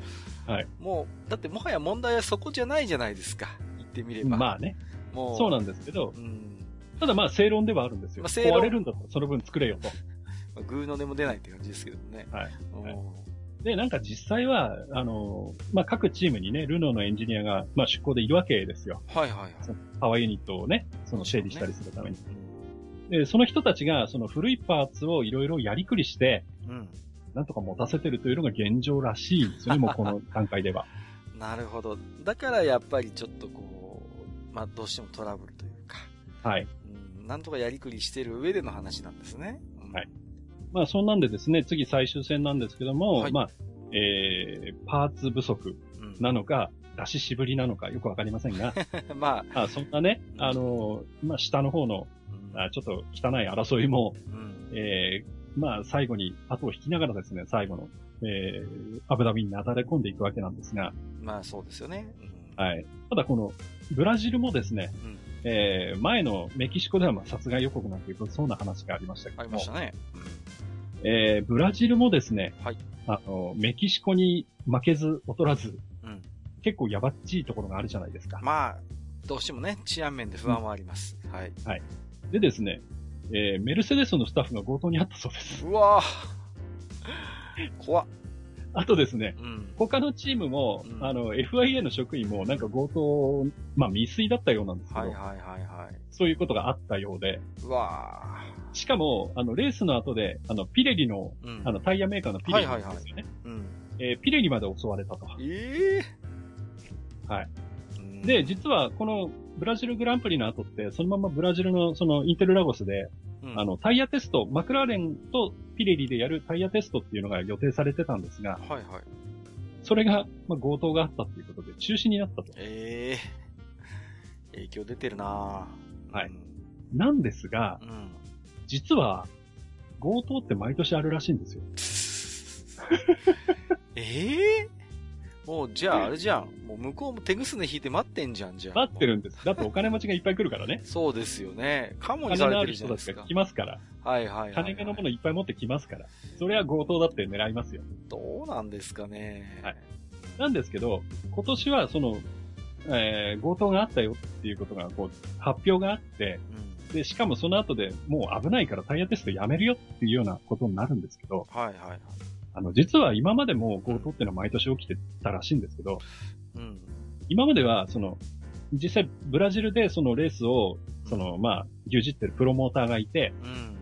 Speaker 1: はい。はい、もう、だってもはや問題はそこじゃないじゃないですか。言ってみれば。
Speaker 2: まあね。もう。そうなんですけど、うん、ただまあ正論ではあるんですよ。まあ、壊れるんだったらその分作れよと。
Speaker 1: まあ、グーの音も出ないって感じですけどね。はい。はい
Speaker 2: で、なんか実際は、あの、まあ、各チームにね、ルノーのエンジニアが、まあ、出向でいるわけですよ。はいはいはい。パワーユニットをね、その整理したりするために。ね、で、その人たちが、その古いパーツをいろいろやりくりして、うん。なんとか持たせてるというのが現状らしいんですよね、もうこの段階では。
Speaker 1: なるほど。だからやっぱりちょっとこう、まあ、どうしてもトラブルというか。はい。うん、なんとかやりくりしてる上での話なんですね。
Speaker 2: うん、はい。まあ、そんなんでですね、次最終戦なんですけども、はい、まあ、えー、パーツ不足なのか、うん、出ししぶりなのかよくわかりませんが、まあ、あそんなね、あのー、まあ、下の方の、うん、あちょっと汚い争いも、うん、えー、まあ、最後に後を引きながらですね、最後の、えー、アブダビになだれ込んでいくわけなんですが。
Speaker 1: まあ、そうですよね。
Speaker 2: はい。ただ、この、ブラジルもですね、うんえー、前のメキシコではまあ殺害予告なんていうそうな話がありましたけど
Speaker 1: ありましたね。
Speaker 2: えー、ブラジルもですね、はい。あの、メキシコに負けず劣らず、うん。結構やばっちいところがあるじゃないですか。
Speaker 1: まあ、どうしてもね、治安面で不安はあります。うん、はい。
Speaker 2: はい。でですね、えー、メルセデスのスタッフが強盗にあったそうです。
Speaker 1: うわぁ。怖っ。
Speaker 2: あとですね、うん、他のチームも、うん、あの、FIA の職員もなんか強盗、まあ未遂だったようなんですけど、はいはいはいはい。そういうことがあったようで、うわしかも、あの、レースの後で、あの、ピレリの、うん、あの、タイヤメーカーのピレリですよね。はいはいはい、うん、えー、ピレリまで襲われたと。ええー、はい。で、実は、この、ブラジルグランプリの後って、そのままブラジルの、その、インテルラゴスで、うん、あの、タイヤテスト、マクラーレンとピレリでやるタイヤテストっていうのが予定されてたんですが、はいはい。それが、まあ、強盗があったっていうことで、中止になったと。え
Speaker 1: えー、影響出てるなは
Speaker 2: い。なんですが、うん、実は、強盗って毎年あるらしいんですよ。
Speaker 1: え えー、もう、じゃあ、あれじゃん。もう向こうも手ぐすね引いて待ってんじゃん、じゃ
Speaker 2: あ。待ってるんです。だってお金持ちがいっぱい来るからね。
Speaker 1: そうですよね。カモにされてるじゃないですか。金のある人たちが
Speaker 2: 来ますから。
Speaker 1: はいはい、はい、
Speaker 2: 金のものいっぱい持ってきますから。それは強盗だって狙いますよ。
Speaker 1: どうなんですかね。はい。
Speaker 2: なんですけど、今年はその、えー、強盗があったよっていうことが、こう、発表があって、うんで、しかもその後でもう危ないからタイヤテストやめるよっていうようなことになるんですけど、はいはいはい。あの、実は今までも強盗っていうのは毎年起きてたらしいんですけど、うん。今までは、その、実際ブラジルでそのレースを、その、まあ、牛耳ってるプロモーターがいて、うん。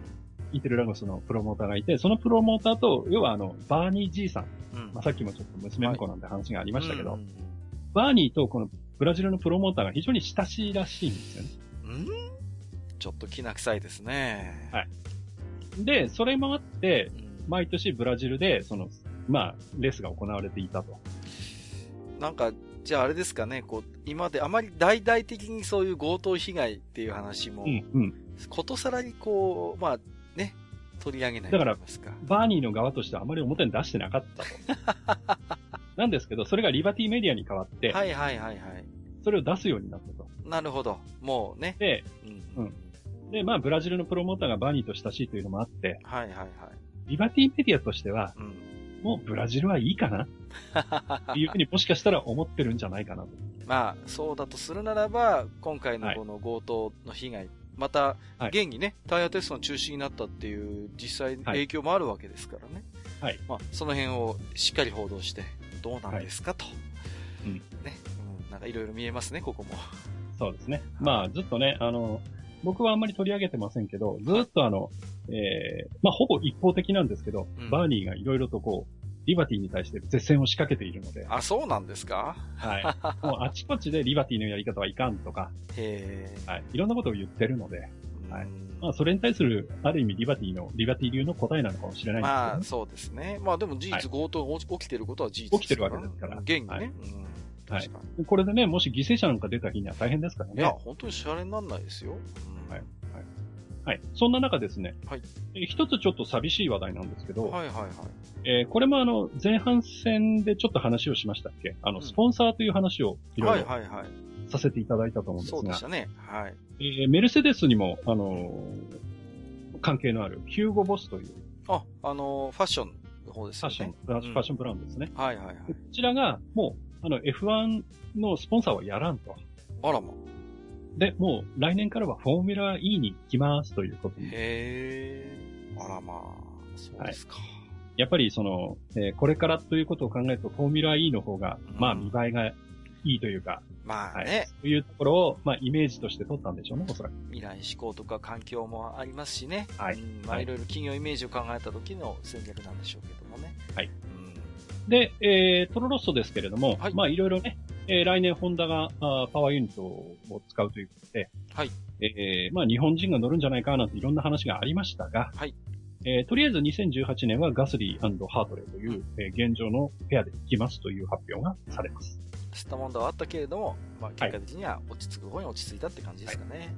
Speaker 2: インテルラゴスのプロモーターがいて、そのプロモーターと、要はあの、バーニー G さん。うん、まあ、さっきもちょっと娘婿なんて話がありましたけど、はい、バーニーとこのブラジルのプロモーターが非常に親しいらしいんですよね。
Speaker 1: うんちょっときな臭いですね。はい。
Speaker 2: で、それもあって、毎年ブラジルで、その、まあ、レースが行われていたと。
Speaker 1: なんか、じゃああれですかね、こう、今まであまり大々的にそういう強盗被害っていう話も、うんうん、ことさらにこう、まあ、ね、取り上げない
Speaker 2: だから、バーニーの側としてはあまり表に出してなかったと。なんですけど、それがリバティメディアに変わって、
Speaker 1: はいはいはいはい。
Speaker 2: それを出すようになったと。
Speaker 1: なるほど。もうね。
Speaker 2: で、うん。うん。で、まあ、ブラジルのプロモーターがバニーと親しいというのもあって、
Speaker 1: はいはいはい。
Speaker 2: リバティメディアとしては、うん、もうブラジルはいいかな？っていうふうにもしかしたら思ってるんじゃないかなと。
Speaker 1: まあ、そうだとするならば、今回のこの強盗の被害、はい、また、現にね、タイヤテストの中止になったっていう実際影響もあるわけですからね。
Speaker 2: はい。
Speaker 1: まあ、その辺をしっかり報道して、どうなんですか、と。うん。ね。うん、なんかいろいろ見えますね、ここも。
Speaker 2: そうですね。まあ、ずっとね、あの、僕はあんまり取り上げてませんけど、ずっとあの、えー、まあ、ほぼ一方的なんですけど、うん、バーニーがいろいろとこう、リバティに対して絶戦を仕掛けているので。
Speaker 1: あ、そうなんですか？
Speaker 2: はい。もうあちこちでリバティのやり方はいかんとか、
Speaker 1: へ
Speaker 2: はい。いろんなことを言ってるので、はい。まあ、それに対する、ある意味リバティの、リバティ流の答えなのかもしれないですけど、ね、
Speaker 1: まあ、そうですね。まあ、でも事実、強盗が起きてることは事実
Speaker 2: 起きてるわけですから。
Speaker 1: 現にね。はい、
Speaker 2: うんはい。これでね、もし犠牲者なんか出た日には大変ですからね。い
Speaker 1: や、本当にシャレにならないですよ。
Speaker 2: うん。はい。そんな中ですね。
Speaker 1: はい。
Speaker 2: え一つちょっと寂しい話題なんですけど。
Speaker 1: はいはいはい。
Speaker 2: えー、これもあの、前半戦でちょっと話をしましたっけ？あの、スポンサーという話をいろいろ、はいはいはい。させていただいたと思うんですが。そう
Speaker 1: でしたね。はい。
Speaker 2: えー、メルセデスにも、あのー、関係のあるヒューゴボスという。
Speaker 1: あ、あのー、ファッションの方ですね。
Speaker 2: ファッション、ファッションブラウンですね。
Speaker 1: はいはいはい。こ
Speaker 2: ちらが、もう、あの、F1 のスポンサーはやらんと。
Speaker 1: あらま。
Speaker 2: で、もう来年からはフォーミュラ E に行きますということに。へ
Speaker 1: え。あらまあ、そうですか。はい、
Speaker 2: やっぱりその、えー、これからということを考えると、フォーミュラ E の方が、うん、まあ見栄えがいいというか、
Speaker 1: まあね、
Speaker 2: はい、そういうところを、まあイメージとして取ったんでしょうね、おそらく。
Speaker 1: 未来志向とか環境もありますしね。
Speaker 2: はい。
Speaker 1: うん、まあいろいろ企業イメージを考えた時の戦略なんでしょうけどもね。
Speaker 2: はい。で、えー、トロロッソですけれども、はい、まあいろいろね、えー、来年ホンダがあパワーユニットを使うということで、
Speaker 1: はい。
Speaker 2: えー、まあ日本人が乗るんじゃないかなんていろんな話がありましたが、
Speaker 1: はい。
Speaker 2: えー、とりあえず2018年はガスリーハートレーという、えー、現状のペアで行きますという発表がされます。
Speaker 1: 知った問題はあったけれども、まあ結果的には落ち着く方に落ち着いたって感じですかね。はい
Speaker 2: う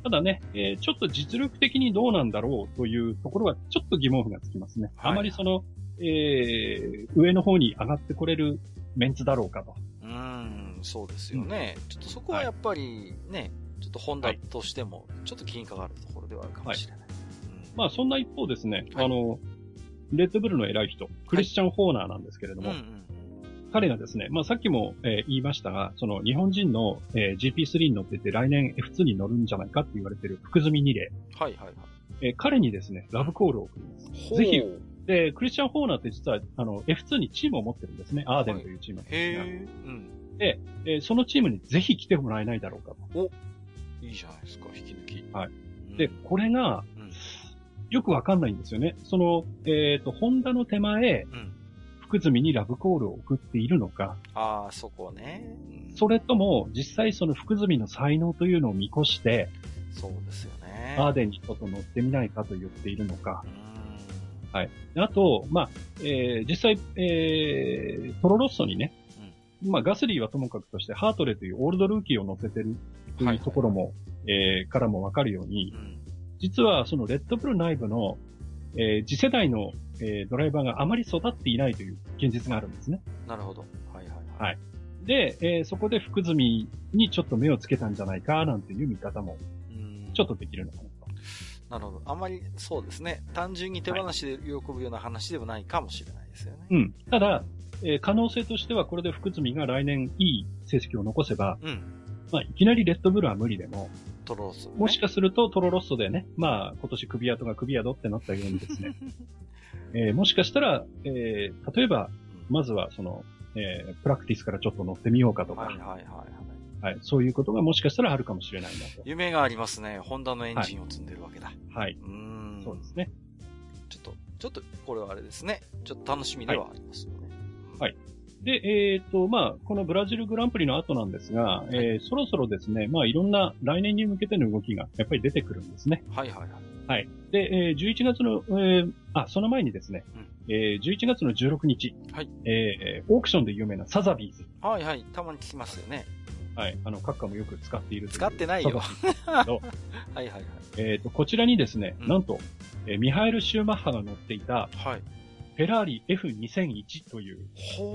Speaker 2: ん、ただね、えー、ちょっと実力的にどうなんだろうというところはちょっと疑問符がつきますね。はい、あまりその、えー、上の方に上がってこれるメンツだろうかと。
Speaker 1: うん、そうですよね。うん、ちょっとそこはやっぱりね、はい、ちょっとホンダとしても、ちょっと気にかかるところではあるかもしれない。
Speaker 2: まあ、そんな一方ですね、はい、あの、レッドブルの偉い人、クリスチャン・ホーナーなんですけれども、彼がですね、まあさっきも、えー、言いましたが、その日本人の、えー、GP3 に乗ってて来年 F2 に乗るんじゃないかって言われてる福住二例。
Speaker 1: はいはいはい。
Speaker 2: えー、彼にですね、ラブコールを送ります。ぜひ、で、クリスチャン・ホーナーって実は、あの、F2 にチームを持ってるんですね。アーデンというチーム
Speaker 1: なんですが。はい、へうん。
Speaker 2: で、えー、そのチームにぜひ来てもらえないだろうか
Speaker 1: と。おいいじゃないですか、引き抜き。
Speaker 2: はい。うん、で、これが、うん、よくわかんないんですよね。その、えっ、ー、と、ホンダの手前、うん、福住にラブコールを送っているのか。
Speaker 1: ああ、そこね、
Speaker 2: うん。それとも、実際その福住の才能というのを見越して、
Speaker 1: そうですよね。
Speaker 2: アーデンにちょっと乗ってみないかと言っているのか。はい。あと、まあ、えー、実際、えー、トロロッソにね、うん、まあ、ガスリーはともかくとして、ハートレというオールドルーキーを乗せてるというところも、はいはい、えー、からもわかるように、うん、実はそのレッドブル内部の、えー、次世代の、えー、ドライバーがあまり育っていないという現実があるんですね。
Speaker 1: なるほど。はいはい、
Speaker 2: はい。はい。で、えー、そこで福住にちょっと目をつけたんじゃないか、なんていう見方も、ちょっとできるのかな。
Speaker 1: なるほど。あんまりそうですね。単純に手放しで喜ぶような話ではないかもしれないですよね。
Speaker 2: うん。ただ、えー、可能性としてはこれで福住が来年いい成績を残せば、うん。まあ、いきなりレッドブルは無理でも、
Speaker 1: トロロッソ、ね、
Speaker 2: もしかするとトロロッソでね、まあ、今年首跡が首宿ってなったようにですね、えー、もしかしたら、えー、例えば、まずはその、えー、プラクティスからちょっと乗ってみようかとか、はいはいはい、はい。はい。そういうことがもしかしたらあるかもしれないなと。
Speaker 1: 夢がありますね。ホンダのエンジンを積んでるわけだ。
Speaker 2: はい。うん。そうですね。
Speaker 1: ちょっと、ちょっと、これはあれですね。ちょっと楽しみではありますよね。
Speaker 2: はい。で、えっ、ー、と、まあ、このブラジルグランプリの後なんですが、はい、えー、そろそろですね、まあ、いろんな来年に向けての動きがやっぱり出てくるんですね。
Speaker 1: はいはいはい。
Speaker 2: はい。で、えー、11月の、えー、あ、その前にですね、うん、えー、11月の16日、
Speaker 1: はい。
Speaker 2: えー、オークションで有名なサザビーズ。
Speaker 1: はいはい。たまに聞きますよね。
Speaker 2: はい。あの、閣下もよく使っている
Speaker 1: 使ってないよ。はいはいはい。
Speaker 2: えっ、ー、と、こちらにですね、うん、なんと、えー、ミハエル・シューマッハが乗っていた、
Speaker 1: はい。
Speaker 2: フェラーリ F2001 という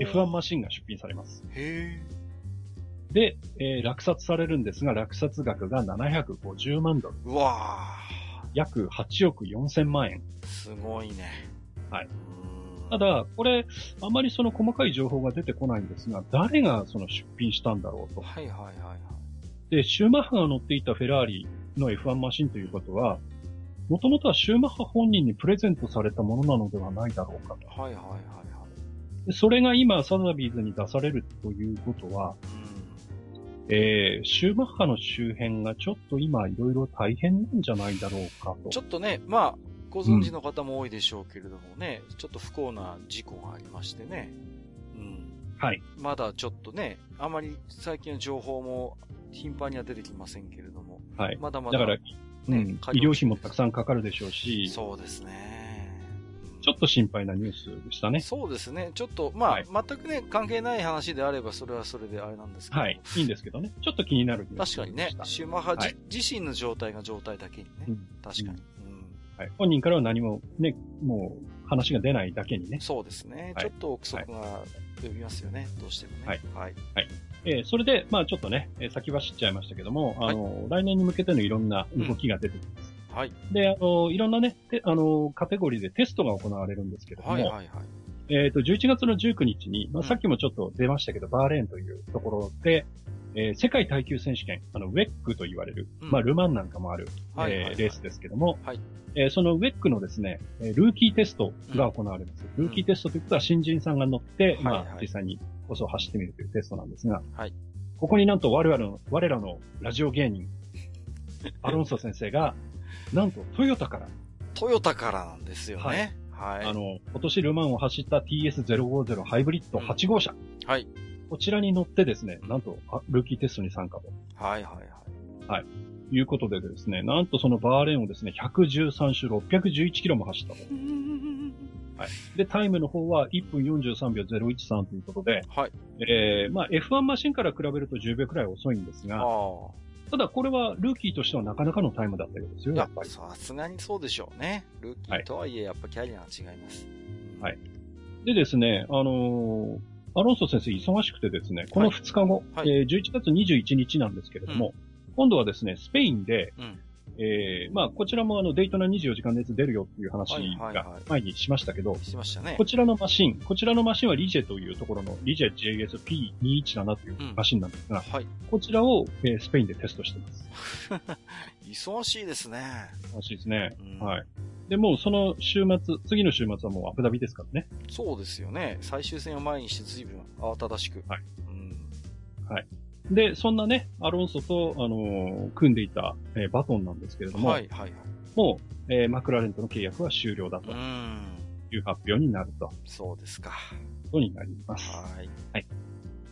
Speaker 2: F1 マシンが出品されます。へで、えー、落札されるんですが、落札額が750万ドル。
Speaker 1: うわ
Speaker 2: 約8億4千万円。
Speaker 1: すごいね。
Speaker 2: はい。ただ、これ、あまりその細かい情報が出てこないんですが、誰がその出品したんだろうと。
Speaker 1: はいはいはいはい。
Speaker 2: で、シューマッハが乗っていたフェラーリの F1 マシンということは、もともとはシューマッハ本人にプレゼントされたものなのではないだろうかと。
Speaker 1: はいはいはいはい。
Speaker 2: それが今、サザビーズに出されるということは、うん、えー、シューマッハの周辺がちょっと今いろいろ大変なんじゃないだろうかと。
Speaker 1: ちょっとね、まあ、ご存知の方も多いでしょうけれどもね、うん、ちょっと不幸な事故がありましてね。
Speaker 2: うん。はい。
Speaker 1: まだちょっとね、あまり最近の情報も頻繁には出てきませんけれども。
Speaker 2: はい。
Speaker 1: まだまだ。
Speaker 2: だから、ね、うん、医療費もたくさんかかるでしょうし。
Speaker 1: そうですね。
Speaker 2: ちょっと心配なニュースでしたね。
Speaker 1: そうですね。ちょっと、まあ、はい、全くね、関係ない話であれば、それはそれであれなんですけど。
Speaker 2: はい。いいんですけどね。ちょっと気になる
Speaker 1: 確かにね、シューマッハ、はい、自身の状態が状態だけにね。うん、確かに、
Speaker 2: うん、はい。本人からは何もね、もう話が出ないだけにね。
Speaker 1: そうですね。ちょっと憶測が呼びますよね。どうしてもね。
Speaker 2: はい。はい。はいえー、それで、まあちょっとね、えー、先走っちゃいましたけども、あの、来年に向けてのいろんな動きが出てきます。
Speaker 1: うん、はい。
Speaker 2: で、あの、いろんなね、あの、カテゴリーでテストが行われるんですけれども、はいはいはい。えっ、ー、と、11月の19日に、まあ、さっきもちょっと出ましたけど、うん、バーレーンというところで、えー、世界耐久選手権、あの、ウェックと言われる、うん、まあ、ルマンなんかもある、はいはいはい、えー、レースですけども、はい、えー、そのウェックのですね、ルーキーテストが行われます。うん、ルーキーテストということは新人さんが乗って、まあ、実際にコスを走ってみるというテストなんですが、はい、ここになんと我々の、我らのラジオ芸人、アロンソ先生が、なんとトヨタから。
Speaker 1: トヨタからなんですよね。
Speaker 2: はい。はい、あの、今年ルマンを走った TS050 ハイブリッド8号車。
Speaker 1: うん、はい。
Speaker 2: こちらに乗ってですね、なんと、ルーキーテストに参加と。
Speaker 1: はいはいはい。
Speaker 2: はい。いうことでですね、なんとそのバーレーンをですね、113周611キロも走ったと。はい。で、タイムの方は1分43秒013ということで、
Speaker 1: はい。
Speaker 2: えー、まあ F1 マシンから比べると10秒くらい遅いんですが、ただこれはルーキーとしてはなかなかのタイムだったようですよ、やっぱり。
Speaker 1: さすがにそうでしょうね。ルーキーとはいえ、やっぱキャリアが違います。
Speaker 2: はい。でですね、あのーアロンソ先生忙しくてですね、この2日後、はい、えー、11月21日なんですけれども、うん、今度はですね、スペインで、うん、えー、まあ、こちらもあの、デイトナ24時間熱出るよっていう話が前にしましたけど、
Speaker 1: しましたね。
Speaker 2: こちらのマシン、こちらのマシンはリジェというところの、リジェ JSP217 というマシンなんですが、うんはい、こちらを、えー、スペインでテストしてます。
Speaker 1: 忙しいですね。
Speaker 2: 忙しいですね。うん、はい。で、もうその週末、次の週末はもうアブダビですからね。
Speaker 1: そうですよね。最終戦を前にして随分慌ただしく。
Speaker 2: はい。うん。はい。で、そんなね、アロンソと、あのー、組んでいた、えー、バトンなんですけれども、はいはいはい。もう、えー、マクラーレンとの契約は終了だと。いう発表になると。
Speaker 1: そうですか。
Speaker 2: ことになります。
Speaker 1: はい。
Speaker 2: はい。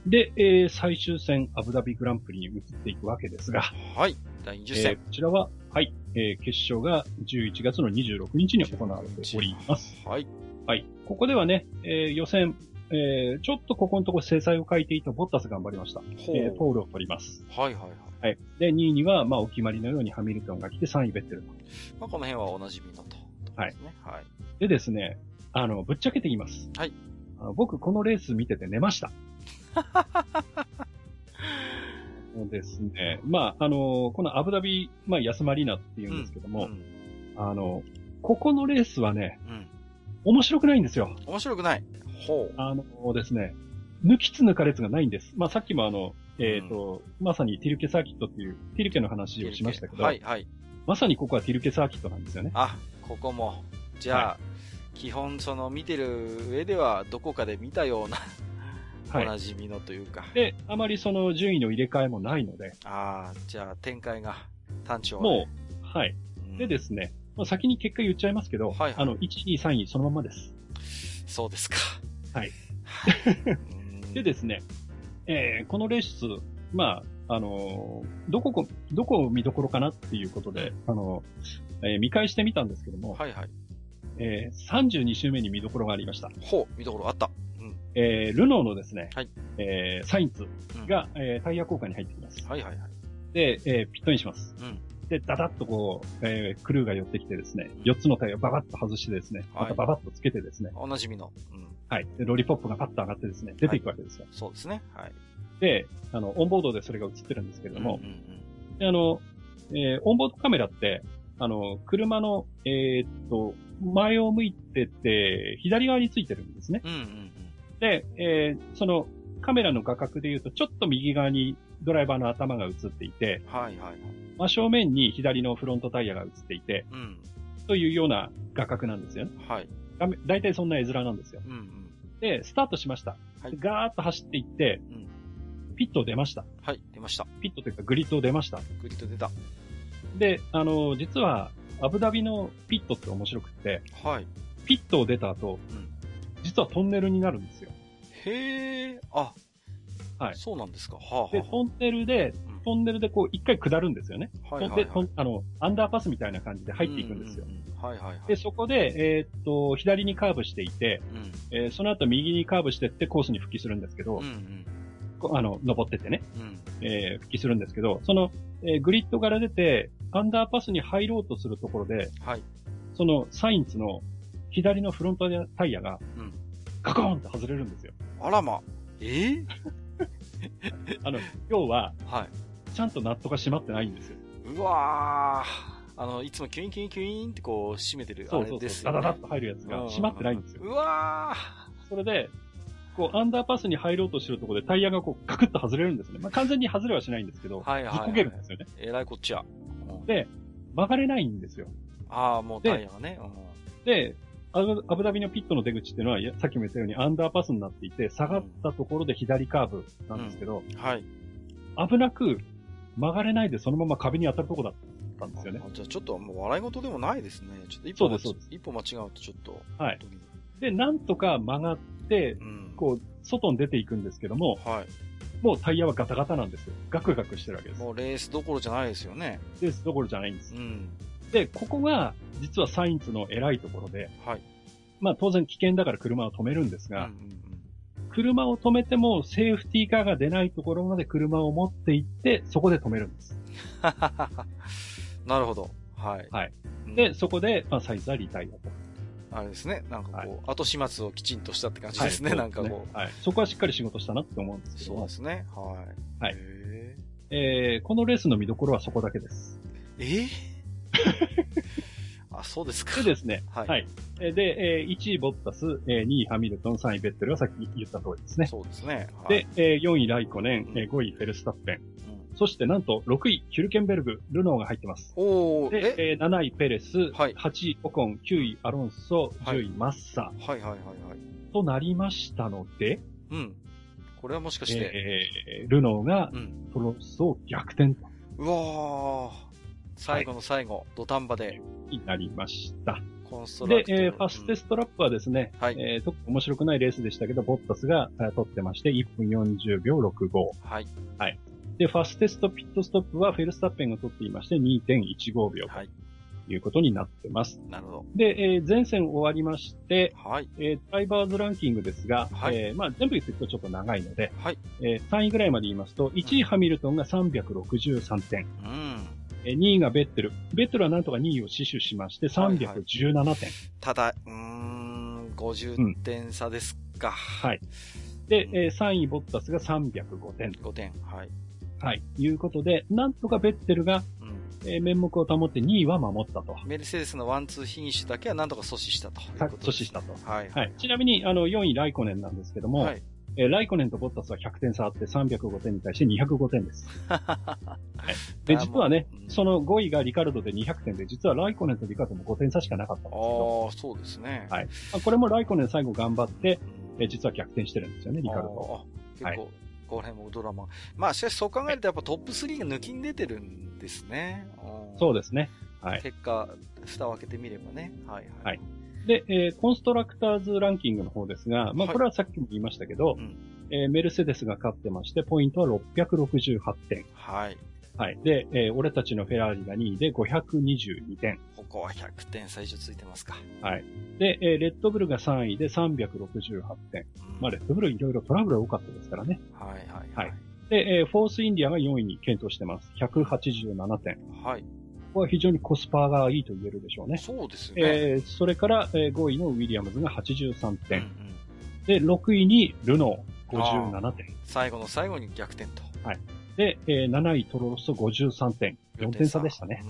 Speaker 2: で、えー、最終戦、アブダビグランプリに移っていくわけですが。
Speaker 1: はい。第20戦。えー、
Speaker 2: こちらは、はい、えー、決勝が11月の26日に行われております。
Speaker 1: はい。
Speaker 2: はい。ここではね、えー、予選、えー、ちょっとここのところ制裁を書いていたボッタス頑張りました。えー、ポールを取ります。
Speaker 1: はいはいはい。
Speaker 2: はい。で、2位には、まあ、お決まりのようにハミルトンが来て3位ベッテルと。
Speaker 1: まあ、この辺はおなじみのと、
Speaker 2: はい。はい。でですね、あの、ぶっちゃけて言います。
Speaker 1: はい。
Speaker 2: あの僕、このレース見てて寝ました。そうですね。まあ、あの、このアブダビ、まあ、安マリーナって言うんですけども、うんうん、あの、ここのレースはね、うん、面白くないんですよ。
Speaker 1: 面白くない。ほ
Speaker 2: う。あのですね、抜きつ抜かれつがないんです。まあ、さっきもあの、えっ、ー、と、うん、まさにティルケサーキットっていう、ティルケの話をしましたけど、
Speaker 1: はい、はい。
Speaker 2: まさにここはティルケサーキットなんですよね。
Speaker 1: あ、ここも。じゃあ、はい、基本その見てる上ではどこかで見たようなおなじみのというか。
Speaker 2: で、あまりその順位の入れ替えもないので。
Speaker 1: ああ、じゃあ展開が単調、
Speaker 2: ね、もう、はい。うん、でですね、まあ、先に結果言っちゃいますけど、はい、はい、あの、1、2、3位そのままです。
Speaker 1: そうですか。
Speaker 2: はい。でですね、えー、このレース、まあ、あのー、どこ、どこ見どころかなっていうことで、あのー、えー、見返してみたんですけども、
Speaker 1: はいはい。
Speaker 2: えー、32周目に見どころがありました。
Speaker 1: ほう、見どころあった。
Speaker 2: えー、ルノーのですね、
Speaker 1: はい、
Speaker 2: えー、サインツが、うん、えー、タイヤ交換に入ってきます。
Speaker 1: はいはいはい。
Speaker 2: で、えー、ピットインします。
Speaker 1: うん。
Speaker 2: で、ダダッとこう、えー、クルーが寄ってきてですね、4つのタイヤをババッと外してですね、またババッとつけてですね。
Speaker 1: おなじみの。
Speaker 2: うん。はい。で、ロリポップがパッと上がってですね、出ていくわけですよ。はい、
Speaker 1: そうですね。はい。
Speaker 2: で、あの、オンボードでそれが映ってるんですけれども、うんうんうん、で、あの、えー、オンボードカメラって、あの、車の、えー、っと、前を向いてて、左側についてるんですね。うんうんうん、で、えー、その、カメラの画角で言うと、ちょっと右側にドライバーの頭が映っていて、はいはいはい。真正面に左のフロントタイヤが映っていて、うん。というような画角なんですよね。はい。だいたいそんな絵面なんですよ。うんうん。で、スタートしました。はい。ガーッと走っていって、うん。ピット出ました。
Speaker 1: はい、出ました。
Speaker 2: ピットというかグリッド出ました。
Speaker 1: グリッド出た。
Speaker 2: で、あの、実は、アブダビのピットって面白くって、はい。ピットを出た後、うん、実はトンネルになるんですよ。
Speaker 1: へえ、あ、はい。そうなんですか。はあ、は
Speaker 2: あ、で、トンネルで、トンネルでこう一回下るんですよね。はい、はい、で、あの、アンダーパスみたいな感じで入っていくんですよ。はいはいはい。で、そこで、えー、っと、左にカーブしていて、うん、えー、その後右にカーブしてってコースに復帰するんですけど、うんうんあの、登ってってね、うん、えー、復帰するんですけど、その、えー、グリッドから出て、アンダーパスに入ろうとするところで、はい。その、サインツの左のフロントタイヤが、うん。ガコーンって外れるんですよ。
Speaker 1: あらま。えー、
Speaker 2: あの、要は、はい。ちゃんとナットが閉まってないんですよ。
Speaker 1: うわー。あの、いつもキュインキュインキュインってこう閉めてる、そうそうそうあれですよ、ね。
Speaker 2: ダダダッと入るやつが閉まってないんですよ。
Speaker 1: うわ
Speaker 2: ー。それで、こう、アンダーパスに入ろうとしてるところでタイヤがこう、ガクッと外れるんですね。まあ、完全に外れはしないんですけど、はいはい、はい、けるんですよね。
Speaker 1: えらいこっちゃ。
Speaker 2: で、曲がれないんですよ。
Speaker 1: ああ、もうタイヤがね。
Speaker 2: で、アブダビのピットの出口っていうのは、さっきも言ったようにアンダーパスになっていて、下がったところで左カーブなんですけど、うん、はい。危なく曲がれないでそのまま壁に当たるとこだったんですよね。
Speaker 1: じゃあちょっともう笑い事でもないですね。ちょっと一歩一歩間違うとちょっと。はい。
Speaker 2: で、なんとか曲がって、うん、こう、外に出ていくんですけども、はい。もうタイヤはガタガタなんですよ。ガクガクしてるわけです。
Speaker 1: もうレースどころじゃないですよね。
Speaker 2: レースどころじゃないんです。うん。で、ここが、実はサインツの偉いところで、はい。まあ当然危険だから車を止めるんですが、うんうんうん、車を止めてもセーフティーカーが出ないところまで車を持って行って、そこで止めるんです。
Speaker 1: なるほど。はい。
Speaker 2: はい。で、そこで、まあサイズはリタイアと。
Speaker 1: あれですね。なんかこう、はい、後始末をきちんとしたって感じですね。はい、なんかこ
Speaker 2: う、はい。そこはしっかり仕事したなって思うんですけ
Speaker 1: ど。そうですね。はい。はい。
Speaker 2: えー、このレースの見どころはそこだけです。
Speaker 1: えー、あ、そうですか。
Speaker 2: でですね。はい。はい、で、えー、1位ボッタス、えー、2位ハミルトン、3位ベッテルはさっき言った通りですね。
Speaker 1: そうですね。
Speaker 2: はい、で、えー、4位ライコネン、えー、5位フェルスタッペン。うん、そしてなんと6位ヒュルケンベルグ、ルノーが入ってます。おー。で、え？ー、7位ペレス、はい、8位オコン、9位アロンソ、10位マッサ。はいはいはいはい。となりましたので、
Speaker 1: うん。これはもしかして、
Speaker 2: えー、ルノーが、トロスを逆転と。
Speaker 1: うわー。最後の最後、はい、土壇場で。
Speaker 2: になりました。コンストラクト。で、えー、ファステストラップはですね、はい、えー、特に面白くないレースでしたけど、ボッタスが、えー、取ってまして、1分40秒65。はい。はい。で、ファステストピットストップはフェルスタッペンが取っていまして、2.15秒。はい。いうことになってます。
Speaker 1: なるほど。
Speaker 2: で、えー、前線終わりまして、はい。えー、ドライバーズランキングですが、はい。えー、まあ、全部言っていくとちょっと長いので、はい。えー、3位ぐらいまで言いますと、1位ハミルトンが363点。うん。え2位がベッテル。ベッテルはなんとか2位を死守しまして、317点。はいはい、
Speaker 1: ただ、うーん、50点差ですか。うん、
Speaker 2: はい。で、えー、3位ボッタスが305点。
Speaker 1: 5点。はい。
Speaker 2: はい。いうことで、なんとかベッテルが、うん、えー、面目を保って2位は守ったと。
Speaker 1: メルセデスのワンツーフィニッシュだけはなんとか阻止したと
Speaker 2: 阻止したと。はい。はい。ちなみに、あの、4位ライコネンなんですけども、はい。えー、ライコネンとボッタスは100点差あって305点に対して205点です。はい、で、実はね、その5位がリカルドで200点で、実はライコネンとリカルドも5点差しかなかったんですけど。
Speaker 1: ああ、そうですね。
Speaker 2: はい。まあ、これもライコネン最後頑張って、えー、実は逆転してるんですよね、リカルド。
Speaker 1: 結構、はい、この辺もドラマ。まあ、しかしそう考えるとやっぱトップ3が抜きに出てるんですね。
Speaker 2: そうですね。はい。
Speaker 1: 結果、蓋を開けてみればね。はい、はい。はい
Speaker 2: で、えー、コンストラクターズランキングの方ですが、まあ、これはさっきも言いましたけど、はいうん、えー、メルセデスが勝ってまして、ポイントは668点。はい。はい。で、えー、俺たちのフェラーリが2位で522点。
Speaker 1: ここは100点差ついてますか。
Speaker 2: はい。で、えー、レッドブルが3位で368点。うん、まあ、レッドブルいろいろトラブル多かったですからね。はいはいはい。はい、で、えー、フォースインディアが4位に健闘してます。187点。はい。こは非常にコスパがいいと言えるでしょうね。
Speaker 1: そうですね。
Speaker 2: えー、それから、えー、5位のウィリアムズが83点。うんうん、で、6位にルノー57点。
Speaker 1: 最後の最後に逆転と。
Speaker 2: はい。で、えー、7位トロロッソ53点。4点差でしたね。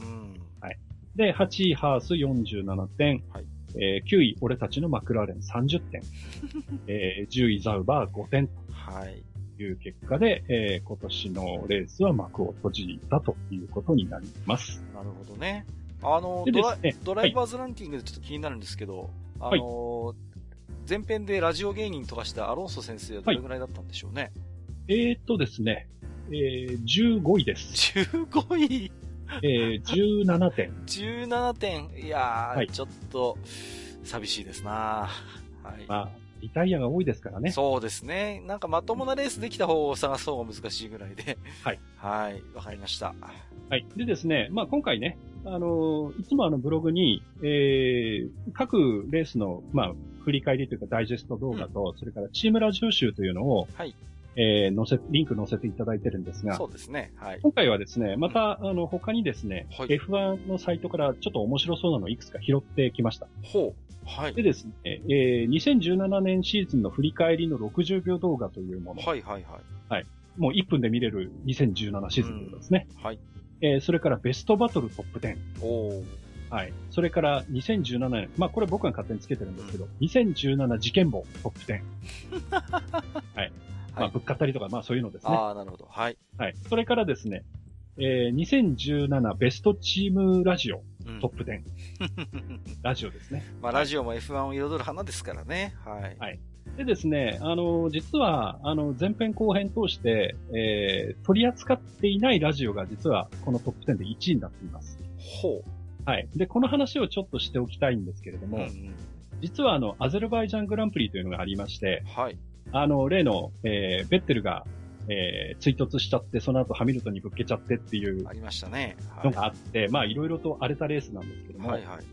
Speaker 2: はい。で、8位ハース47点。はい。えー、9位、俺たちのマクラーレン30点。えー、10位ザウバー5点。はい。いう結果で、えー、今年のレースは幕を閉じたということになります。
Speaker 1: なるほどね。あの、ドラドライバーズランキングでちょっと気になるんですけど、はい、あの、前編でラジオ芸人飛ばしたアロンソ先生はどれぐらいだったんでしょうね？
Speaker 2: はい、えー、っとですね、えー、15位です。
Speaker 1: 15位？
Speaker 2: えー、17点。
Speaker 1: 17点。いやー、はい、ちょっと、寂しいですなはい。
Speaker 2: まあ、リタイアが多いですからね。
Speaker 1: そうですね。なんかまともなレースできた方を探そうが難しいぐらいで。
Speaker 2: はい。
Speaker 1: はい。わかりました。
Speaker 2: はい。でですね、まあ今回ね、あのいつもあのブログに、えー、各レースの、まあ、振り返りというかダイジェスト動画と、うん、それからチームラジオ集というのを、はい。えー、載せ、リンク載せていただいてるんですが、
Speaker 1: そうですね。はい。
Speaker 2: 今回はですね、また、うん、あの、他にですね、はい、F1 のサイトからちょっと面白そうなのをいくつか拾ってきました。
Speaker 1: ほう。はい。
Speaker 2: でですね、えー、2017年シーズンの振り返りの60秒動画というもの。
Speaker 1: はいはいはい。
Speaker 2: はい。もう1分で見れる2017シーズンですね。
Speaker 1: はい。
Speaker 2: えー、それからベストバトルトップ10。
Speaker 1: お
Speaker 2: はい。それから2017年、まあこれ僕が勝手につけてるんですけど、うん、2017事件簿トップ10。はい。まあ、ぶっかったりとか、まあそういうのですね。
Speaker 1: ああ、なるほど。はい。
Speaker 2: はい。それからですね、えー、2017ベストチームラジオ、トップ10。ラジオですね。
Speaker 1: まあ、ラジオも F1 を彩る花ですからね。はい。
Speaker 2: はい。でですね、あの、実は、あの、前編後編通して、えー、取り扱っていないラジオが実はこのトップ10で1位になっています。
Speaker 1: ほう。
Speaker 2: はい。で、この話をちょっとしておきたいんですけれども、うんうん、実はあの、アゼルバイジャングランプリというのがありまして、
Speaker 1: はい。
Speaker 2: あの、例の、えー、ベッテルがえー、追突しちゃって、その後ハミルトンにぶっけちゃってっていう。
Speaker 1: ありましたね。
Speaker 2: のがあって、はい、まあいろいろと荒れたレースなんですけども。
Speaker 1: はいはい。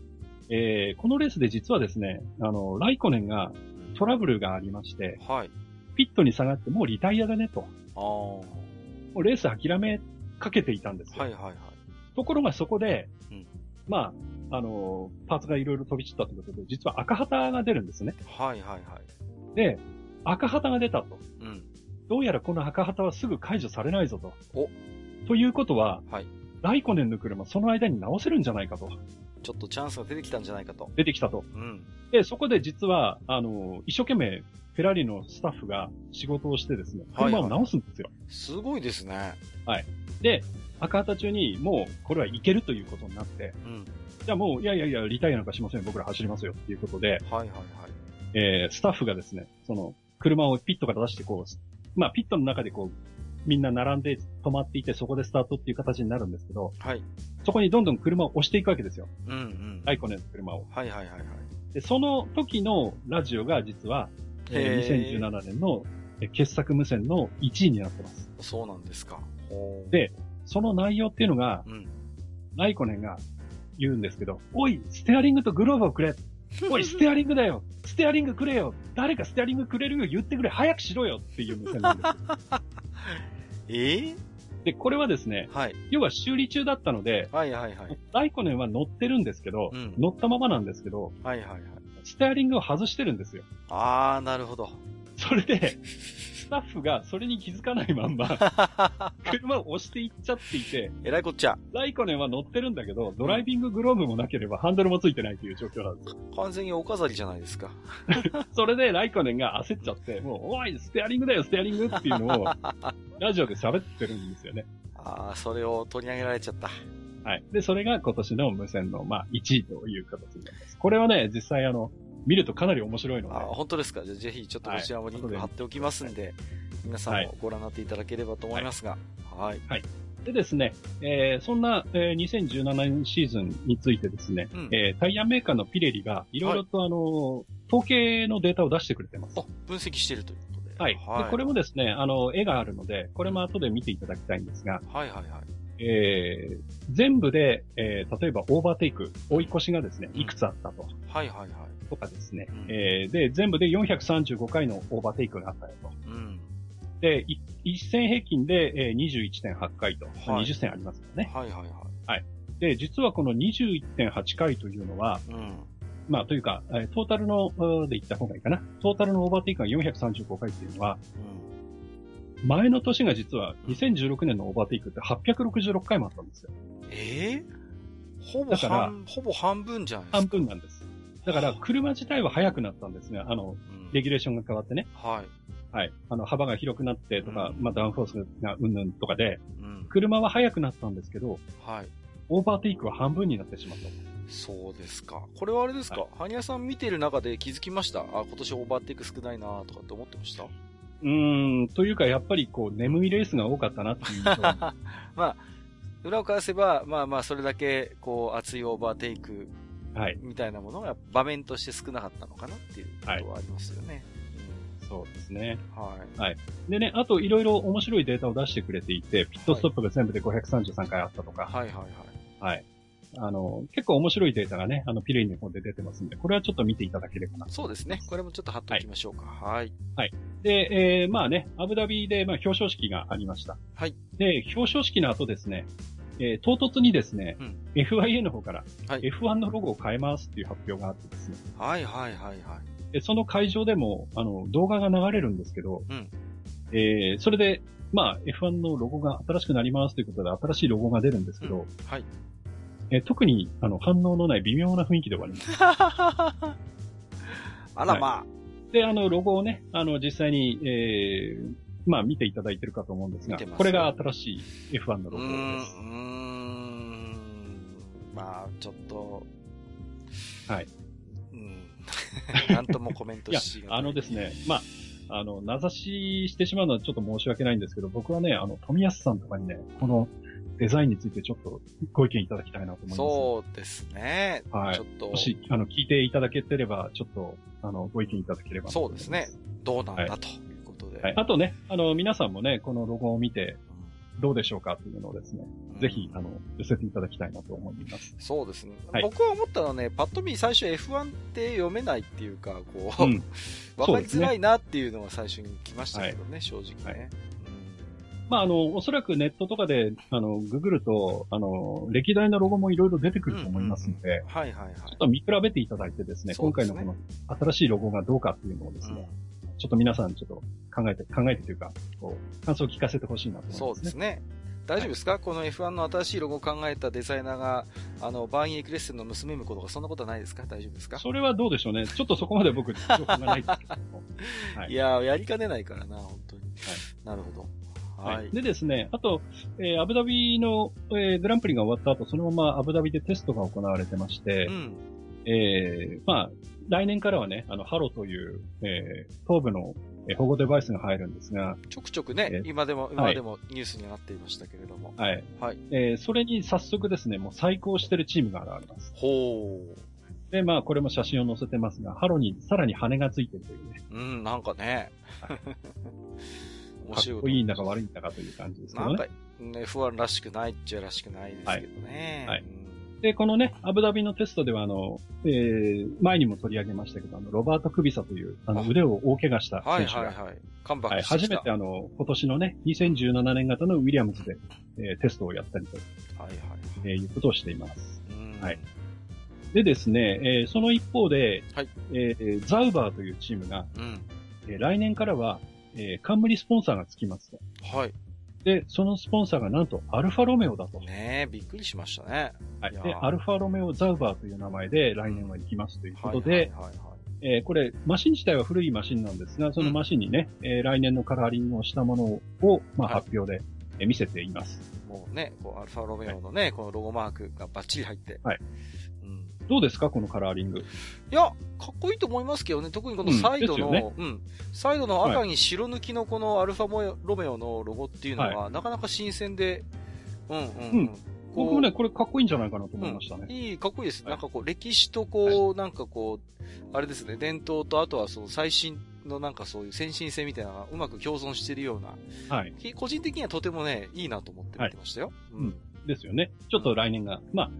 Speaker 2: えー、このレースで実はですね、あの、ライコネンがトラブルがありまして、
Speaker 1: はい。
Speaker 2: ピットに下がってもうリタイアだねと。
Speaker 1: ああ。
Speaker 2: もうレース諦めかけていたんですよ。
Speaker 1: はいはいはい。
Speaker 2: ところがそこで、うん、まあ、あの、パーツがいろいろ飛び散ったということで、実は赤旗が出るんですね。
Speaker 1: はいはいはい。
Speaker 2: で、赤旗が出たと。
Speaker 1: うん。
Speaker 2: どうやらこの赤旗はすぐ解除されないぞと。
Speaker 1: お
Speaker 2: ということは、
Speaker 1: はい。
Speaker 2: ライコネンの車その間に直せるんじゃないかと。
Speaker 1: ちょっとチャンスが出てきたんじゃないかと。
Speaker 2: 出てきたと。
Speaker 1: うん。
Speaker 2: で、そこで実は、あの、一生懸命、フェラーリのスタッフが仕事をしてですね、車を直すんですよ。はいはい、
Speaker 1: すごいですね。
Speaker 2: はい。で、赤旗中にもう、これはいけるということになって、
Speaker 1: うん。
Speaker 2: じゃあもう、いやいやいや、リタイアなんかしません。僕ら走りますよっていうことで、はい
Speaker 1: はいはい。
Speaker 2: えー、スタッフがですね、その、車をピットから出してこう、まあ、ピットの中でこう、みんな並んで止まっていて、そこでスタートっていう形になるんですけど、
Speaker 1: はい。
Speaker 2: そこにどんどん車を押していくわけですよ。
Speaker 1: うんうん。
Speaker 2: ライコネの車を。
Speaker 1: はいはいはいはい。
Speaker 2: で、その時のラジオが実は、えー、2017年の傑作無線の1位になってます。
Speaker 1: そうなんですか。
Speaker 2: で、その内容っていうのが、うん、ライコネンが言うんですけど、おい、ステアリングとグローブをくれ おい、ステアリングだよステアリングくれよ誰かステアリングくれる？よ言ってくれ早くしろよっていう無線なんです
Speaker 1: え？ー、
Speaker 2: で、これはですね、
Speaker 1: はい。
Speaker 2: 要は修理中だったので、
Speaker 1: はいはいはい。
Speaker 2: ライコネンは乗ってるんですけど、うん、乗ったままなんですけど、
Speaker 1: はいはいはい。
Speaker 2: ステアリングを外してるんですよ。
Speaker 1: あー、なるほど。
Speaker 2: それで、スタッフがそれに気づかないまんま、車を押していっちゃっていて、
Speaker 1: えらいこっちゃ。
Speaker 2: ライコネンは乗ってるんだけど、ドライビンググローブもなければハンドルもついてないという状況なんですよ。
Speaker 1: 完全にお飾りじゃないですか。
Speaker 2: それでライコネンが焦っちゃって、もう、おい、ステアリングだよ、ステアリングっていうのを、ラジオで喋ってるんですよね。
Speaker 1: ああ、それを取り上げられちゃった。
Speaker 2: はい。で、それが今年の無線の、まあ、1位という形になります。これはね、実際あの、見るとかなり面白いので。あ、
Speaker 1: 本当ですか？じゃぜひちょっとこちらもリンク貼っておきますんで、はい、皆さんもご覧になっていただければと思いますが。はい。
Speaker 2: はい。でですね、えー、そんな、えー、2017年シーズンについてですね、うん、えー、タイヤメーカーのピレリがいろいろとあの、はい、統計のデータを出してくれてます。
Speaker 1: 分析しているということで。
Speaker 2: はい。はい、でこれもですね、あの、絵があるので、これも後で見ていただきたいんですが、
Speaker 1: はいはいはい。
Speaker 2: えー、全部で、えー、例えばオーバーテイク、追い越しがですね、いくつあったと。
Speaker 1: はいはいはい。
Speaker 2: とかですね、うん、えー、で、全部で435回のオーバーテイクがあったよと。
Speaker 1: うん、
Speaker 2: で、一戦平均で、えー、21.8回と、はい、20戦ありますよね。
Speaker 1: はいはいはい。
Speaker 2: はい。で、実はこの21.8回というのは、うん、まあ、というか、トータルの、で言った方がいいかな。トータルのオーバーテイクが435回っていうのは、うん、前の年が実は2016年のオーバーテイクって866回もあったんですよ。
Speaker 1: ええー、ほぼ半、ほぼ半分じゃないですか。
Speaker 2: 半分なんです。だから、車自体は速くなったんですね。あの、うん、レギュレーションが変わってね。
Speaker 1: はい。
Speaker 2: はい。あの、幅が広くなってとか、うん、まあ、ダウンフォースがうんぬんとかで、うん、車は速くなったんですけど、
Speaker 1: はい。
Speaker 2: オーバーテイクは半分になってしまった。
Speaker 1: そうですか。これはあれですか、はい、ハニヤさん見てる中で気づきました？あ、今年オーバーテイク少ないなとかって思ってました？う
Speaker 2: ーん、というかやっぱりこう、眠いレースが多かったなっていう。ま
Speaker 1: あ、裏を返せば、まあまあ、それだけ、こう、熱いオーバーテイク、はい。みたいなものが場面として少なかったのかなっていうことはありますよね。はい
Speaker 2: そうですね。
Speaker 1: は
Speaker 2: い。はい。でね、あといろいろ面白いデータを出してくれていて、ピットストップが全部で533回あったとか。
Speaker 1: はいはいはい。
Speaker 2: はい。あの、結構面白いデータがね、あの、ピレイの方で出てますんで、これはちょっと見ていただければな。
Speaker 1: そうですね。これもちょっと貼っておきましょうか。はい。
Speaker 2: はい。で、えー、まあね、アブダビで、まあ、表彰式がありました。
Speaker 1: はい。
Speaker 2: で、表彰式の後ですね、えー、唐突にですね、うん、FIA の方から、はい、F1 のロゴを変えますっていう発表があってですね。
Speaker 1: はいはいはいはい。
Speaker 2: で、その会場でも、あの、動画が流れるんですけど、うん、えー、それで、まあ、F1 のロゴが新しくなりますということで、新しいロゴが出るんですけど、うん、
Speaker 1: はい。
Speaker 2: えー、特に、あの、反応のない微妙な雰囲気で終わります。
Speaker 1: あらまあ、は
Speaker 2: い、で、あの、ロゴをね、あの、実際に、えー、まあ、見ていただいてるかと思うんですが、これが新しい F1 のロゴです。うーん、
Speaker 1: まあ、ちょっと、
Speaker 2: はい。
Speaker 1: なんともコメントし
Speaker 2: があのですね、まあ、あの、名指ししてしまうのはちょっと申し訳ないんですけど、僕はね、あの、富安さんとかにね、このデザインについてちょっとご意見いただきたいなと思います。
Speaker 1: そうですね。
Speaker 2: はい。ちょっと。もし、あの、聞いていただけてれば、ちょっと、あの、ご意見いただければ
Speaker 1: そうですね。どうなんだ、はい、ということで。
Speaker 2: はい。あとね、あの、皆さんもね、このロゴを見て、どうでしょうかというのをですね、うん、ぜひ、あの、寄せていただきたいなと思います。
Speaker 1: そうですね。はい、僕は思ったのはね、パッと見最初 F1 って読めないっていうか、こう、うん、わかりづらいなっていうのが最初に来ましたけどね、はい、正直ね。はい
Speaker 2: まあ、あの、おそらくネットとかで、あの、ググると、あの、歴代のロゴもいろいろ出てくると思いますので、
Speaker 1: はいはいはい。ち
Speaker 2: ょっと見比べていただいてですね、すね今回のこの新しいロゴがどうかっていうのをですね、うんちょっと皆さんちょっと考えて、考えてというか、こう、感想を聞かせてほしいなと思います、ね。
Speaker 1: そうですね。大丈夫ですか、はい、この F1 の新しいロゴを考えたデザイナーが、あの、バーインエクレッセンの娘婿とか、そんなことはないですか？大丈夫ですか？
Speaker 2: それはどうでしょうね。ちょっとそこまで僕、情報がないですけども。
Speaker 1: はい、いややりかねないからな、本当に。はい、なるほど。
Speaker 2: はい。でですね、あと、えー、アブダビの、えー、グランプリが終わった後、そのままアブダビでテストが行われてまして、うん、えー、まあ、来年からはね、あの、ハロという、えー、頭部のえ保護デバイスが入るんですが。
Speaker 1: ちょくちょくね、今でも、今でもニュースになっていましたけれども。
Speaker 2: はい。はい。えー、それに早速ですね、もう最高してるチームが現れます。
Speaker 1: ほう。
Speaker 2: で、まあ、これも写真を載せてますが、ハロにさらに羽がついてるというね。
Speaker 1: うん、なんかね。はい、
Speaker 2: かっこいいんだか悪いんだかという感じですけどね。なんか、
Speaker 1: F1 らしくないっちゃらしくないですけどね。
Speaker 2: はい。はいで、このね、アブダビのテストでは、あの、えー、前にも取り上げましたけど、あの、ロバート・クビサという、あの、腕を大怪我した選手が、はいはいはい。
Speaker 1: カムバッ
Speaker 2: ク初めてあの、今年のね、2017年型のウィリアムズで、えー、テストをやったりと、はいはい、えー、いうことをしています。はい。でですね、えー、その一方で、はい、えー、ザウバーというチームが、うん、えー、来年からは、えー、冠スポンサーがつきますと。
Speaker 1: はい。
Speaker 2: で、そのスポンサーがなんとアルファロメオだと。
Speaker 1: ねえ、びっくりしましたね。
Speaker 2: はい。で、アルファロメオザウバーという名前で来年は行きますということで、えこれ、マシン自体は古いマシンなんですが、そのマシンにね、うん、えー、来年のカラーリングをしたものを、まあ、発表で、え見せています。
Speaker 1: もうね、こうアルファロメオのね、はい、このロゴマークがバッチリ入って。
Speaker 2: はい。どうですか？このカラーリング。い
Speaker 1: や、かっこいいと思いますけどね。特にこのサイドの、うん、ねうん、サイドの赤に白抜きのこのアルファロメオのロゴっていうのは、はい、なかなか新鮮で、うんうん、うん。
Speaker 2: 僕もね、これかっこいいんじゃないかなと思いましたね。
Speaker 1: うん、いい、かっこいいです。はい、なんかこう、歴史とこう、はい、なんかこう、あれですね、伝統と、あとはその最新のなんかそういう先進性みたいなのがうまく共存しているような、はい。個人的にはとてもね、いいなと思って見てましたよ。
Speaker 2: うん。ですよね。ちょっと来年が、まあ、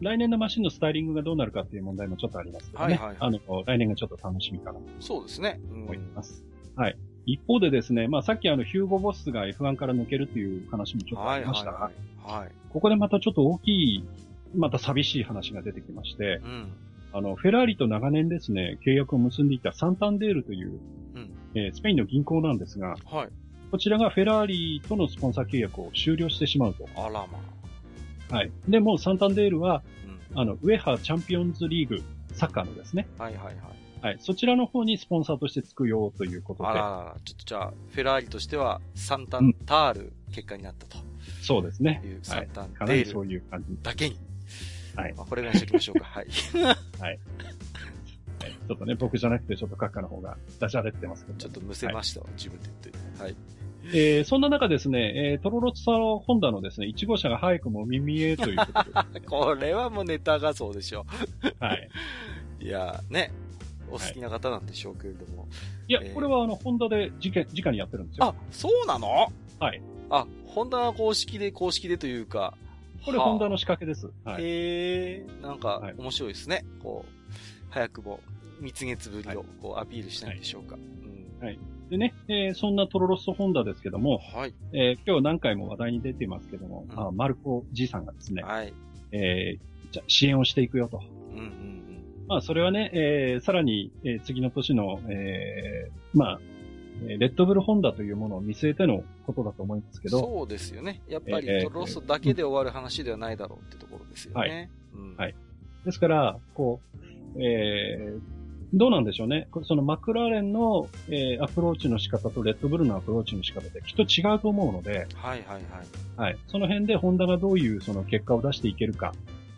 Speaker 2: 来年のマシンのスタイリングがどうなるかっていう問題もちょっとありますけどね。はいはい、はい、あの、来年がちょっと楽しみかな
Speaker 1: そうですね。
Speaker 2: 思います。はい。一方でですね、まあさっきあの、ヒューゴボスが F1 から抜けるっていう話もちょっとありましたが、はいはいはい、はい、ここでまたちょっと大きい、また寂しい話が出てきまして、うん、あの、フェラーリと長年ですね、契約を結んでいたサンタンデールという、うん、えー、スペインの銀行なんですが、はい、こちらがフェラーリとのスポンサー契約を終了してしまうと。
Speaker 1: あらま
Speaker 2: あ。はい。で、もサンタンデールは、うん、あの、ウェハチャンピオンズリーグ、サッカーのですね。
Speaker 1: はいはいはい。
Speaker 2: はい。そちらの方にスポンサーとしてつくよということで。あ
Speaker 1: ら、ちょっとじゃあ、フェラーリとしては、サンタンタール結果になったと。
Speaker 2: うん、そうですね。
Speaker 1: いうサンタン
Speaker 2: デール。そういう感じ。
Speaker 1: だけに。
Speaker 2: はい。
Speaker 1: まあ、これぐらいにしておきましょうか。はい。
Speaker 2: はい。ちょっとね、僕じゃなくて、ちょっと閣下の方がダジャレってますけど。
Speaker 1: ちょっとむせましたわ、はい、自分で言って。はい。
Speaker 2: えー、そんな中ですね、えー、トロロツサホンダのですね、1号車が早くも耳へということで。
Speaker 1: これはもうネタ画像でしょ。
Speaker 2: はい。
Speaker 1: いやね、お好きな方なんでしょうけれども。
Speaker 2: いや、えー、これはあの、ホンダで直、直にやってるんですよ。
Speaker 1: あ、そうなの？
Speaker 2: はい。
Speaker 1: あ、ホンダ公式で、公式でというか。
Speaker 2: これホンダの仕掛けです。
Speaker 1: はい、へえ、なんか、面白いですね。こう、早くも、蜜月ぶりをこうアピールしたいんでしょうか。はい。
Speaker 2: うん、はいでね、えー、そんなトロロストホンダですけども、はい。えー、今日何回も話題に出てますけども、うん、あマルコじいさんがですね、はい。えー、じゃ支援をしていくよと。うんうんうん。まあ、それはね、えー、さらに、えー、次の年の、えー、まあ、レッドブルホンダというものを見据えてのことだと思いますけど。
Speaker 1: そうですよね。やっぱりトロロストだけで終わる話ではないだろうってところですよね。はい。
Speaker 2: うん、はい。ですから、こう、えー、どうなんでしょうね。そのマクラーレンの、えー、アプローチの仕方とレッドブルのアプローチの仕方できっと違うと思うので、
Speaker 1: はいはいはい。
Speaker 2: はい。その辺でホンダがどういうその結果を出していけるか、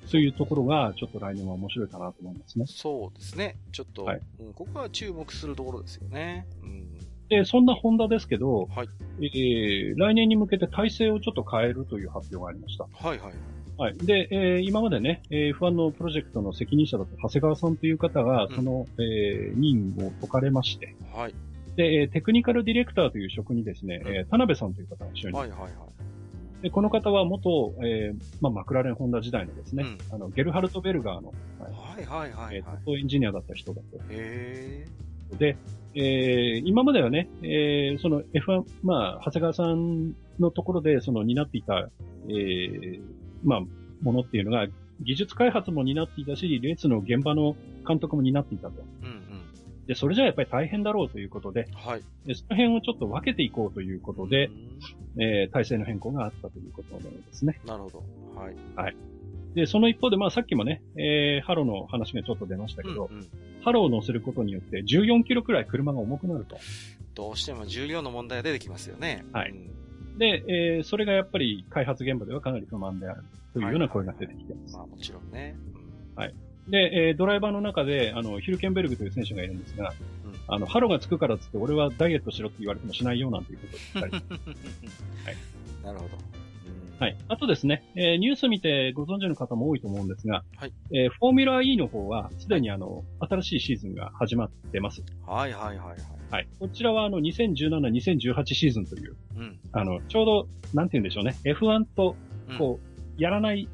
Speaker 2: そういうところがちょっと来年は面白いかなと思いますね。
Speaker 1: そうですね。ちょっと、はい、うん、ここは注目するところですよね。うん。
Speaker 2: で、そんなホンダですけど、はい。えー、来年に向けて体制をちょっと変えるという発表がありました。
Speaker 1: はいはい。
Speaker 2: はい。で、えー、今までね、えー、F1 のプロジェクトの責任者だった長谷川さんという方が、その、うん、えー、任を解かれまして、はい。で、テクニカルディレクターという職にですね、うん、えー、田辺さんという方が就任。はいはいはい。で、この方は元、えー、まあ、マクラーレンホンダ時代のですね、うん、あの、ゲルハルト・ベルガーの、
Speaker 1: はい、はいはいはい、
Speaker 2: えー、トエンジニアだった人だと。
Speaker 1: へ
Speaker 2: で、えー、今まではね、えー、その F1、まあ、長谷川さんのところで、その担っていた、えー、まあ、ものっていうのが、技術開発も担っていたし、レースの現場の監督も担っていたと。うんうん。で、それじゃやっぱり大変だろうということで、はい。で、その辺をちょっと分けていこうということで、えー、体制の変更があったということのようですね。
Speaker 1: なるほど。はい。
Speaker 2: はい。で、その一方で、まあさっきもね、えー、ハローの話がちょっと出ましたけど、うんうん、ハローを乗せることによって14キロくらい車が重くなると。
Speaker 1: どうしても重量の問題が出てきますよね。
Speaker 2: はい。うんで、えー、それがやっぱり開発現場ではかなり不満であるというような声が出てきてます。
Speaker 1: まあもちろんね。
Speaker 2: はい。で、えー、ドライバーの中で、あの、ヒルケンベルグという選手がいるんですが、うん、あの、ハロがつくからつって、俺はダイエットしろって言われてもしないよなんていうことを言ったり。
Speaker 1: はい。なるほど。
Speaker 2: はい。あとですね、えー、ニュース見てご存知の方も多いと思うんですが、はい。えー、フォーミュラー E の方は、すでにあの、新しいシーズンが始まってます。
Speaker 1: はいはいはいはい。
Speaker 2: はい。こちらはあの、2017、2018シーズンという、うん。あの、ちょうど、なんて言うんでしょうね、F1 と、こう、うん、やらない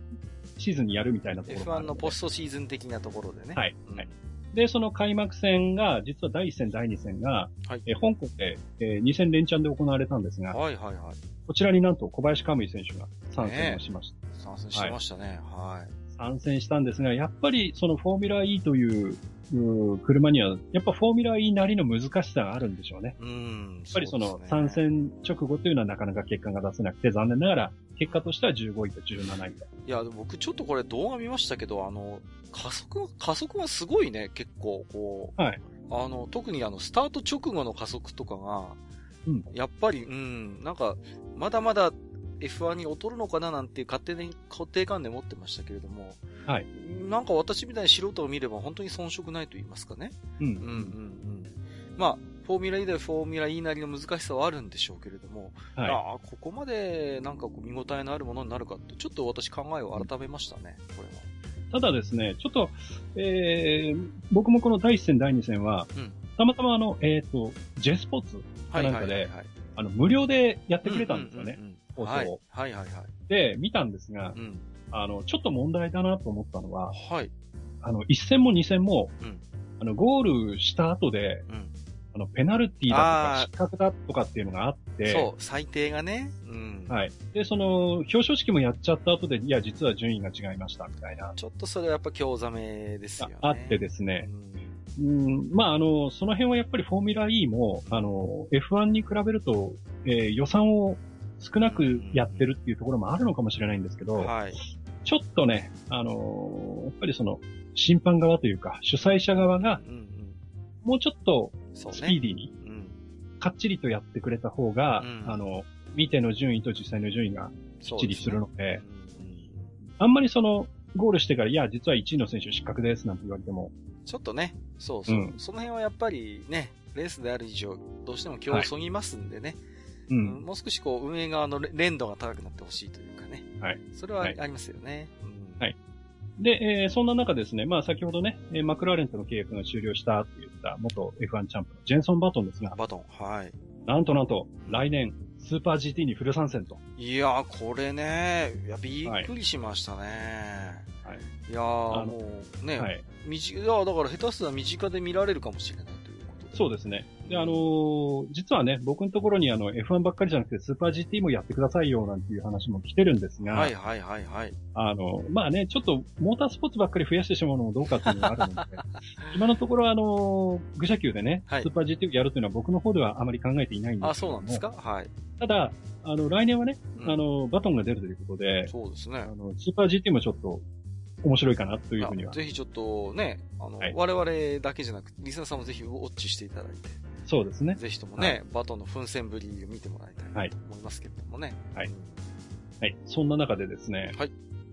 Speaker 2: シーズンにやるみたいなところ
Speaker 1: F1 のポストシーズン的なところでね。
Speaker 2: はい。うん、はい。で、その開幕戦が、実は第1戦、第2戦が、はい、え香港で、えー、2戦連チャンで行われたんですが、
Speaker 1: はいはいはい。
Speaker 2: こちらになんと小林カムイ選手が参戦をしました。
Speaker 1: 参戦しましたね。はい。
Speaker 2: 参戦したんですが、やっぱりそのフォーミュラー E というう車には、やっぱフォーミュラー E なりの難しさがあるんでしょうね。うん。やっぱりその参戦直後というのはなかなか結果が出せなくて、残念ながら結果としては15位と17位
Speaker 1: で。いや、僕ちょっとこれ動画見ましたけど、あの、加速、加速はすごいね、結構、こう。はい。あの、特にあの、スタート直後の加速とかが、うん、やっぱり、うん、なんか、まだまだ F1 に劣るのかななんて勝手に固定観念持ってましたけれども、はい。なんか私みたいに素人を見れば本当に遜色ないと言いますかね。うん。うんうんうん。まあ、フォーミュラ E でフォーミュラ E なりの難しさはあるんでしょうけれども、はい、ああ、ここまでなんかこう見応えのあるものになるかって、ちょっと私考えを改めましたね、これは。
Speaker 2: ただですね、ちょっと、えー、僕もこの第1戦、第2戦は、うん、たまたまあの、えっ、ー、と、J スポーツかなんかで、あの、無料でやってくれたんですよね。放送を。はい、はいはいはいで、見たんですが、うん、あの、ちょっと問題だなと思ったのは、はい。あの、1戦も2戦も、うん、あの、ゴールした後で、うん、あの、ペナルティだとか、失格だとかっていうのがあって、
Speaker 1: そう、最低がね。うん。うん。
Speaker 2: はい。で、その、表彰式もやっちゃった後で、いや、実は順位が違いました、みたいな。
Speaker 1: ちょっとそれはやっぱ興ざめですよね。
Speaker 2: あってですね
Speaker 1: う。ん
Speaker 2: うん、まあ、あの、その辺はやっぱりフォーミュラ E も、あの、F1 に比べると、えー予算を少なくやってるっていうところもあるのかもしれないんですけど、
Speaker 1: はい。
Speaker 2: ちょっとね、あのやっぱりその、審判側というか、主催者側が。もうちょっと。スピーディーに、
Speaker 1: うん。
Speaker 2: かっちりとやってくれた方が、
Speaker 1: うん
Speaker 2: あの、見ての順位と実際の順位がきっちりするので、
Speaker 1: うんうん
Speaker 2: あんまりその、ゴールしてから、いや、実は1位の選手失格ですなんて言われても、
Speaker 1: ちょっとね、そうそう、
Speaker 2: うん
Speaker 1: その辺はやっぱりね、レースである以上、どうしても今日そぎますんでね、
Speaker 2: う
Speaker 1: うん
Speaker 2: ん。
Speaker 1: もう少しこう、運営側の連度が高くなってほしいというかね。
Speaker 2: はい。
Speaker 1: それはあ
Speaker 2: はい
Speaker 1: りますよね。うん
Speaker 2: はいで、えーそんな中ですね、まあ先ほどね、えーマクラーレンとの契約が終了したって言った元 F1 チャンプのジェンソン・バトンですが、
Speaker 1: バトン、はい。
Speaker 2: なんとなんと、来年、スーパー GT にフル参戦と。
Speaker 1: いやー、これね、いや、びっくりしましたね。
Speaker 2: はい。
Speaker 1: いやー、もう、ね、
Speaker 2: はい。
Speaker 1: 身近いやだから下手すら身近で見られるかもしれない。
Speaker 2: そうですね。で、あのー実はね、僕のところにあの F1 ばっかりじゃなくてスーパー GT もやってくださいよなんていう話も来てるんですが、
Speaker 1: はいはいはいはい。
Speaker 2: あの、まあね、ちょっとモータースポーツばっかり増やしてしまうのもどうかっていうのがあるので、今のところあの、愚者級でね、
Speaker 1: はい
Speaker 2: スーパー GT をやるというのは僕の方ではあまり考えていないんです
Speaker 1: あ、
Speaker 2: けども
Speaker 1: そうなんですか？はい。
Speaker 2: ただ、あの、来年はね、
Speaker 1: うん
Speaker 2: あの、バトンが出るということで、
Speaker 1: そうですね
Speaker 2: あ。の、スーパー GT もちょっと面白いかなというふうには
Speaker 1: あ。ぜひちょっとね、あの、
Speaker 2: はい
Speaker 1: 我々だけじゃなくて、リスナーさんもぜひウォッチしていただいて、
Speaker 2: そうですね。
Speaker 1: ぜひともね、バトンの奮戦ぶりを見てもらいたい
Speaker 2: はい
Speaker 1: と思いますけれどもね。
Speaker 2: はい
Speaker 1: うん
Speaker 2: はい。そんな中でですね、
Speaker 1: はい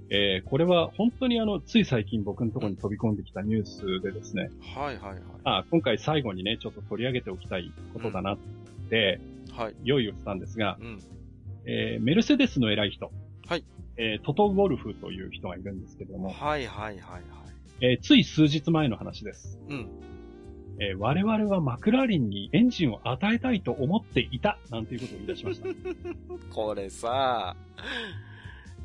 Speaker 2: えー、これは本当にあの、つい最近僕のところに飛び込んできたニュースでですね、
Speaker 1: はいはいはい。
Speaker 2: あ今回最後にね、ちょっと取り上げておきたいことだなって、
Speaker 1: はい。
Speaker 2: 用意をしたんですが、
Speaker 1: うん。
Speaker 2: えー、メルセデスの偉い人。
Speaker 1: はい。
Speaker 2: えー、トト・ウォルフという人がいるんですけれども、
Speaker 1: はいはいはいはい。
Speaker 2: えー、つい数日前の話です。
Speaker 1: うん。
Speaker 2: えー、我々はマクラーレンにエンジンを与えたいと思っていた、なんていうことを言い出しました。
Speaker 1: これさ、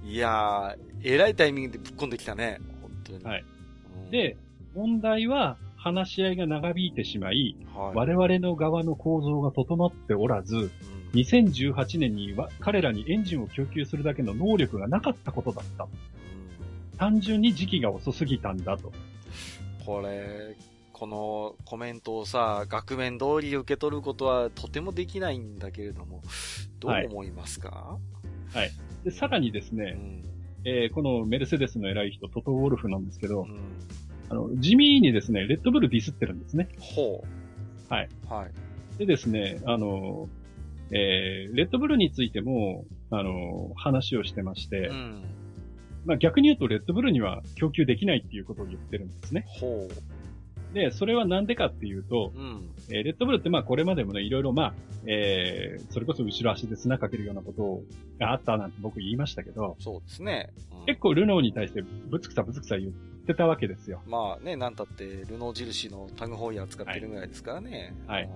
Speaker 1: いやー、えらいタイミングでぶっ込んできたね。本当に。
Speaker 2: はい
Speaker 1: うん、
Speaker 2: で、問題は話し合いが長引いてしまい、
Speaker 1: はい、
Speaker 2: 我々の側の構造が整っておらず、
Speaker 1: うん
Speaker 2: 2018年には彼らにエンジンを供給するだけの能力がなかったことだった。
Speaker 1: うん
Speaker 2: 単純に時期が遅すぎたんだと。
Speaker 1: これ、このコメントをさ、額面通り受け取ることはとてもできないんだけれども、どう思いますか、
Speaker 2: で、さらにですね、
Speaker 1: うん。
Speaker 2: えーこのメルセデスの偉い人、トト・ウォルフなんですけど、
Speaker 1: うん。
Speaker 2: あの、地味にですね、レッドブルディスってるんですね。
Speaker 1: ほう。
Speaker 2: はい。
Speaker 1: はい。
Speaker 2: でですね、あの、えーレッドブルについても、あの、話をしてまして、
Speaker 1: うん。
Speaker 2: まあ逆に言うとレッドブルには供給できないっていうことを言ってるんですね。
Speaker 1: ほ
Speaker 2: で、それはなんでかっていうと、
Speaker 1: う。うん。
Speaker 2: えーレッドブルってまあこれまでもね、いろいろまあ、えーそれこそ後ろ足で砂かけるようなことがあったなんて僕言いましたけど、
Speaker 1: そうですね。うん
Speaker 2: 結構ルノーに対してぶつくさぶつくさ言ってたわけですよ。
Speaker 1: まあね、なんたって、ルノー印のタグホイヤー使ってるぐらいですからね。
Speaker 2: はい
Speaker 1: うん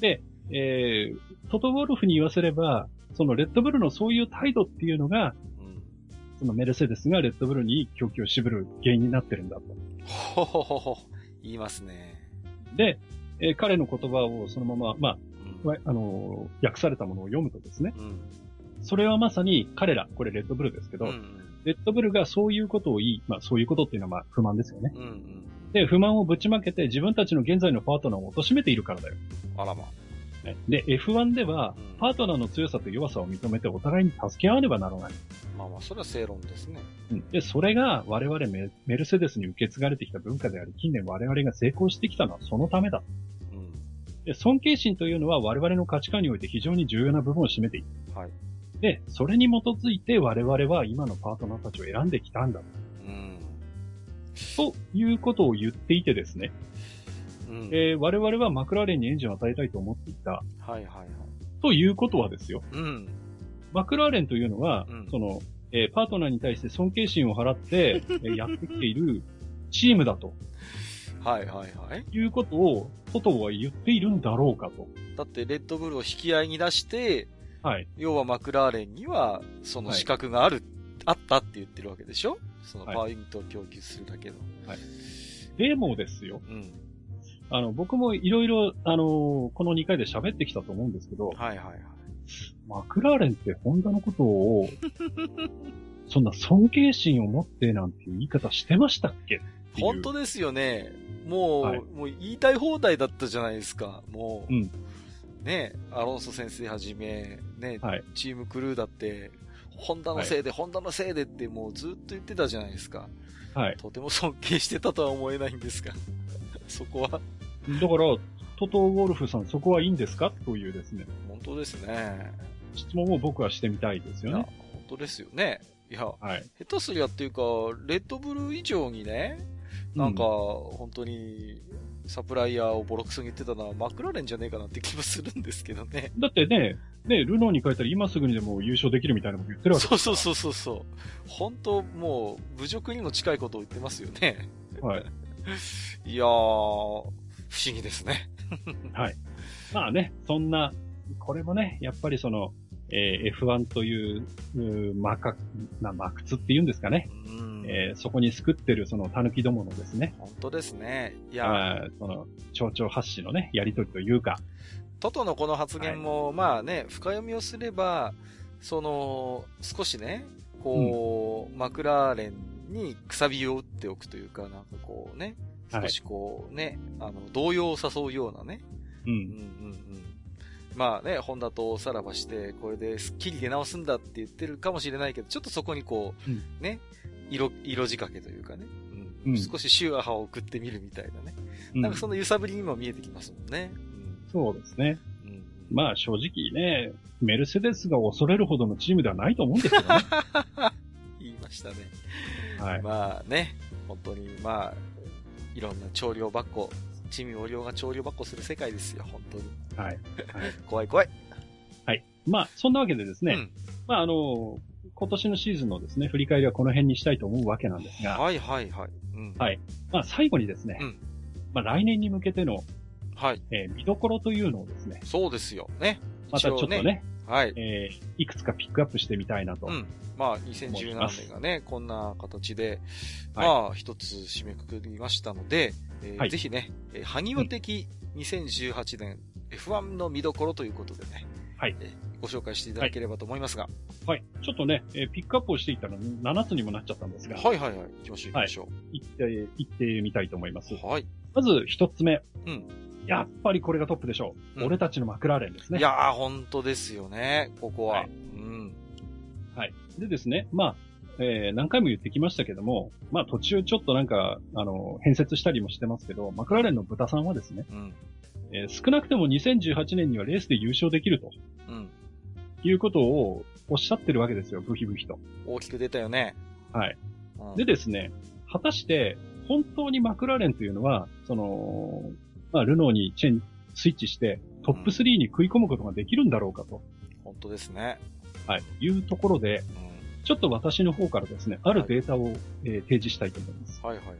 Speaker 2: で、えートト・ウォルフに言わせれば、そのレッドブルのそういう態度っていうのが、
Speaker 1: うん。
Speaker 2: そのメルセデスがレッドブルに供給を渋る原因になってるんだと。
Speaker 1: ほほほほ。言いますね。
Speaker 2: で、えー彼の言葉をそのまま、ま
Speaker 1: うん。
Speaker 2: あ、のー訳されたものを読むとですね、
Speaker 1: うん。
Speaker 2: それはまさに彼ら、これレッドブルですけど、
Speaker 1: うん。
Speaker 2: レッドブルがそういうことを言い、まあそういうことっていうのはまあ不満ですよね。
Speaker 1: うん。うん。
Speaker 2: で、不満をぶちまけて自分たちの現在のパートナーを貶めているからだよ。
Speaker 1: あらま。
Speaker 2: ねで、F1 では
Speaker 1: うん、
Speaker 2: パートナーの強さと弱さを認めてお互いに助け合わねばならない。
Speaker 1: まあまあ、それは正論ですね。
Speaker 2: うんで、それが我々メメルセデスに受け継がれてきた文化であり、近年我々が成功してきたのはそのためだ。
Speaker 1: うん。
Speaker 2: で、尊敬心というのは我々の価値観において非常に重要な部分を占めている。
Speaker 1: はい。
Speaker 2: で、それに基づいて我々は今のパートナーたちを選んできたんだ。
Speaker 1: うん。
Speaker 2: ということを言っていてですね、
Speaker 1: うん。
Speaker 2: えー我々はマクラーレンにエンジンを与えたいと思っていた。
Speaker 1: はいはいはい。
Speaker 2: ということはですよ。
Speaker 1: うん。
Speaker 2: マクラーレンというのは、
Speaker 1: うん
Speaker 2: その、えーパートナーに対して尊敬心を払って、えーやってきているチームだと
Speaker 1: はいはいはい。
Speaker 2: いうことを、トトは言っているんだろうかと。
Speaker 1: だって、レッドブルを引き合いに出して、
Speaker 2: はい。
Speaker 1: 要はマクラーレンには、その資格がある、あったって言ってるわけでしょ？そのパ
Speaker 2: はい
Speaker 1: ワーユニットを供給するだけの。
Speaker 2: でもですよ。
Speaker 1: うん。
Speaker 2: あの、僕もいろいろ、あのーこの2回で喋ってきたと思うんですけど、
Speaker 1: はいはいはい。
Speaker 2: マクラーレンってホンダのことを、そんな尊敬心を持ってなんていう言い方してましたっけ
Speaker 1: 本当ですよね。もう、はい、もう言いたい放題だったじゃないですか。もう。うん、ねアロンソ先生はじめ、ね、はい、チームクルーだって、ホンダのせいで、はい、ホンダのせいでってもうずっと言ってたじゃないですか。はい。とても尊敬してたとは思えないんですが、そこは。だか
Speaker 2: ら、トトウォルフさん、そこはいいんですか？というですね。
Speaker 1: 本当ですね。
Speaker 2: 質問を僕はしてみたいですよね。
Speaker 1: 本当ですよね。いや、はい、下手すりゃっていうか、レッドブル以上にね、なんか、本当に、サプライヤーをボロクソに言ってたのはマクラーレンじゃねえかなって気もするんですけどね。
Speaker 2: だってね、ね、ルノーに書いたら今すぐにでも優勝できるみたいなこと言ってるわけ
Speaker 1: そうそうそうそうそう。本当もう、侮辱にも近いことを言ってますよね。はい。いやー、不思議ですね。
Speaker 2: はい。まあね、そんな、これもね、やっぱりその、えー、F1 という、うマカ、な、マクツって言うんですかね。えー、そこに救ってるその狸どものですね。
Speaker 1: 本当ですね。いや、
Speaker 2: その、蝶々発信のね、やりとりというか。
Speaker 1: トトのこの発言も、はい、まあね、深読みをすれば、その、少しね、こう、うん、マクラーレンにくさびを打っておくというか、なんかこうね、少しこうね、はい、あの、動揺を誘うようなね。うん。うんうんうんまあね、ホンダとさらばして、これでスッキリ出直すんだって言ってるかもしれないけど、ちょっとそこにこう、うん、ね、色、色仕掛けというかね、うん、うん、少しシュアハを送ってみるみたいなね、うん、なんかその揺さぶりにも見えてきますもんね。
Speaker 2: そうですね。まあ正直ね、メルセデスが恐れるほどのチームではないと思うんですけどね。
Speaker 1: 言いましたね。はい。まあね、本当にまあ、いろんな調量ばっこ、地味無量が調量ばっこする世界ですよ、本当に。はい。はい、怖い怖い。
Speaker 2: はい。まあ、そんなわけでですね、うん、まああの、今年のシーズンのですね、振り返りはこの辺にしたいと思うわけなんですが。
Speaker 1: はいはいはい。
Speaker 2: うん、はい。まあ最後にですね、うん、まあ来年に向けての、はい。えー、見どころというのをですね。
Speaker 1: そうですよ。ね。
Speaker 2: またちょっとね、ねはい。えー、いくつかピックアップしてみたいなと。うん。
Speaker 1: まあ、2017年がね、こんな形で、まあ、一つ締めくくりましたので、えーはい、ぜひね、えー、萩尾的2018年 F1 の見どころということでね、はい。えー、ご紹介していただければと思いますが。
Speaker 2: はい。ちょっとね、えー、ピックアップをしていったの7つにもなっちゃったんですが。
Speaker 1: はいはいはい。行きましょう行きましょう。はい、
Speaker 2: 行って、行ってみたいと思います。
Speaker 1: はい。
Speaker 2: まず一つ目。うん。やっぱりこれがトップでしょう。うん、俺たちのマクラーレンですね。
Speaker 1: いやー、本当ですよね、ここは。はい、うん。
Speaker 2: はい。でですね、まあ、えー、何回も言ってきましたけども、まあ途中ちょっとなんか、あの、変説したりもしてますけど、マクラーレンの豚さんはですね、うん、えー、少なくても2018年にはレースで優勝できると。うん。いうことをおっしゃってるわけですよ、ブヒブヒと。
Speaker 1: 大きく出たよね。
Speaker 2: はい。うん、でですね、果たして、本当にマクラーレンというのは、その、まあ、ルノーにチェン、スイッチして、トップ3に食い込むことができるんだろうかと。
Speaker 1: 本当ですね。
Speaker 2: はい。いうところで、うん、ちょっと私の方からですね、あるデータを、はい、えー、提示したいと思います。
Speaker 1: はいはいはい。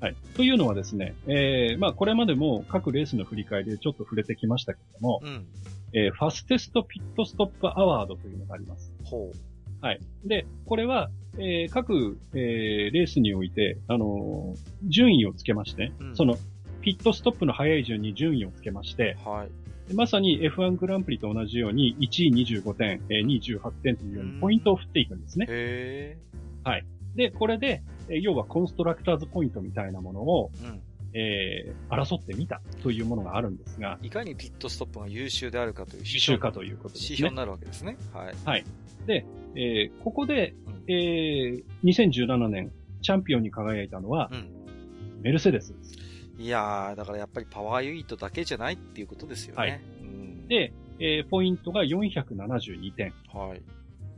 Speaker 2: はい。というのはですね、えー、まあ、これまでも各レースの振り返りでちょっと触れてきましたけれども、うん、えー、ファステストピットストップアワードというのがあります。ほう。はい。で、これは、えー、各、えー、レースにおいて、あのー、順位をつけまして、うん、その、ピットストップの早い順に順位をつけまして、はい、まさに F1 グランプリと同じように1位25点、えー、2位18点というようにポイントを振っていくんですね。へはい。で、これで、えー、要はコンストラクターズポイントみたいなものを、うんえー、争ってみたというものがあるんですが。
Speaker 1: いかにピットストップが優秀であるかという
Speaker 2: 優秀かということですね。
Speaker 1: 指標になるわけですね。はい。
Speaker 2: はい。で、えー、ここで、うん、えー、2017年チャンピオンに輝いたのは、うん、メルセデスです。
Speaker 1: いやー、だからやっぱりパワーユニットだけじゃないっていうことですよね。はい。
Speaker 2: うん、で、えー、ポイントが472点。はい。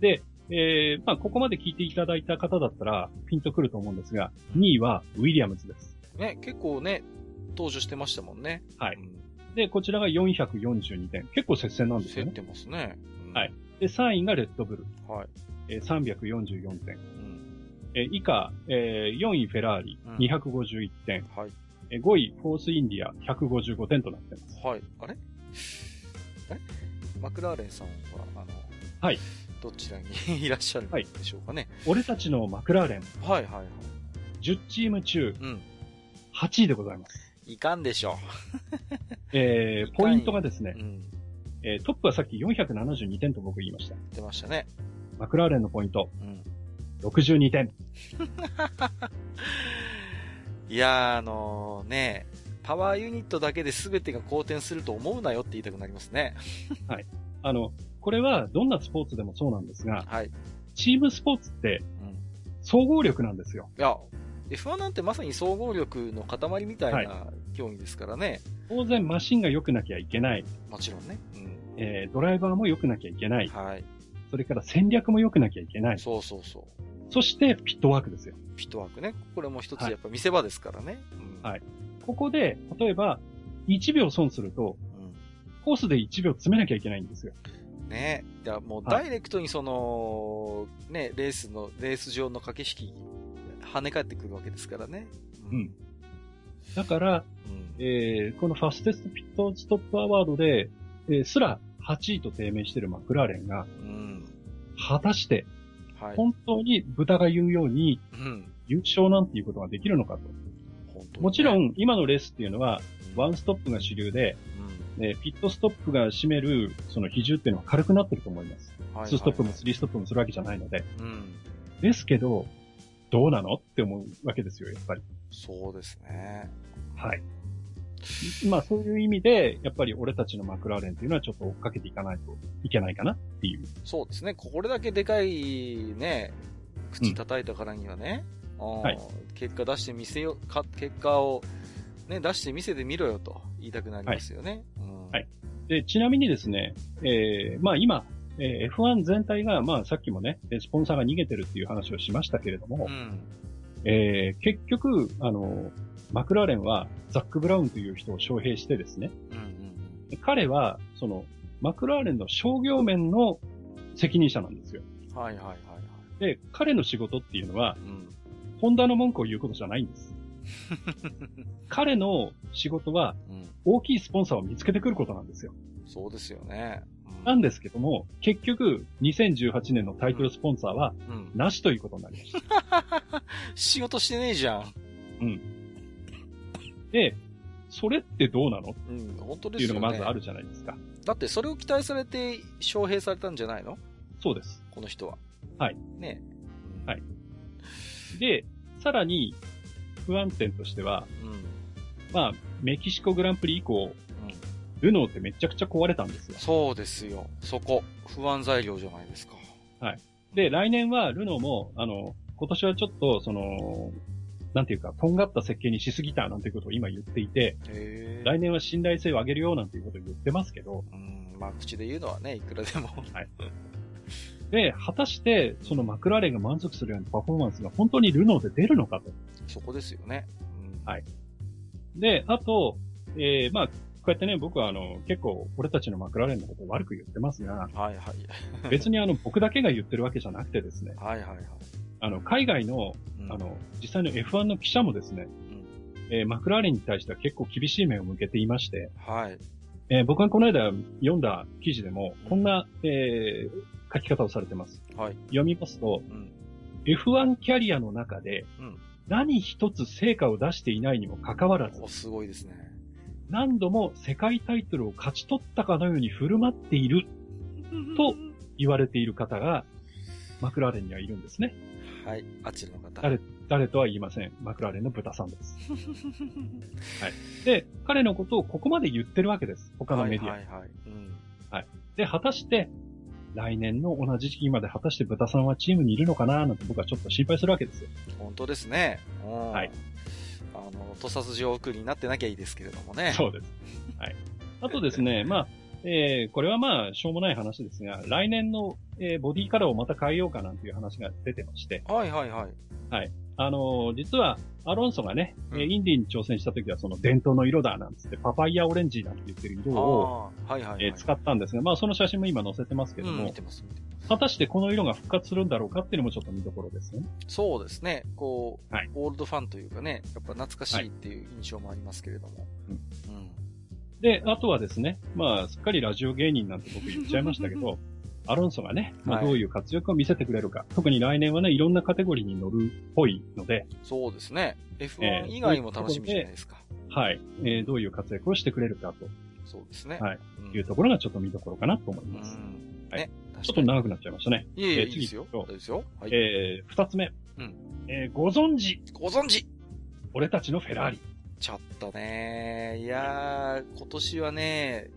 Speaker 2: で、えー、まあ、ここまで聞いていただいた方だったら、ピンとくると思うんですが、2位はウィリアムズです。
Speaker 1: ね、結構ね、登場してましたもんね。
Speaker 2: はい。うん、で、こちらが442点。結構接戦なんですよね。
Speaker 1: 競ってますね。
Speaker 2: うん、はい。で、3位がレッドブル。はい。えー、344点。うん、えー、以下、えー、4位フェラーリ、251点。はい。5位、フォースインディア、155点となっています。
Speaker 1: はい。あれ？あれ？マクラーレンさんは、あの、
Speaker 2: はい。
Speaker 1: どちらに いらっしゃるんでしょうかね。
Speaker 2: はい、俺たちのマクラーレン。
Speaker 1: はいはいはい。
Speaker 2: 10チーム中、うん。8位でございます。
Speaker 1: いかんでしょう。
Speaker 2: えー、ポイントがですね、うん、えー、トップはさっき472点と僕言いました。
Speaker 1: 出ましたね。
Speaker 2: マクラーレンのポイント。うん。62点。
Speaker 1: いやー、あのー、ね、パワーユニットだけで全てが好転すると思うなよって言いたくなりますね。
Speaker 2: はい。あの、これはどんなスポーツでもそうなんですが、はい。チームスポーツって、総合力なんですよ。
Speaker 1: いや、F1 なんてまさに総合力の塊みたいな競技ですからね。はい、
Speaker 2: 当然マシンが良くなきゃいけない。
Speaker 1: もちろんね。
Speaker 2: うん、えー、ドライバーも良くなきゃいけない。はい。それから戦略も良くなきゃいけない。
Speaker 1: そうそうそう。
Speaker 2: そしてピットワークですよ。
Speaker 1: ピットワークね。これも一つやっぱ見せ場ですからね。はい。
Speaker 2: ここで、例えば、1秒損すると、うん、コースで1秒詰めなきゃいけないんですよ。
Speaker 1: ねいや、もうダイレクトにその、はい、ね、レースの、レース上の駆け引き、跳ね返ってくるわけですからね。
Speaker 2: うん。うん、だから、うん、えー、このファステストピットストップアワードで、えー、すら8位と低迷してるマクラーレンが、うん、果たして、はい、本当に豚が言うように、うん、優勝なんていうことができるのかと。ね、もちろん、今のレースっていうのは、ワンストップが主流で、えピットストップが占める、その比重っていうのは軽くなってると思います。はい2ストップも3ストップもするわけじゃないので。うん、ですけど、どうなのって思うわけですよ、やっぱり。
Speaker 1: そうですね。
Speaker 2: はい。まあそういう意味で、やっぱり俺たちのマクラーレンっていうのはちょっと追っかけていかないといけないかなっていう。
Speaker 1: そうですね。これだけでかいね、口叩いたからにはね、うん、はい、結果出してみせよ、か、結果をね、出して見せてみろよと言いたくなりますよね。はい。
Speaker 2: うん、はい、で、ちなみにですね、えー、まあ今、えー、F1 全体が、まあさっきもね、スポンサーが逃げてるっていう話をしましたけれども、うん、えー、結局、あの、マクラーレンはザック・ブラウンという人を招聘してですね、うんうん、彼は、その、マクラーレンの商業面の責任者なんですよ。
Speaker 1: はいはいはい、はい。
Speaker 2: で、彼の仕事っていうのは、うん、ホンダの文句を言うことじゃないんです。彼の仕事は、大きいスポンサーを見つけてくることなんですよ。
Speaker 1: そうですよね。
Speaker 2: うん、なんですけども、結局、2018年のタイトルスポンサーは、なしということになりました。
Speaker 1: 仕事してねえじゃん。うん。
Speaker 2: で、それってどうなの？うん、本当ですよ、ね。っていうのがまずあるじゃないですか。
Speaker 1: だってそれを期待されて招聘されたんじゃないの？
Speaker 2: そうです。
Speaker 1: この人は。
Speaker 2: はい。ねはい。で、さらに、不安点としては、うん、まあ、メキシコグランプリ以降、うん、ルノーってめちゃくちゃ壊れたんですよ。
Speaker 1: そうですよ。そこ。不安材料じゃないですか。
Speaker 2: はい。で、来年はルノーも、あの、今年はちょっと、その、なんていうか、とんがった設計にしすぎたなんていうことを今言っていて、来年は信頼性を上げるよなんていうことを言ってますけど、う
Speaker 1: ん、まあ口で言うのはね、いくらでも。はい。
Speaker 2: で、果たして、そのマクラーレンが満足するようなパフォーマンスが本当にルノーで出るのかと。
Speaker 1: そこですよね。
Speaker 2: うん、はい。で、あと、えー、まあ、こうやってね、僕はあの、結構、俺たちのマクラーレンのことを悪く言ってますが、はいはい。別にあの、僕だけが言ってるわけじゃなくてですね、はいはいはい。あの、海外の、うん、あの、実際の F1 の記者もですね、うん、えー、マクラーレンに対しては結構厳しい目を向けていまして、はい。えー、僕がこの間読んだ記事でも、こんな、えー、書き方をされてます。はい。読みますと、うん、F1 キャリアの中で、何一つ成果を出していないにもかかわらず、
Speaker 1: すごいですね。
Speaker 2: 何度も世界タイトルを勝ち取ったかのように振る舞っていると言われている方が、マクラーレンにはいるんですね。
Speaker 1: はい、あちらの方。
Speaker 2: 誰、誰とは言いません。マクラーレンの豚さんです。はい。で、彼のことをここまで言ってるわけです。他のメディア。はい、はい、はい。うん。はい。で、果たして、来年の同じ時期まで果たして豚さんはチームにいるのかななんて僕はちょっと心配するわけですよ。
Speaker 1: 本当ですね。はい。あの、土佐筋送りになってなきゃいいですけれどもね。
Speaker 2: そうです。はい。あとですね、まあ、えー、これはまあ、しょうもない話ですが、来年の、えー、ボディカラーをまた変えようかなんていう話が出てまして。
Speaker 1: はいはいはい。
Speaker 2: はい。あのー、実は、アロンソがね、うん、インディに挑戦した時はその伝統の色だなんつって、パパイヤオレンジなんて言ってる色を、はいはい、はい、えー、使ったんですが、まあその写真も今載せてますけども、うん、果たしてこの色が復活するんだろうかっていうのもちょっと見どころですね。
Speaker 1: そうですね。こう、はい、オールドファンというかね、やっぱ懐かしいっていう印象もありますけれども。はい、うん、
Speaker 2: うんで、あとはですね、まあ、すっかりラジオ芸人なんて僕言っちゃいましたけど、アロンソがね、まあ、どういう活躍を見せてくれるか、はい、特に来年はね、いろんなカテゴリーに乗るっぽいので。
Speaker 1: そうですね。F1 以外も楽しみじゃないですか。
Speaker 2: えー、はい、えー。どういう活躍をしてくれるかと
Speaker 1: そうですね。
Speaker 2: はい。いうところがちょっと見どころかなと思います。はい。ちょっと長くなっちゃいましたね。
Speaker 1: いえいえ、いいですよ。いいですよ。
Speaker 2: はい。えー、二つ目。うん。えー、ご存知。
Speaker 1: ご存知
Speaker 2: 俺たちのフェラーリ。
Speaker 1: ちょっとね、いやー、今年はね、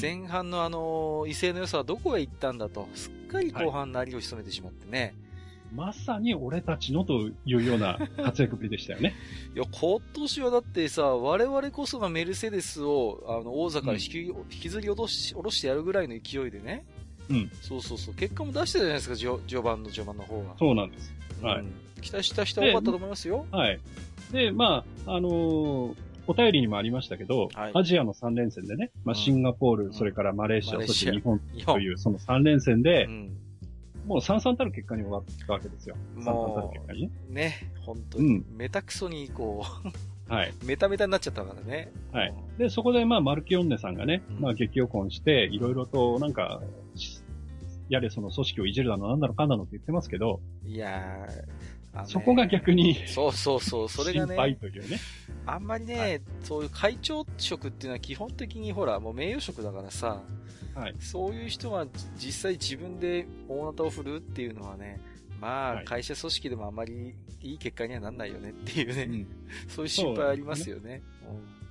Speaker 1: 前半のあの、威勢の良さはどこへ行ったんだと、すっかり後半なりを潜めてしまってね。
Speaker 2: まさに俺たちのというような活躍ぶりでしたよね。
Speaker 1: いや、今年はだってさ、我々こそがメルセデスを、あの、王座から引き、うん、引きずり落とし、下ろしてやるぐらいの勢いでね。
Speaker 2: うん。
Speaker 1: そうそうそう。結果も出してたじゃないですか、序盤の序盤の方は。
Speaker 2: そうなんです。
Speaker 1: はい。期待した人は多かったと思いますよ。
Speaker 2: はい。で、まあ、あのー、お便りにもありましたけど、はい、アジアの3連戦でね、まあ、シンガポール、うん、それからマレーシア、そして日本というその3連戦で、うん、もう三々たる結果に終わったわけですよ。三々たる結果にね。
Speaker 1: ね、本当に。うん、メタクソにこう はい。メタメタになっちゃったからね。
Speaker 2: はい。で、そこでまあ、マルキオンネさんがね、まあ、激横婚して、いろいろとなんか、やれその組織をいじるだの、なんだろかんだのって言ってますけど。
Speaker 1: いや
Speaker 2: ー、そこが逆に
Speaker 1: そうそうそう、それがね。
Speaker 2: 心配というね。
Speaker 1: あんまりね、はい、そういう会長職っていうのは基本的にほら、もう名誉職だからさ、はい、そういう人は実際自分で大型を振るっていうのはね、まあ、会社組織でもあまりいい結果にはなんないよねっていうね、うん、そういう心配ありますよね。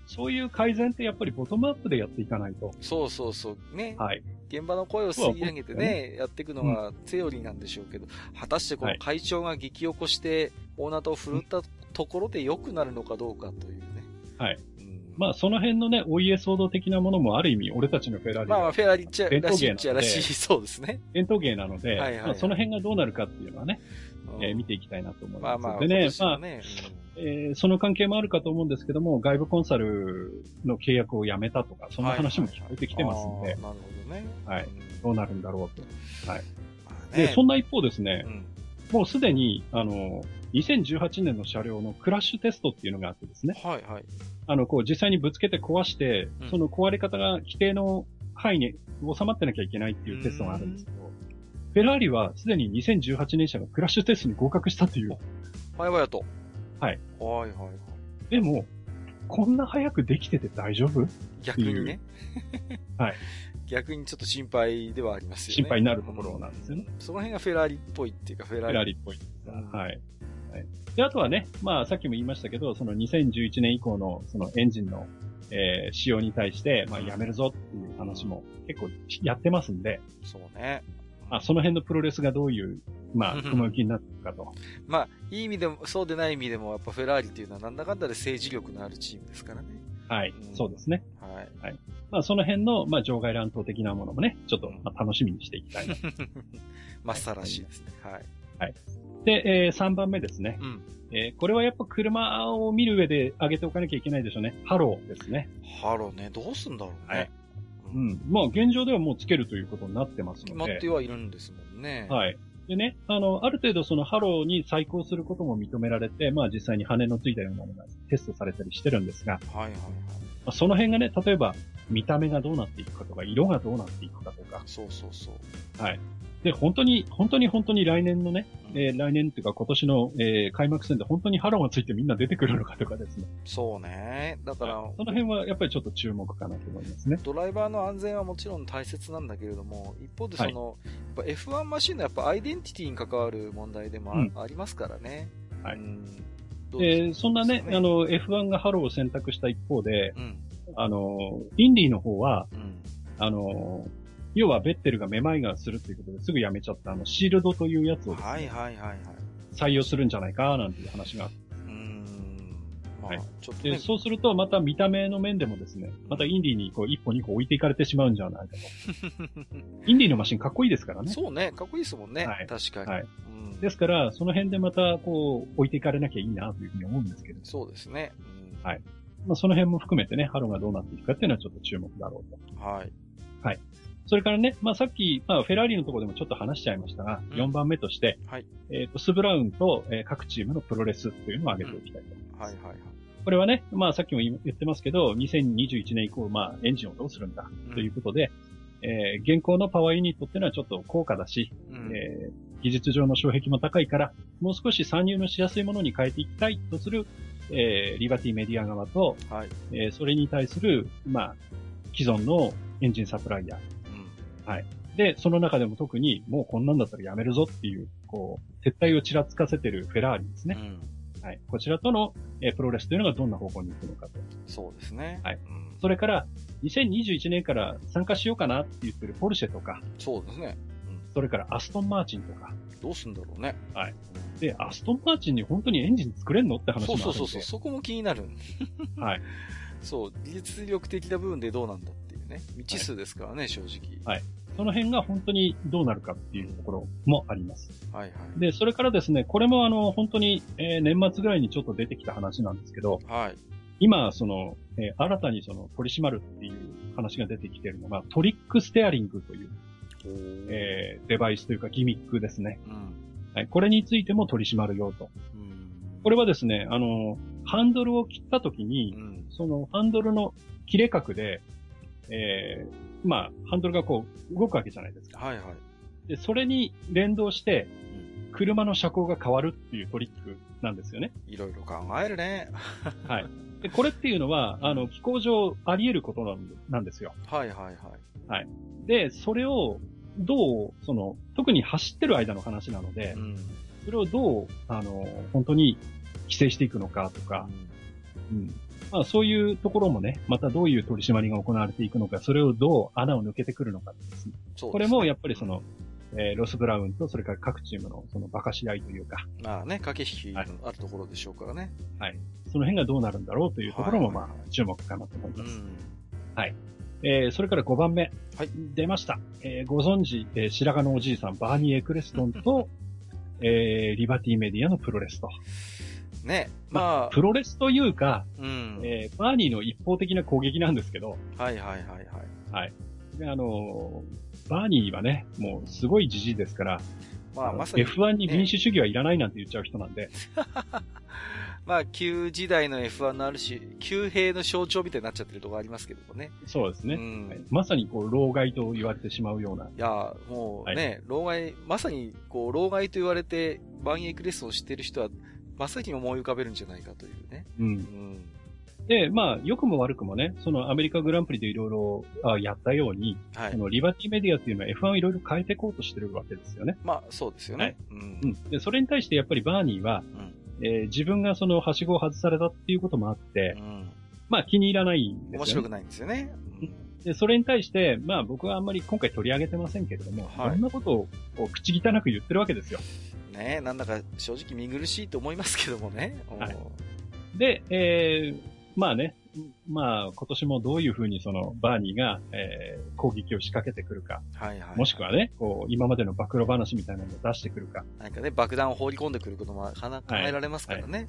Speaker 2: そういう改善ってやっぱりボトムアップでやっていかないと。
Speaker 1: そうそうそう。ね。はい。現場の声を吸い上げてね、ねやっていくのがセオリーなんでしょうけど、うん、果たしてこの会長が激起こして大型を振るったところで良くなるのかどうかというね。
Speaker 2: はい。まあ、その辺のね、お家騒動的なものもある意味、俺たちのフェラーリ。
Speaker 1: まあ、フェラーリっちゃ、らしいっちゃらしい、そうですね。
Speaker 2: 伝統芸なので、はいはい、まあ、その辺がどうなるかっていうのはね、えー、見ていきたいなと思います。まあまあ、でね、まあ、えー、その関係もあるかと思うんですけども、外部コンサルの契約をやめたとか、そんな話も聞こえてきてますんで、
Speaker 1: なるほどね。
Speaker 2: はい。どうなるんだろうと。はい。まあね、で、そんな一方ですね、うん、もうすでに、あの、2018年の車両のクラッシュテストっていうのがあってですね。
Speaker 1: はいはい。
Speaker 2: あの、こう実際にぶつけて壊して、うん、その壊れ方が規定の範囲に収まってなきゃいけないっていうテストがあるんですけど、フェラーリはすでに2018年車がクラッシュテストに合格したという。
Speaker 1: はいはいと。
Speaker 2: はい。
Speaker 1: はいはいはい。
Speaker 2: でも、こんな早くできてて大丈夫？
Speaker 1: 逆にね。
Speaker 2: はい。
Speaker 1: 逆にちょっと心配ではありますよね。
Speaker 2: 心配になるところなんですよね。
Speaker 1: その辺がフェラーリっぽいっていうか、フェラーリ。
Speaker 2: フェラーリっぽい。はい。はい。で、あとはね、まあ、さっきも言いましたけど、その2011年以降の、そのエンジンの、えー、仕様に対して、まあ、やめるぞっていう話も結構やってますんで。
Speaker 1: そうね。
Speaker 2: あ、その辺のプロレスがどういう、まあ、雲行きになってるかと。
Speaker 1: まあ、いい意味でも、そうでない意味でも、やっぱフェラーリっていうのはなんだかんだで政治力のあるチームですからね。
Speaker 2: はい、うん、そうですね。
Speaker 1: はい。
Speaker 2: はい。まあ、その辺の、まあ、場外乱闘的なものもね、ちょっと、まあ、楽しみにしていきたいな。
Speaker 1: まっさらしいですね。はい。
Speaker 2: はい。で、えー、3番目ですね。うん。えー、これはやっぱ車を見る上で上げておかなきゃいけないでしょうね。ハローですね。
Speaker 1: ハローね。どうすんだろうね。はい。
Speaker 2: うん。まあ、現状ではもうつけるということになってますので。決
Speaker 1: まってはいるんですもんね。
Speaker 2: はい。でね、あの、ある程度そのハローに細工することも認められて、まあ実際に羽のついたようなものがテストされたりしてるんですが、
Speaker 1: はいはいはい。ま
Speaker 2: あ、その辺がね、例えば見た目がどうなっていくかとか、色がどうなっていくかとか。
Speaker 1: そうそうそう。
Speaker 2: はい。で、本当に、本当に本当に来年のね、うん、えー、来年っていうか今年の、えー、開幕戦で本当にハローがついてみんな出てくるのかとかですね。
Speaker 1: そうね。だから、
Speaker 2: その辺はやっぱりちょっと注目かなと思いますね。
Speaker 1: ドライバーの安全はもちろん大切なんだけれども、一方でその、はい、F1 マシンのやっぱアイデンティティに関わる問題でもあうん、ありますからね。
Speaker 2: はい。えー、そんなね、ねあの、F1 がハローを選択した一方で、うん、あの、インディの方は、うん、あの、要はベッテルがめまいがするっていうことですぐやめちゃったあのシールドというやつを、ね、
Speaker 1: はいはいはいはい。
Speaker 2: 採用するんじゃないかなんていう話があって。うん。まあ、はい。ちょっと、ね、で、そうするとまた見た目の面でもですね、またインディにこう一歩二歩置いていかれてしまうんじゃないかと。インディのマシンかっこいいですからね。
Speaker 1: そうね、かっこいいですもんね。はい、確かに。はい。
Speaker 2: うん、ですから、その辺でまたこう置いていかれなきゃいいなというふうに思うんですけど。
Speaker 1: そうですね。
Speaker 2: うん、はい。まあその辺も含めてね、ハロがどうなっていくかっていうのはちょっと注目だろう
Speaker 1: と。はい。
Speaker 2: はい。それからね、まあさっき、まあフェラーリのところでもちょっと話しちゃいましたが、うん、4番目として、はい、えっ、ー、と、スブラウンと、えー、各チームのプロレスというのを挙げておきたいと思います。うん、はいはいはい。これはね、まあさっきも言ってますけど、2021年以降、まあエンジンをどうするんだということで、うん、えー、現行のパワーユニットっていうのはちょっと高価だし、うん、えー、技術上の障壁も高いから、もう少し参入のしやすいものに変えていきたいとする、えー、リバティメディア側と、はい、えー、それに対する、まあ、既存のエンジンサプライヤー。うん、はい。で、その中でも特に、もうこんなんだったらやめるぞっていう、こう、撤退をちらつかせてるフェラーリですね。うん、はい。こちらとの、えー、プロレスというのがどんな方向に行くのかと。
Speaker 1: そうですね。
Speaker 2: はい。うん、それから、2021年から参加しようかなって言ってるポルシェとか。
Speaker 1: そうですね。
Speaker 2: うん、それからアストンマーチンとか。
Speaker 1: どうすんだろうね。
Speaker 2: はい。で、アストンマーチンに本当にエンジン作れんのって話もあるんで
Speaker 1: そうそうそう、そこも気になる。
Speaker 2: はい。
Speaker 1: そう、技術力的な部分でどうなんだね。未知数ですからね、はい、正直。
Speaker 2: はい。その辺が本当にどうなるかっていうところもあります。
Speaker 1: はいはい。
Speaker 2: で、それからですね、これもあの、本当に、えー、年末ぐらいにちょっと出てきた話なんですけど、
Speaker 1: はい。
Speaker 2: 今、その、えー、新たにその取り締まるっていう話が出てきているのが、トリックステアリングという、えー、デバイスというかギミックですね。うん。はい。これについても取り締まるよと。うん。これはですね、あの、ハンドルを切った時に、うん、そのハンドルの切れ角で、えー、まあ、ハンドルがこう、動くわけじゃないですか。
Speaker 1: はいはい。
Speaker 2: で、それに連動して、車の車高が変わるっていうトリックなんですよね。
Speaker 1: いろいろ考えるね。
Speaker 2: はい。で、これっていうのは、あの、気候上あり得ることなんなんですよ。
Speaker 1: はいはいはい。
Speaker 2: はい。で、それを、どう、その、特に走ってる間の話なので、うん、それをどう、あの、本当に規制していくのかとか、うん、うん、まあそういうところもね、またどういう取り締まりが行われていくのか、それをどう穴を抜けてくるのかですね。そう、ね、これもやっぱりその、えー、ロス・ブラウンとそれから各チームのその馬鹿し合いというか。
Speaker 1: まあね、駆け引きのあるところでしょうからね、
Speaker 2: はい。はい。その辺がどうなるんだろうというところもまあ注目かなと思います。はい。えー、それから5番目。
Speaker 1: はい。
Speaker 2: 出ました。えー、ご存知、えー、白髪のおじいさん、バーニー・エクレストンと、えー、リバティメディアのプロレスと。
Speaker 1: ね。まあ、
Speaker 2: プロレスというか、うん、えー、バーニーの一方的な攻撃なんですけど。
Speaker 1: はいはいはいはい。
Speaker 2: はい。で、あのー、バーニーはね、もうすごいじじいですから、まあまさに、F1 に民主主義はいらないなんて言っちゃう人なんで。
Speaker 1: まあ、旧時代の F1 のあるし、旧兵の象徴みたいになっちゃってるところありますけどもね。
Speaker 2: そうですね。うんはい、まさにこう、老害と言われてしまうような。い
Speaker 1: や、もうね、はい、老害、まさにこう、老害と言われて、バンエクレスを知ってる人は、真っ先に思い浮かべるんじゃないかというね。
Speaker 2: うん。うん、で、まあ、良くも悪くもね、そのアメリカグランプリでいろいろやったように、はい、そのリバティメディアっていうのは F1 をいろいろ変えていこうとしてるわけですよね。
Speaker 1: まあ、そうですよね。はい、
Speaker 2: うん、うん。で、それに対してやっぱりバーニーは、うん、えー、自分がそのはしごを外されたっていうこともあって、うん、まあ気に入らないんですよね。
Speaker 1: 面白くないんですよね。
Speaker 2: うん、で、それに対して、まあ僕はあんまり今回取り上げてませんけれども、はい、そんなことを口汚く言ってるわけですよ。
Speaker 1: ねなんだか正直見苦しいと思いますけどもね。
Speaker 2: はい、で、えー、まあね、まあ今年もどういうふうにそのバーニーが、えー、攻撃を仕掛けてくるか。
Speaker 1: はいはい、
Speaker 2: もしくはね、こう、今までの暴露話みたいなのを出してくるか。
Speaker 1: 何かね、爆弾を放り込んでくることも考えられますからね、はいはい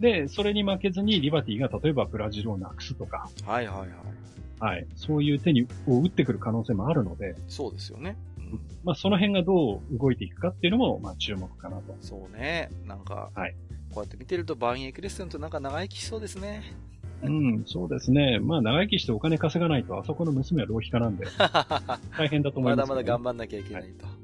Speaker 2: で、それに負けずにリバティが例えばブラジルをなくすとか。
Speaker 1: はいはいはい。
Speaker 2: はい。そういう手に、を打ってくる可能性もあるので。
Speaker 1: そうですよね。
Speaker 2: まあ、その辺がどう動いていくかっていうのも、まあ、注目かなと。
Speaker 1: そうね。なんか、はい。こうやって見てると、バンエクレステントなんか長生きしそうですね。
Speaker 2: うん、そうですね。まあ、長生きしてお金稼がないと、あそこの娘は浪費家なんで、大変だと思います、ね、
Speaker 1: まだまだ頑張んなきゃいけないと。はい。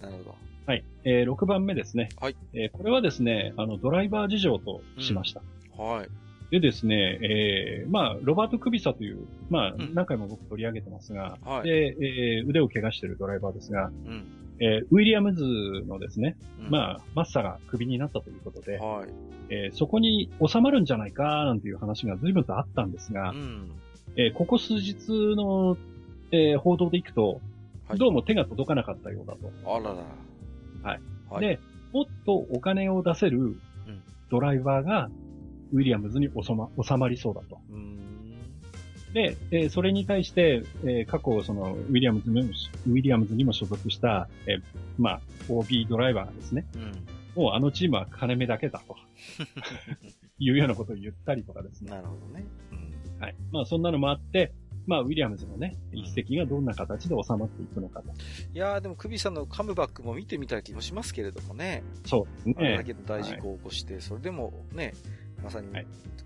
Speaker 1: なるほど。
Speaker 2: はい。えー、6番目ですね。
Speaker 1: はい。
Speaker 2: えー、これはですね、あの、ドライバー事情としました。
Speaker 1: うん、はい。
Speaker 2: でですね、えー、まあ、ロバート・クビサという、まあ、何回も僕取り上げてますが、はい、で、えー、腕を怪我しているドライバーですが、うん、えー、ウィリアムズのですね、うん、まあ、マッサがクビになったということで、はい、えー、そこに収まるんじゃないか、なんていう話が随分とあったんですが、うん、えー、ここ数日の、えー、報道でいくと、はい、どうも手が届かなかったようだと。
Speaker 1: あらら。
Speaker 2: はい。はい、で、もっとお金を出せるドライバーが、ウィリアムズに収ま収まりそうだと。で、えー、それに対して、えー、過去、その、ウィリアムズにも、ウィリアムズにも所属した、えー、まあ、OB ドライバーがですね、うん、もうあのチームは金目だけだと。いうようなことを言ったりとかですね。
Speaker 1: なるほどね。
Speaker 2: うん、はい。まあ、そんなのもあって、まあ、ウィリアムズのね、一石がどんな形で収まっていくのかと。
Speaker 1: いやー、でも、クビさんのカムバックも見てみたい気もしますけれどもね。
Speaker 2: そうですね。
Speaker 1: だけど大事故を起こして、はい、それでもね、まさに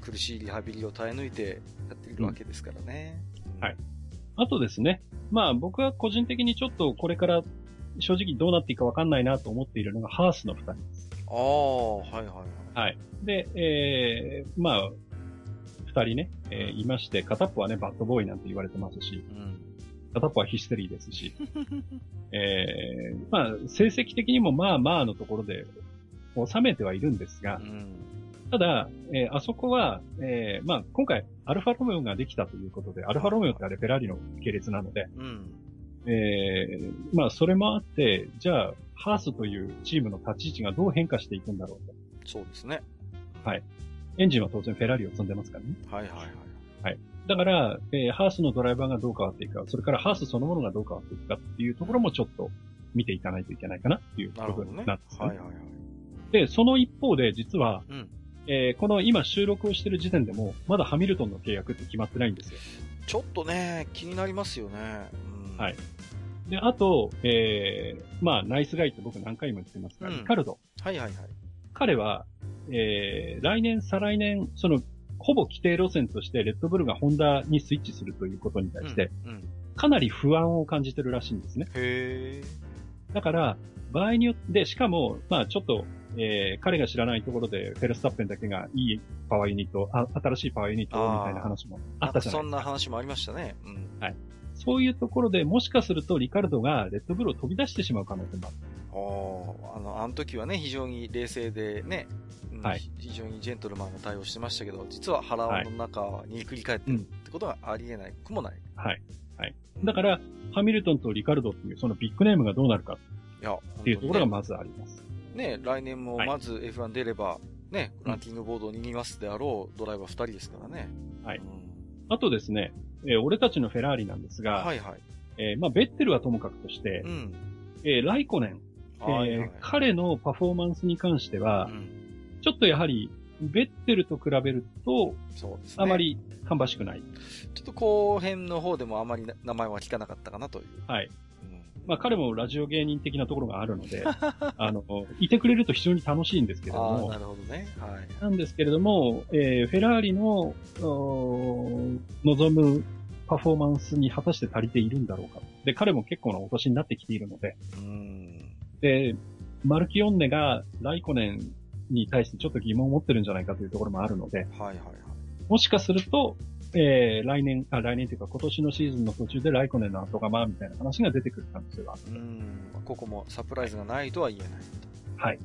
Speaker 1: 苦しいリハビリを耐え抜いてやっているわけですからね。
Speaker 2: うん、はい。あとですね、まあ僕は個人的にちょっとこれから正直どうなっていくかわかんないなと思っているのがハースの二人です。
Speaker 1: ああ、はいはいはい。
Speaker 2: はい。で、えー、まあ、二人ね、えー、いまして、片っぽはね、バッドボーイなんて言われてますし、うん、片っぽはヒステリーですし、えー、まあ、成績的にもまあまあのところで収めてはいるんですが、うん、ただ、えー、あそこは、えー、まあ、今回、アルファロメオができたということで、アルファロメオってあれフェラーリの系列なので、うん、えー、まあ、それもあって、じゃあ、ハースというチームの立ち位置がどう変化していくんだろうと。
Speaker 1: そうですね。
Speaker 2: はい。エンジンは当然フェラーリを積んでますからね。
Speaker 1: はいはいはい。
Speaker 2: はい。だから、えー、ハースのドライバーがどう変わっていくか、それからハースそのものがどう変わっていくかっていうところもちょっと見ていかないといけないかなっていう部分なんですね。ねはいはいはい。で、その一方で実は、うん、えー、この今収録をしてる時点でも、まだハミルトンの契約って決まってないんですよ。
Speaker 1: ちょっとね、気になりますよね。
Speaker 2: うん、はい。で、あと、えー、まあ、ナイスガイって僕何回も言ってますが、うん、リカルド。
Speaker 1: はいはいはい。
Speaker 2: 彼は、えー、来年、再来年、その、ほぼ規定路線としてレッドブルがホンダにスイッチするということに対して、うんうん、かなり不安を感じてるらしいんですね。
Speaker 1: へ
Speaker 2: だから、場合によって、しかも、まあちょっと、えー、彼が知らないところで、フェルスタッペンだけがいいパワーユニット、あ新しいパワーユニットみたいな話もあったじゃないですか。
Speaker 1: そんな話もありましたね。
Speaker 2: うん。はい。そういうところでもしかするとリカルドがレッドブルを飛び出してしまう可能性もある。
Speaker 1: ああの、あの時はね、非常に冷静でね、はい、非常にジェントルマンな対応してましたけど、実は腹の中に繰り返ってるってことはありえないくもない。
Speaker 2: はい。はい。だから、ハミルトンとリカルドっていうそのビッグネームがどうなるかっていうところがまずあります。
Speaker 1: ね、来年もまず F1 出れば、ね、ランキングボードを握りますであろうドライバー2人ですからね。
Speaker 2: はい。うん、あとですね、えー、俺たちのフェラーリなんですが、はいはい。えー、まあ、ベッテルはともかくとして、うん、えー、ライコネン、えー、はいはい、彼のパフォーマンスに関しては、うん、ちょっとやはり、ベッテルと比べると、そうですね。あまり芳しくない。
Speaker 1: ちょっと後編の方でもあまり名前は聞かなかったかなという。
Speaker 2: はい。まあ彼もラジオ芸人的なところがあるので、あの、いてくれると非常に楽しいんですけれども。
Speaker 1: なるほどね。はい。
Speaker 2: なんですけれども、えー、フェラーリの、望むパフォーマンスに果たして足りているんだろうか。で、彼も結構なお年になってきているので。うんで、マルキオンネがライコネンに対してちょっと疑問を持ってるんじゃないかというところもあるので。はいはいはい。もしかすると、えー、来年、あ、来年というか今年のシーズンの途中でライコネンの後釜みたいな話が出てくる可能性はある。うん。
Speaker 1: ここもサプライズがないとは言えない。
Speaker 2: はい。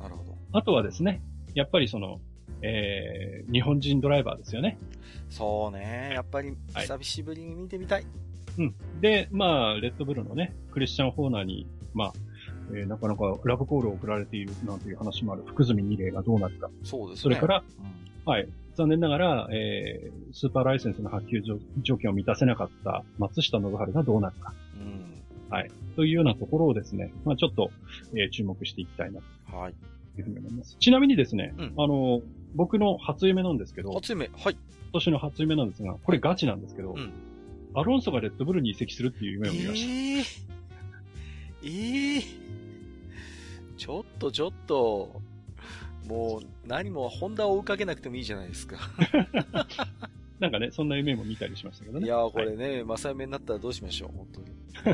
Speaker 1: なるほど。
Speaker 2: あとはですね、やっぱりその、えー、日本人ドライバーですよね。
Speaker 1: そうね。やっぱり、久しぶりに見てみたい。はい、
Speaker 2: うん。で、まあ、レッドブルのね、クリスチャン・ホーナーに、まあ、えー、なかなかラブコールを送られているなんていう話もある福住二例がどうなるか。
Speaker 1: そうですね。
Speaker 2: それから、うん、はい。残念ながら、えー、スーパーライセンスの発給条件を満たせなかった松下信春がどうなるか。うん。はい。というようなところをですね、まあちょっと、えー、注目していきたいなと。はい。いうふうに思います。ちなみにですね、うん、あの、僕の初夢なんですけど。
Speaker 1: 初夢はい。今
Speaker 2: 年の初夢なんですが、これガチなんですけど、うん、アロンソがレッドブルに移籍するっていう夢を見ました。え
Speaker 1: えー、ええー、ちょっとちょっと、もう、何もホンダを追いかけなくてもいいじゃないですか。
Speaker 2: なんかね、そんな夢も見たりしましたけどね。
Speaker 1: いやー、これね、正、はい、夢になったらどうしましょう、本当に。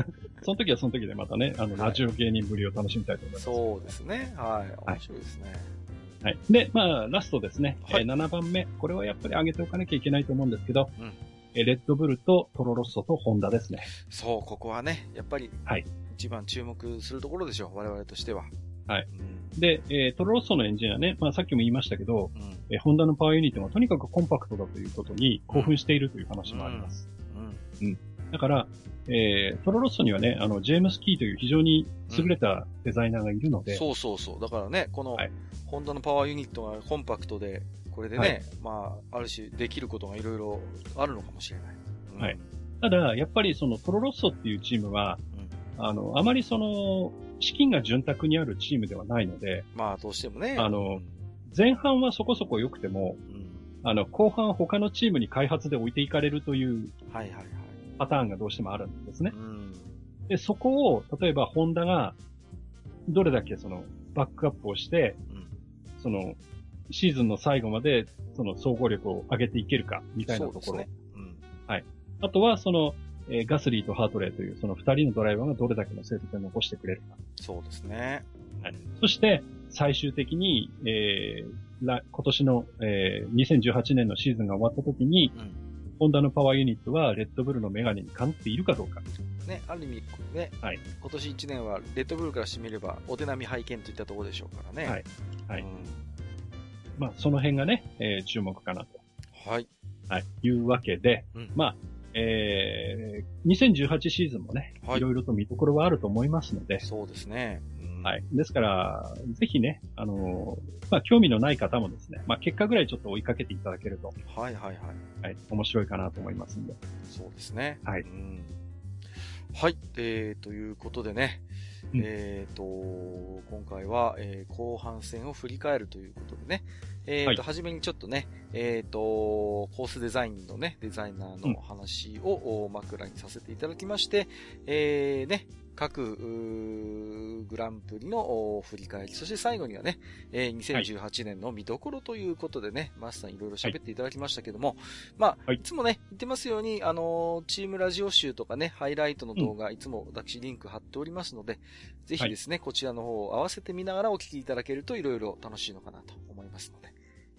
Speaker 2: その時はその時でまたね、あの、ラジオ芸人ぶりを楽しみたいと思います。
Speaker 1: そうですね。はい。面白いですね。
Speaker 2: はい。で、まあ、ラストですね。はい、えー、7番目。これはやっぱり上げておかなきゃいけないと思うんですけど、うん、えレッドブルとトロロッソとホンダですね。
Speaker 1: そう、ここはね、やっぱり、はい。一番注目するところでしょう、我々としては。
Speaker 2: はい。で、えー、トロロッソのエンジンはね、まあさっきも言いましたけど、うん、えー、ホンダのパワーユニットがとにかくコンパクトだということに興奮しているという話もあります。うん。うん。だから、えー、トロロッソにはね、あの、ジェームス・キーという非常に優れたデザイナーがいるので。うん、
Speaker 1: そうそうそう。だからね、この、はい、ホンダのパワーユニットがコンパクトで、これでね、はい、まあ、ある種できることがいろいろあるのかもしれない。
Speaker 2: うん、はい。ただ、やっぱりそのトロロッソっていうチームは、あの、あまりその、資金が潤沢にあるチームではないので、
Speaker 1: まあ、どうしてもね。
Speaker 2: あの、前半はそこそこ良くても、うん、あの、後半他のチームに開発で置いていかれるという、はいはいはい。パターンがどうしてもあるんですね。うん、で、そこを、例えばホンダが、どれだけその、バックアップをして、うん、その、シーズンの最後まで、その総合力を上げていけるか、みたいなところ。ねうん、はい。あとは、その、えー、ガスリーとハートレーというその二人のドライバーがどれだけの成績を残してくれるか。
Speaker 1: そうですね。
Speaker 2: はい。そして、最終的に、えー、今年の、えー、2018年のシーズンが終わった時に、うん、ホンダのパワーユニットはレッドブルのメガネにかんっているかどうか。
Speaker 1: ね、ある意味、ね、はい、今年1年はレッドブルからしてみれば、お手並み拝見といったところでしょうからね。はい。はい。うん、
Speaker 2: まあ、その辺がね、えー、注目かなと。
Speaker 1: はい。
Speaker 2: はい。いうわけで、うん、まあ、えー、2018シーズンもね、はい、いろいろと見どころはあると思いますので。
Speaker 1: そうですね。
Speaker 2: はい。ですから、ぜひね、あのー、まあ、興味のない方もですね、まあ、結果ぐらいちょっと追いかけていただけると。
Speaker 1: はいはいはい。
Speaker 2: はい。面白いかなと思いますんで。
Speaker 1: そうですね。
Speaker 2: はい。うん、
Speaker 1: はい。えー、ということでね、うん、えっ、ー、と、今回は、えー、後半戦を振り返るということでね、えっ、ー、と、はじ、めにちょっとね、えっ、ー、と、コースデザインのね、デザイナーの話を、枕にさせていただきまして、えー、ね、各、グランプリの振り返り、そして最後にはね、えー、2018年の見どころということでね、はい、マスターいろいろ喋っていただきましたけども、まあ、はい、いつもね、言ってますように、あのー、チームラジオ集とかね、ハイライトの動画、うん、いつも私リンク貼っておりますので、ぜひですね、はい、こちらの方を合わせて見ながらお聞きいただけるといろいろ楽しいのかなと思いますので、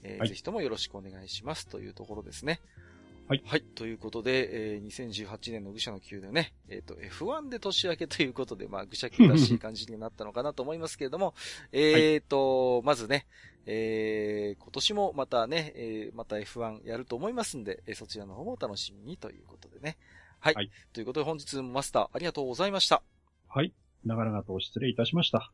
Speaker 1: えーはい、ぜひともよろしくお願いしますというところですね。
Speaker 2: はい。
Speaker 1: はい。ということで、えー、2018年の愚者の宮でね、えっ、ー、と、F1 で年明けということで、まあ、愚者級らしい感じになったのかなと思いますけれども、えっと、まずね、えー、今年もまたね、えー、また F1 やると思いますんで、えー、そちらの方も楽しみにということでね。はい。はい、ということで本日もマスターありがとうございました。
Speaker 2: はい。長々と失礼いたしました。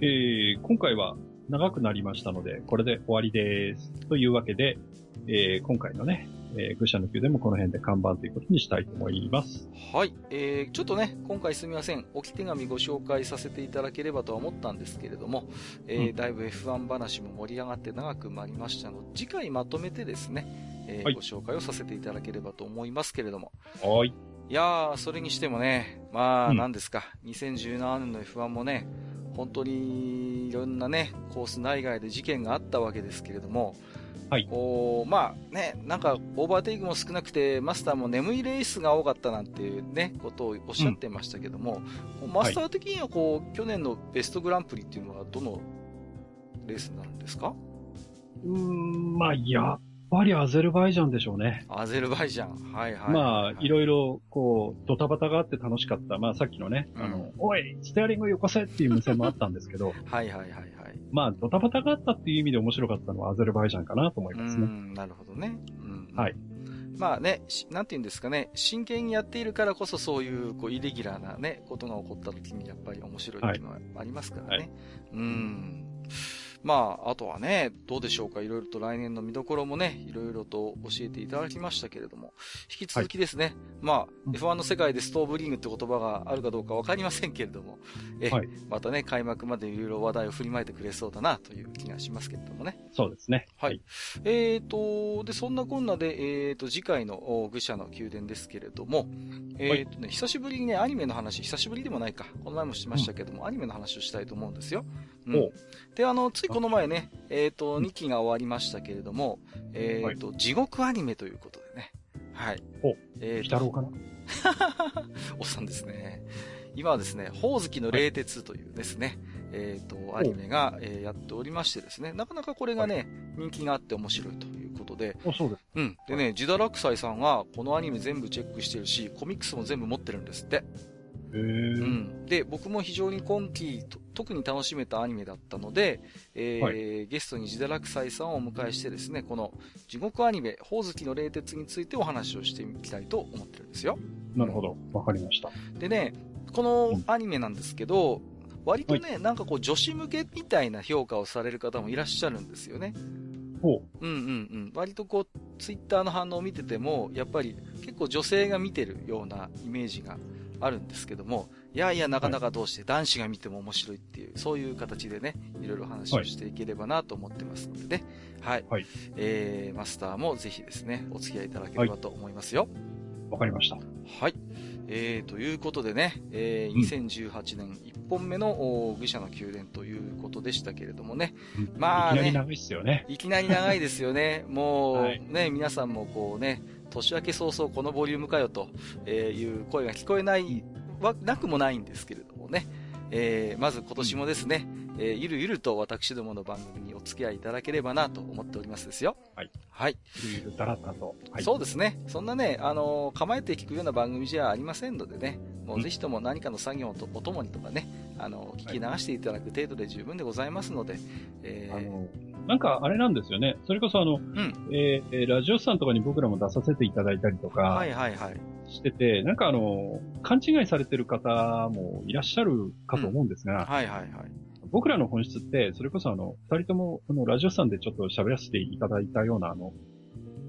Speaker 2: えー、今回は長くなりましたので、これで終わりです。というわけで、えー、今回のね、えー、愚者の宮でもこの辺で看板ということにしたいと思います。
Speaker 1: はい。えー、ちょっとね、今回すみません。置き手紙ご紹介させていただければとは思ったんですけれども、えー、うん、だいぶ F1 話も盛り上がって長くなりましたので、次回まとめてですね、えー、はい、ご紹介をさせていただければと思いますけれども。
Speaker 2: はい。
Speaker 1: いやー、それにしてもね、まあ、何ですか、2017年の F1 もね、本当にいろんなね、コース内外で事件があったわけですけれども、
Speaker 2: はい。
Speaker 1: こう、まあね、なんかオーバーテイクも少なくて、マスターも眠いレースが多かったなんていうね、ことをおっしゃってましたけども、うん、マスター的にはこう、はい、去年のベストグランプリっていうのはどのレースになるんですか？
Speaker 2: うーん、まあ、いや、ぱりアゼルバイジャンでしょうね。
Speaker 1: アゼルバイジャン。はいはい、
Speaker 2: まあ、いろいろ、こう、ドタバタがあって楽しかった。まあ、さっきのね、うん、あの、おい、ステアリングよこせっていう無線もあったんですけど。
Speaker 1: はいはいはいはい。
Speaker 2: まあ、ドタバタがあったっていう意味で面白かったのはアゼルバイジャンかなと思いますね。う
Speaker 1: ん、なるほどね。
Speaker 2: うん。はい。
Speaker 1: まあね、なんて言うんですかね、真剣にやっているからこそそういう、こう、イレギュラーなね、ことが起こった時にやっぱり面白いっていうのはありますからね。はい、うん。まあ、あとはね、どうでしょうか。いろいろと来年の見どころもね、いろいろと教えていただきましたけれども、引き続きですね、はい、まあ、F1 の世界でストーブリングって言葉があるかどうかわかりませんけれども、え、はい、またね、開幕までいろいろ話題を振りまいてくれそうだなという気がしますけれどもね。
Speaker 2: そうですね。
Speaker 1: はい。えっ、ー、と、で、そんなこんなで、えっ、ー、と、次回の愚者の宮殿ですけれども、えっ、ー、とね、久しぶりにね、アニメの話、久しぶりでもないか、この前もしましたけども、うん、アニメの話をしたいと思うんですよ。うん。で、あの、ついこの前ね、えっ、ー、と、2期が終わりましたけれども、えっ、ー、と、はい、地獄アニメということでね。はい。
Speaker 2: お、えー、太郎かな？
Speaker 1: おっさんですね。今はですね、ほおずきの冷徹というですね、えっ、ー、と、アニメが、えー、やっておりましてですね、なかなかこれがね、はい、人気があって面白いということで。
Speaker 2: あ、そうです。
Speaker 1: うん。でね、ジダラクサイさんは、このアニメ全部チェックしてるし、コミックスも全部持ってるんですって。
Speaker 2: うん、
Speaker 1: で、僕も非常に今季、特に楽しめたアニメだったので、えー、はい、ゲストにジダラクサイさんをお迎えしてですね、この地獄アニメ、ほおずきの冷徹についてお話をしていきたいと思ってるんですよ。
Speaker 2: なるほど。わかりました。
Speaker 1: でね、このアニメなんですけど、割とね、はい、なんかこう女子向けみたいな評価をされる方もいらっしゃるんですよね。
Speaker 2: ほ
Speaker 1: う。うんうんうん。割とこう、ツイッターの反応を見てても、やっぱり結構女性が見てるようなイメージがあるんですけども、いやいや、なかなかどうして男子が見ても面白いっていう、そういう形でね、いろいろ話をしていければなと思ってますのでね。はい。はい、えー、マスターもぜひですね、お付き合いいただければと思いますよ。
Speaker 2: わ、はい、かりました。
Speaker 1: はい。えー、ということでね、えー、2018年1本目の愚者の宮殿ということでしたけれどもね。
Speaker 2: うん、まあ、ね、いきなり長いですよね。
Speaker 1: いきなり長いですよね。もう、はい、ね、皆さんもこうね、年明け早々このボリュームかよという声が聞こえないはなくもないんですけれどもね。えー、まず今年もですね、えー、ゆるゆると私どもの番組にお付き合いいただければなと思っておりますですよ。
Speaker 2: はい。
Speaker 1: はい。
Speaker 2: ゆるゆるだらだと。
Speaker 1: はい、そうですね。そんなね、あのー、構えて聞くような番組じゃありませんのでね、もうぜひとも何かの作業とお供にとかね、あの、聞き流していただく程度で十分でございますので、
Speaker 2: えー、あの、なんかあれなんですよね。それこそあの、うん、えー、ラジオスさんとかに僕らも出させていただいたりとか、はいはいはい。してて、なんかあの、勘違いされてる方もいらっしゃるかと思うんですが、うん、はいはいはい。僕らの本質って、それこそあの、二人とも、あの、ラジオさんでちょっと喋らせていただいたような、あの、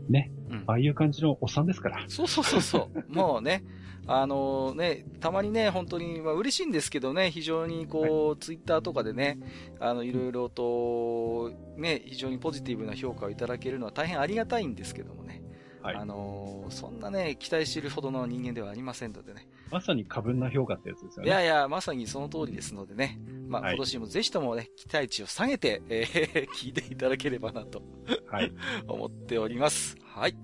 Speaker 2: ね、うん、ああいう感じのおっさんですから。
Speaker 1: そうそうそうそう。もうね、あのね、たまにね、本当に、まあ嬉しいんですけどね、非常にこう、はい、ツイッターとかでね、あの、いろいろと、ね、非常にポジティブな評価をいただけるのは大変ありがたいんですけどもね。はい、あのそんなね、期待しているほどの人間ではありませんのでね。
Speaker 2: まさに過分な評価ってやつですよね。
Speaker 1: いやいや、まさにその通りですのでね。まあ、はい、今年もぜひともね、期待値を下げて、えー、聞いていただければなと、はい。思っております。はい。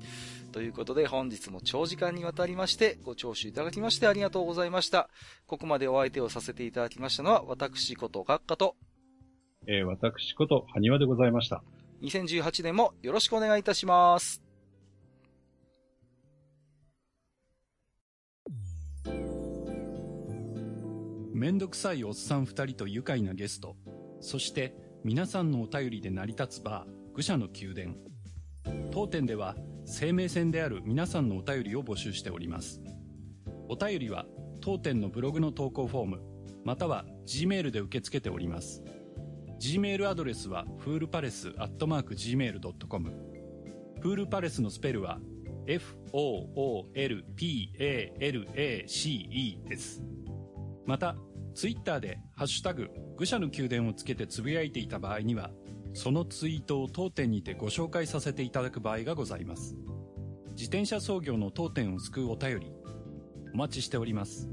Speaker 1: ということで本日も長時間にわたりましてご聴取いただきましてありがとうございました。ここまでお相手をさせていただきましたのは私こと学科と、
Speaker 2: えー、私こと埴輪でございました。
Speaker 1: 2018年もよろしくお願いいたします。
Speaker 3: めんどくさいおっさん二人と愉快なゲスト、そして皆さんのお便りで成り立つバー、愚者の宮殿。当店では生命線である皆さんのお便りを募集しております。お便りは当店のブログの投稿フォーム、または Gmail で受け付けております。Gmail アドレスはフールパレスアットマーク Gmail.com。フールパレスのスペルは F-O-O-L-P-A-L-A-C-E です。また、ツイッターでハッシュタグ、愚者の宮殿をつけてつぶやいていた場合には、そのツイートを当店にてご紹介させていただく場合がございます。自転車操業の当店を救うお便り、お待ちしております。